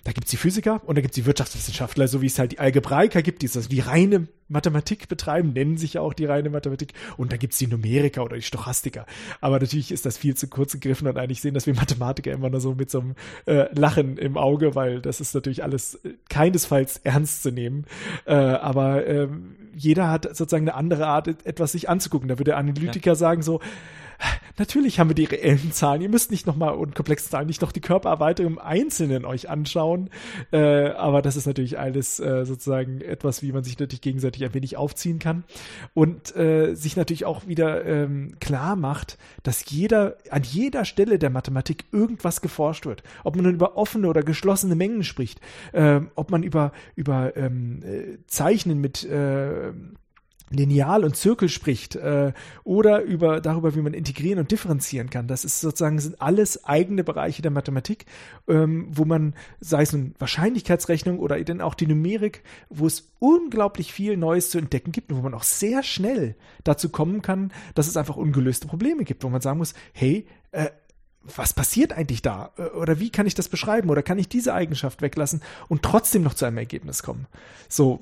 da gibt's die Physiker und da gibt's die Wirtschaftswissenschaftler, so wie es halt die Algebraiker gibt, die also die reine Mathematik betreiben, nennen sich ja auch die reine Mathematik. Und da gibt's die Numeriker oder die Stochastiker. Aber natürlich ist das viel zu kurz gegriffen und eigentlich sehen dass wir Mathematiker immer nur so mit so einem äh, Lachen im Auge, weil das ist natürlich alles äh, keinesfalls ernst zu nehmen. Äh, aber ähm, jeder hat sozusagen eine andere Art, etwas sich anzugucken. Da würde der Analytiker ja. sagen so, natürlich haben wir die reellen Zahlen. Ihr müsst nicht nochmal und komplexe Zahlen, nicht noch die Körpererweiterung im Einzelnen euch anschauen. Äh, aber das ist natürlich alles äh, sozusagen etwas, wie man sich natürlich gegenseitig ein wenig aufziehen kann. Und äh, sich natürlich auch wieder ähm, klar macht, dass jeder, an jeder Stelle der Mathematik irgendwas geforscht wird. Ob man nun über offene oder geschlossene Mengen spricht, ähm, ob man über, über ähm, äh, Zeichnen mit äh, Lineal und Zirkel spricht äh, oder über darüber, wie man integrieren und differenzieren kann. Das ist sozusagen sind alles eigene Bereiche der Mathematik, ähm, wo man sei es nun Wahrscheinlichkeitsrechnung oder dann auch die Numerik, wo es unglaublich viel Neues zu entdecken gibt und wo man auch sehr schnell dazu kommen kann, dass es einfach ungelöste Probleme gibt, wo man sagen muss, hey, äh, was passiert eigentlich da? Äh, oder wie kann ich das beschreiben? Oder kann ich diese Eigenschaft weglassen und trotzdem noch zu einem Ergebnis kommen? So,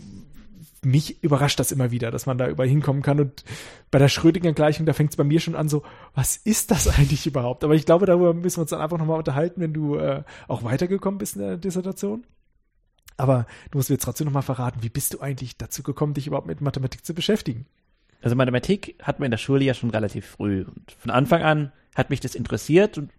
mich überrascht das immer wieder, dass man da über hinkommen kann. Und bei der Schrödinger-Gleichung, da fängt es bei mir schon an, so, was ist das [LAUGHS] eigentlich überhaupt? Aber ich glaube, darüber müssen wir uns dann einfach nochmal unterhalten, wenn du äh, auch weitergekommen bist in der Dissertation. Aber du musst mir jetzt trotzdem nochmal verraten, wie bist du eigentlich dazu gekommen, dich überhaupt mit Mathematik zu beschäftigen? Also Mathematik hat man in der Schule ja schon relativ früh. Und von Anfang an hat mich das interessiert und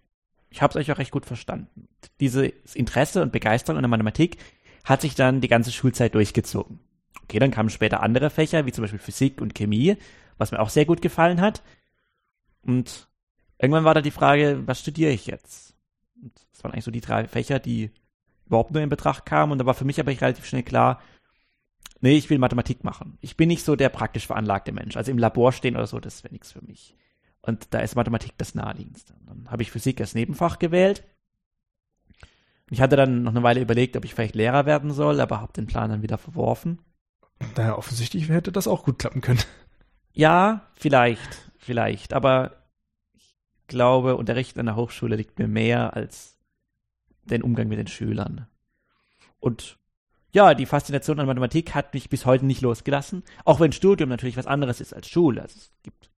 ich habe es euch auch recht gut verstanden. Dieses Interesse und Begeisterung an der Mathematik hat sich dann die ganze Schulzeit durchgezogen. Okay, dann kamen später andere Fächer, wie zum Beispiel Physik und Chemie, was mir auch sehr gut gefallen hat. Und irgendwann war da die Frage, was studiere ich jetzt? Und das waren eigentlich so die drei Fächer, die überhaupt nur in Betracht kamen. Und da war für mich aber relativ schnell klar, nee, ich will Mathematik machen. Ich bin nicht so der praktisch veranlagte Mensch. Also im Labor stehen oder so, das wäre nichts für mich. Und da ist Mathematik das naheliegendste. Dann habe ich Physik als Nebenfach gewählt. Ich hatte dann noch eine Weile überlegt, ob ich vielleicht Lehrer werden soll, aber habe den Plan dann wieder verworfen. Naja, offensichtlich hätte das auch gut klappen können. Ja, vielleicht, vielleicht. Aber ich glaube, Unterricht an der Hochschule liegt mir mehr als den Umgang mit den Schülern. Und ja, die Faszination an Mathematik hat mich bis heute nicht losgelassen. Auch wenn Studium natürlich was anderes ist als Schule. Also es gibt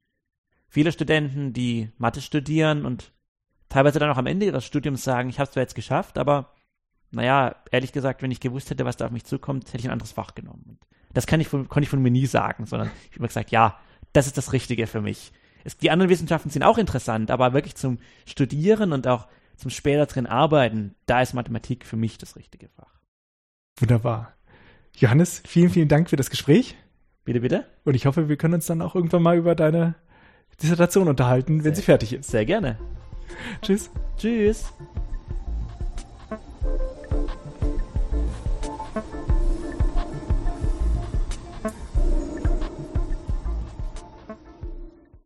viele Studenten, die Mathe studieren und teilweise dann auch am Ende ihres Studiums sagen, ich habe es zwar jetzt geschafft, aber naja, ehrlich gesagt, wenn ich gewusst hätte, was da auf mich zukommt, hätte ich ein anderes Fach genommen. Und das kann ich von, konnte ich von mir nie sagen, sondern ich habe immer gesagt, ja, das ist das Richtige für mich. es, die anderen Wissenschaften sind auch interessant, aber wirklich zum Studieren und auch zum später drin arbeiten, da ist Mathematik für mich das richtige Fach. Wunderbar. Johannes, vielen, vielen Dank für das Gespräch. Bitte, bitte. Und ich hoffe, wir können uns dann auch irgendwann mal über deine Dissertation unterhalten, wenn Sehr, sie fertig ist. Sehr gerne. Tschüss. Tschüss.